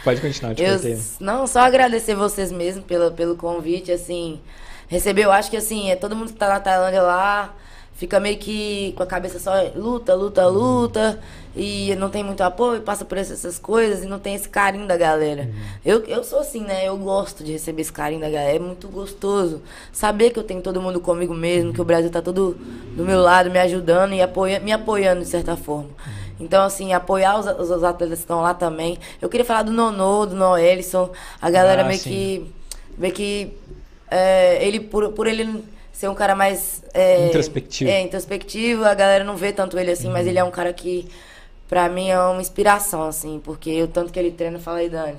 Pode continuar, eu te Eu, cortei. não, só agradecer vocês mesmo pelo, pelo convite, assim. Receber, eu acho que assim, é todo mundo que tá na Tailândia lá, fica meio que com a cabeça só luta, luta, luta, e não tem muito apoio, passa por essas, coisas e não tem esse carinho da galera. Eu, eu sou assim, né? Eu gosto de receber esse carinho da galera, é muito gostoso. Saber que eu tenho todo mundo comigo mesmo, que o Brasil tá todo do meu lado, me ajudando e apoia, me apoiando de certa forma. Então, assim, apoiar os, os, atletas que estão lá também. Eu queria falar do Nonô, do Noelson, a galera Ah, meio que. meio que. é, ele, por, por ele ser um cara mais. é, Introspectivo. É, introspectivo, a galera não vê tanto ele assim, mas ele é um cara que, pra mim, é uma inspiração, assim, porque o tanto que ele treina, fala aí, Dani.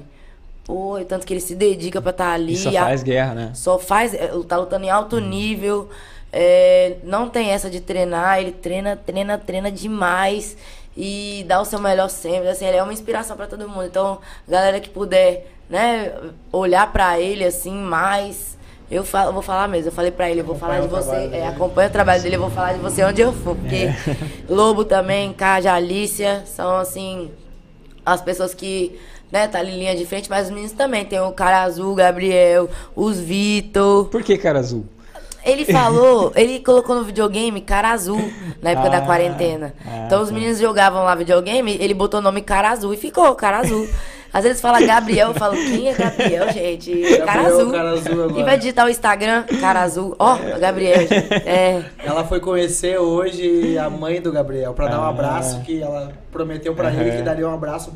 Pô, e tanto que ele se dedica pra estar ali. E só a- faz guerra, né? só faz, é, tá lutando em alto nível, é, não tem essa de treinar, ele treina, treina, treina demais e dá o seu melhor sempre, assim, ele é uma inspiração pra todo mundo. Então, galera que puder, né, olhar pra ele assim mais, eu falo, eu vou falar mesmo, eu falei pra ele, eu vou falar de Acompanha você, é, acompanha o trabalho dele, eu vou falar de você onde eu for, porque [laughs] Lobo também, Caja, Alicia, são assim, as pessoas que, né, tá ali em linha de frente, mas os meninos também. Tem o Cara Azul, o Gabriel, os Vitor. Por que cara azul? Ele falou, [laughs] ele colocou no videogame Cara Azul na época da Ah, quarentena. ah, então os tá. meninos jogavam lá videogame, ele botou o nome Cara Azul e ficou Cara Azul. Às vezes fala Gabriel, eu falo, quem é Gabriel, gente? Cara Gabriel, Azul. Cara Azul agora. E vai digitar o Instagram, Cara Azul. Ó, Gabriel, gente. É. Ela foi conhecer hoje a mãe do Gabriel pra dar um Ah. abraço que ela prometeu pra Aham. ele que daria um abraço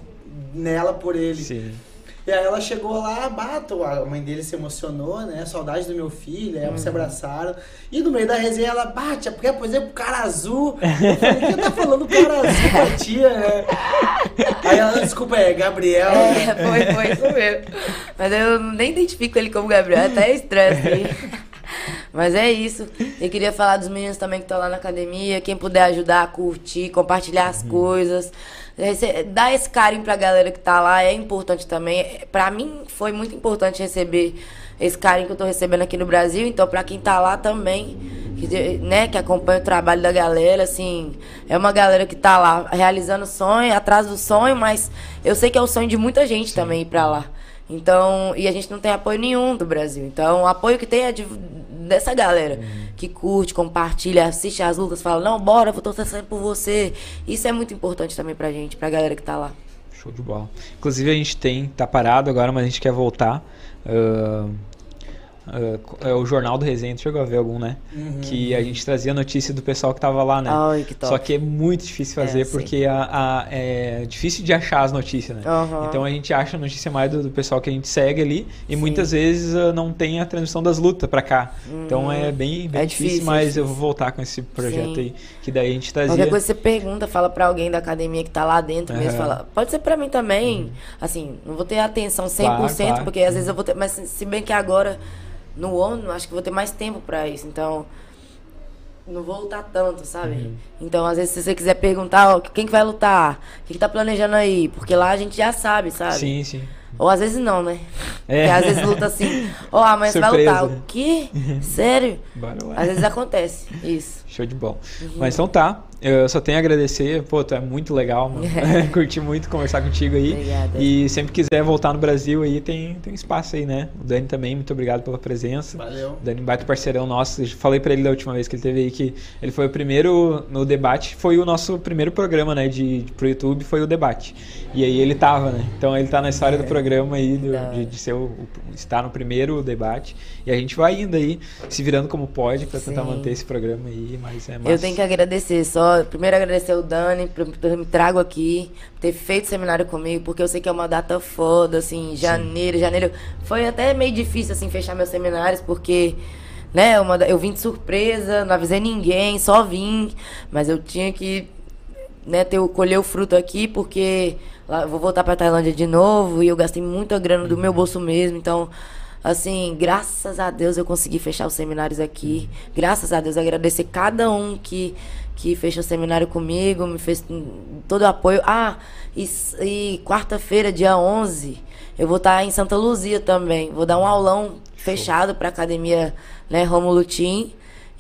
nela por ele. Sim. E aí ela chegou lá, bato, a mãe dele se emocionou, né? Saudade do meu filho, aí elas Uhum. se abraçaram. E no meio da resenha ela bate, porque, por exemplo, cara azul. Eu falei, quem tá falando cara azul pra tia, né? Aí ela, desculpa, é Gabriel. É, foi, foi isso mesmo. Mas eu nem identifico ele como Gabriel, é até estranho assim. Mas é isso. Eu queria falar dos meninos também que estão lá na academia. Quem puder ajudar, curtir, compartilhar as coisas. Dar esse carinho pra galera que tá lá é importante também. Pra mim foi muito importante receber esse carinho que eu tô recebendo aqui no Brasil. Então, pra quem tá lá também, que, né, que acompanha o trabalho da galera, assim, é uma galera que tá lá realizando sonho, atrás do sonho, mas eu sei que é o sonho de muita gente também ir pra lá. Então, e a gente não tem apoio nenhum do Brasil. Então, o apoio que tem é de, dessa galera que curte, compartilha, assiste as lutas, fala: "Não, bora, vou sempre por você". Isso é muito importante também pra gente, pra galera que tá lá. Show de bola. Inclusive a gente tem, tá parado agora, mas a gente quer voltar. Ah, é o Jornal do Resenha, tu chegou a ver algum, né? Que a gente trazia notícia do pessoal que tava lá, né? Ai, que top. Só que é muito difícil fazer É, sim. porque a, a- é difícil de achar as notícias, né? Aham. Então a gente acha a notícia mais do, do pessoal que a gente segue ali e muitas vezes ah, não tem a transmissão das lutas pra cá. Então é bem, bem É difícil, difícil, é mas eu vou voltar com esse projeto Sim. aí, que daí a gente trazia. Qualquer coisa você pergunta, fala pra alguém da academia que tá lá dentro mesmo, fala, pode ser pra mim também. Assim, não vou ter atenção 100%, Claro, claro. porque às vezes eu vou ter, mas se bem que agora no ONU, acho que vou ter mais tempo pra isso. Então, não vou lutar tanto, sabe? Uhum. Então, às vezes se você quiser perguntar, ó, quem que vai lutar? O que, que tá planejando aí? Porque lá a gente já sabe, sabe? Sim, sim. Ou às vezes não, né? É. Porque às vezes luta assim, ó, amanhã você vai lutar. né? O quê? Sério? Bora lá. Às vezes acontece isso. Show de bola. Mas então tá. Eu só tenho a agradecer. Pô, tu é muito legal, mano. [laughs] Curti muito conversar contigo aí. Obrigada. E sempre quiser voltar no Brasil aí, tem, tem espaço aí, né? O Dani também, muito obrigado pela presença. Valeu. O Dani baita parceirão nosso. Eu falei pra ele da última vez que ele teve aí que ele foi o primeiro no debate, foi o nosso primeiro programa, né, de, de pro YouTube, foi o debate. E aí ele tava, né? Então ele tá na história do programa aí, do- de, de ser o, o- estar no primeiro debate. E a gente vai indo aí, se virando como pode pra tentar Sim. manter esse programa aí, mas é massa. Eu tenho que agradecer só, primeiro agradecer o Dani por me trago aqui, por ter feito seminário comigo, porque eu sei que é uma data foda, assim, janeiro, janeiro. Foi até meio difícil, assim, fechar meus seminários, porque, né, uma, da- eu vim de surpresa, não avisei ninguém, só vim, mas eu tinha que, né, ter, colher o fruto aqui, porque lá, eu vou voltar pra Tailândia de novo, e eu gastei muita grana do meu bolso mesmo, então... Assim, graças a Deus eu consegui fechar os seminários aqui. Graças a Deus, agradecer cada um que, que fechou o seminário comigo, me fez todo o apoio. Ah, e, e quarta-feira, dia 11, eu vou estar em Santa Luzia também. Vou dar um aulão fechado para academia né, Romulo Tim.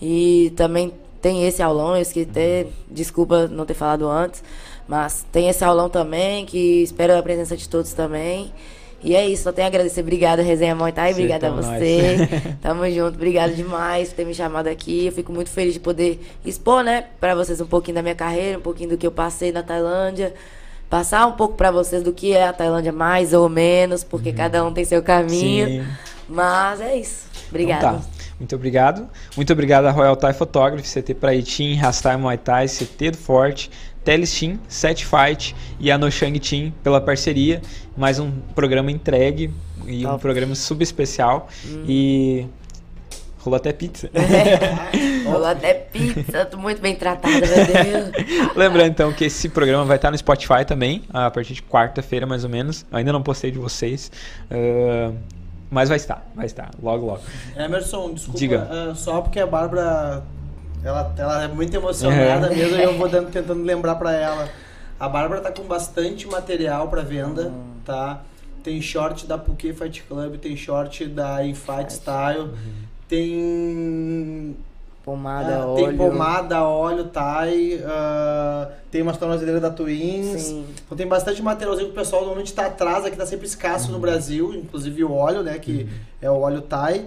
E também tem esse aulão, eu esqueci até, desculpa não ter falado antes, mas tem esse aulão também, que espero a presença de todos também. E é isso, só tenho a agradecer. Obrigada, Resenha Muay Thai. Você Obrigada a você. [laughs] Tamo junto. Obrigado demais por ter me chamado aqui. Eu fico muito feliz de poder expor, né, pra vocês um pouquinho da minha carreira, um pouquinho do que eu passei na Tailândia. Passar um pouco pra vocês do que é a Tailândia, mais ou menos, porque cada um tem seu caminho. Sim. Mas é isso. Obrigada. Então tá. Muito obrigado. Muito obrigado a Royal Thai Photography, CT Praitim, Rastai Muay Thai, CT do Forte, Teles Team, Set Fight e a Noshang Team pela parceria. Mais um programa entregue e um Top. programa subespecial. E rolou até pizza. [laughs] Rolou até pizza, tô muito bem tratada, meu Deus. [laughs] Lembrando então que esse programa vai estar no Spotify também, a partir de quarta-feira mais ou menos. Ainda não postei de vocês. ah, mas vai estar, vai estar, logo logo. Emerson, desculpa, Diga. ah, só porque a Bárbara, ela, ela é muito emocionada É. mesmo e eu vou dando- tentando lembrar pra ela. A Bárbara tá com bastante material pra venda, tá? Tem short da Puquê Fight Club, tem short da Infight Style, tem Pomada, ah, óleo. tem pomada, óleo, Thai, ah, tem umas tornozeleiras da Twins. Sim. Então tem bastante materialzinho que o pessoal normalmente tá atrás, aqui tá sempre escasso no Brasil, inclusive o óleo, né, que é o óleo Thai.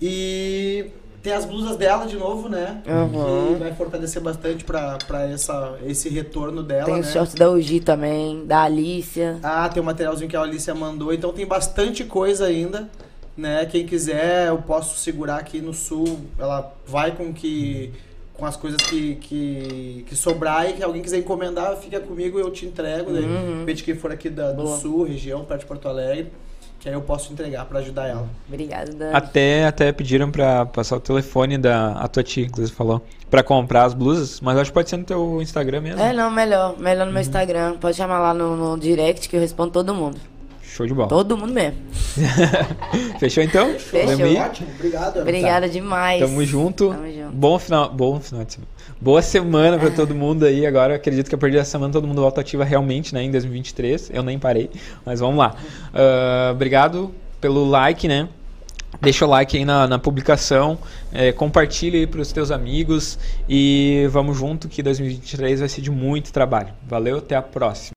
E tem as blusas dela de novo, né, Uhum. que vai fortalecer bastante pra, pra essa, esse retorno dela, Tem né. os shorts da UG também, da Alicia. Ah, tem o materialzinho que a Alicia mandou, então tem bastante coisa ainda, né? Quem quiser, eu posso segurar aqui no sul. Ela vai com que com as coisas que, que, que sobrar e que alguém quiser encomendar, fica comigo e eu te entrego. Daí, de repente quem for aqui da- do Boa. sul, região, perto de Porto Alegre, que aí eu posso entregar pra ajudar ela. Obrigada, Dani. Até, até pediram pra passar o telefone da a tua tia, inclusive, falou, pra comprar as blusas, mas acho que pode ser no teu Instagram mesmo. É, não, melhor. Melhor no meu Uhum. Instagram. Pode chamar lá no, no direct que eu respondo todo mundo. Show de bola. Todo mundo mesmo. [laughs] Fechou então? Fechou. Ótimo, obrigado. Obrigada demais. Tamo junto. Tamo junto. Bom final, bom final de semana. Boa semana pra todo mundo aí. Agora acredito que a partir da semana todo mundo volta ativa realmente, né, em 2023. Eu nem parei, mas vamos lá. Ah, obrigado pelo like, né? Deixa o like aí na, na publicação, é, compartilha aí pros teus amigos e vamos junto que 2023 vai ser de muito trabalho. Valeu, até a próxima.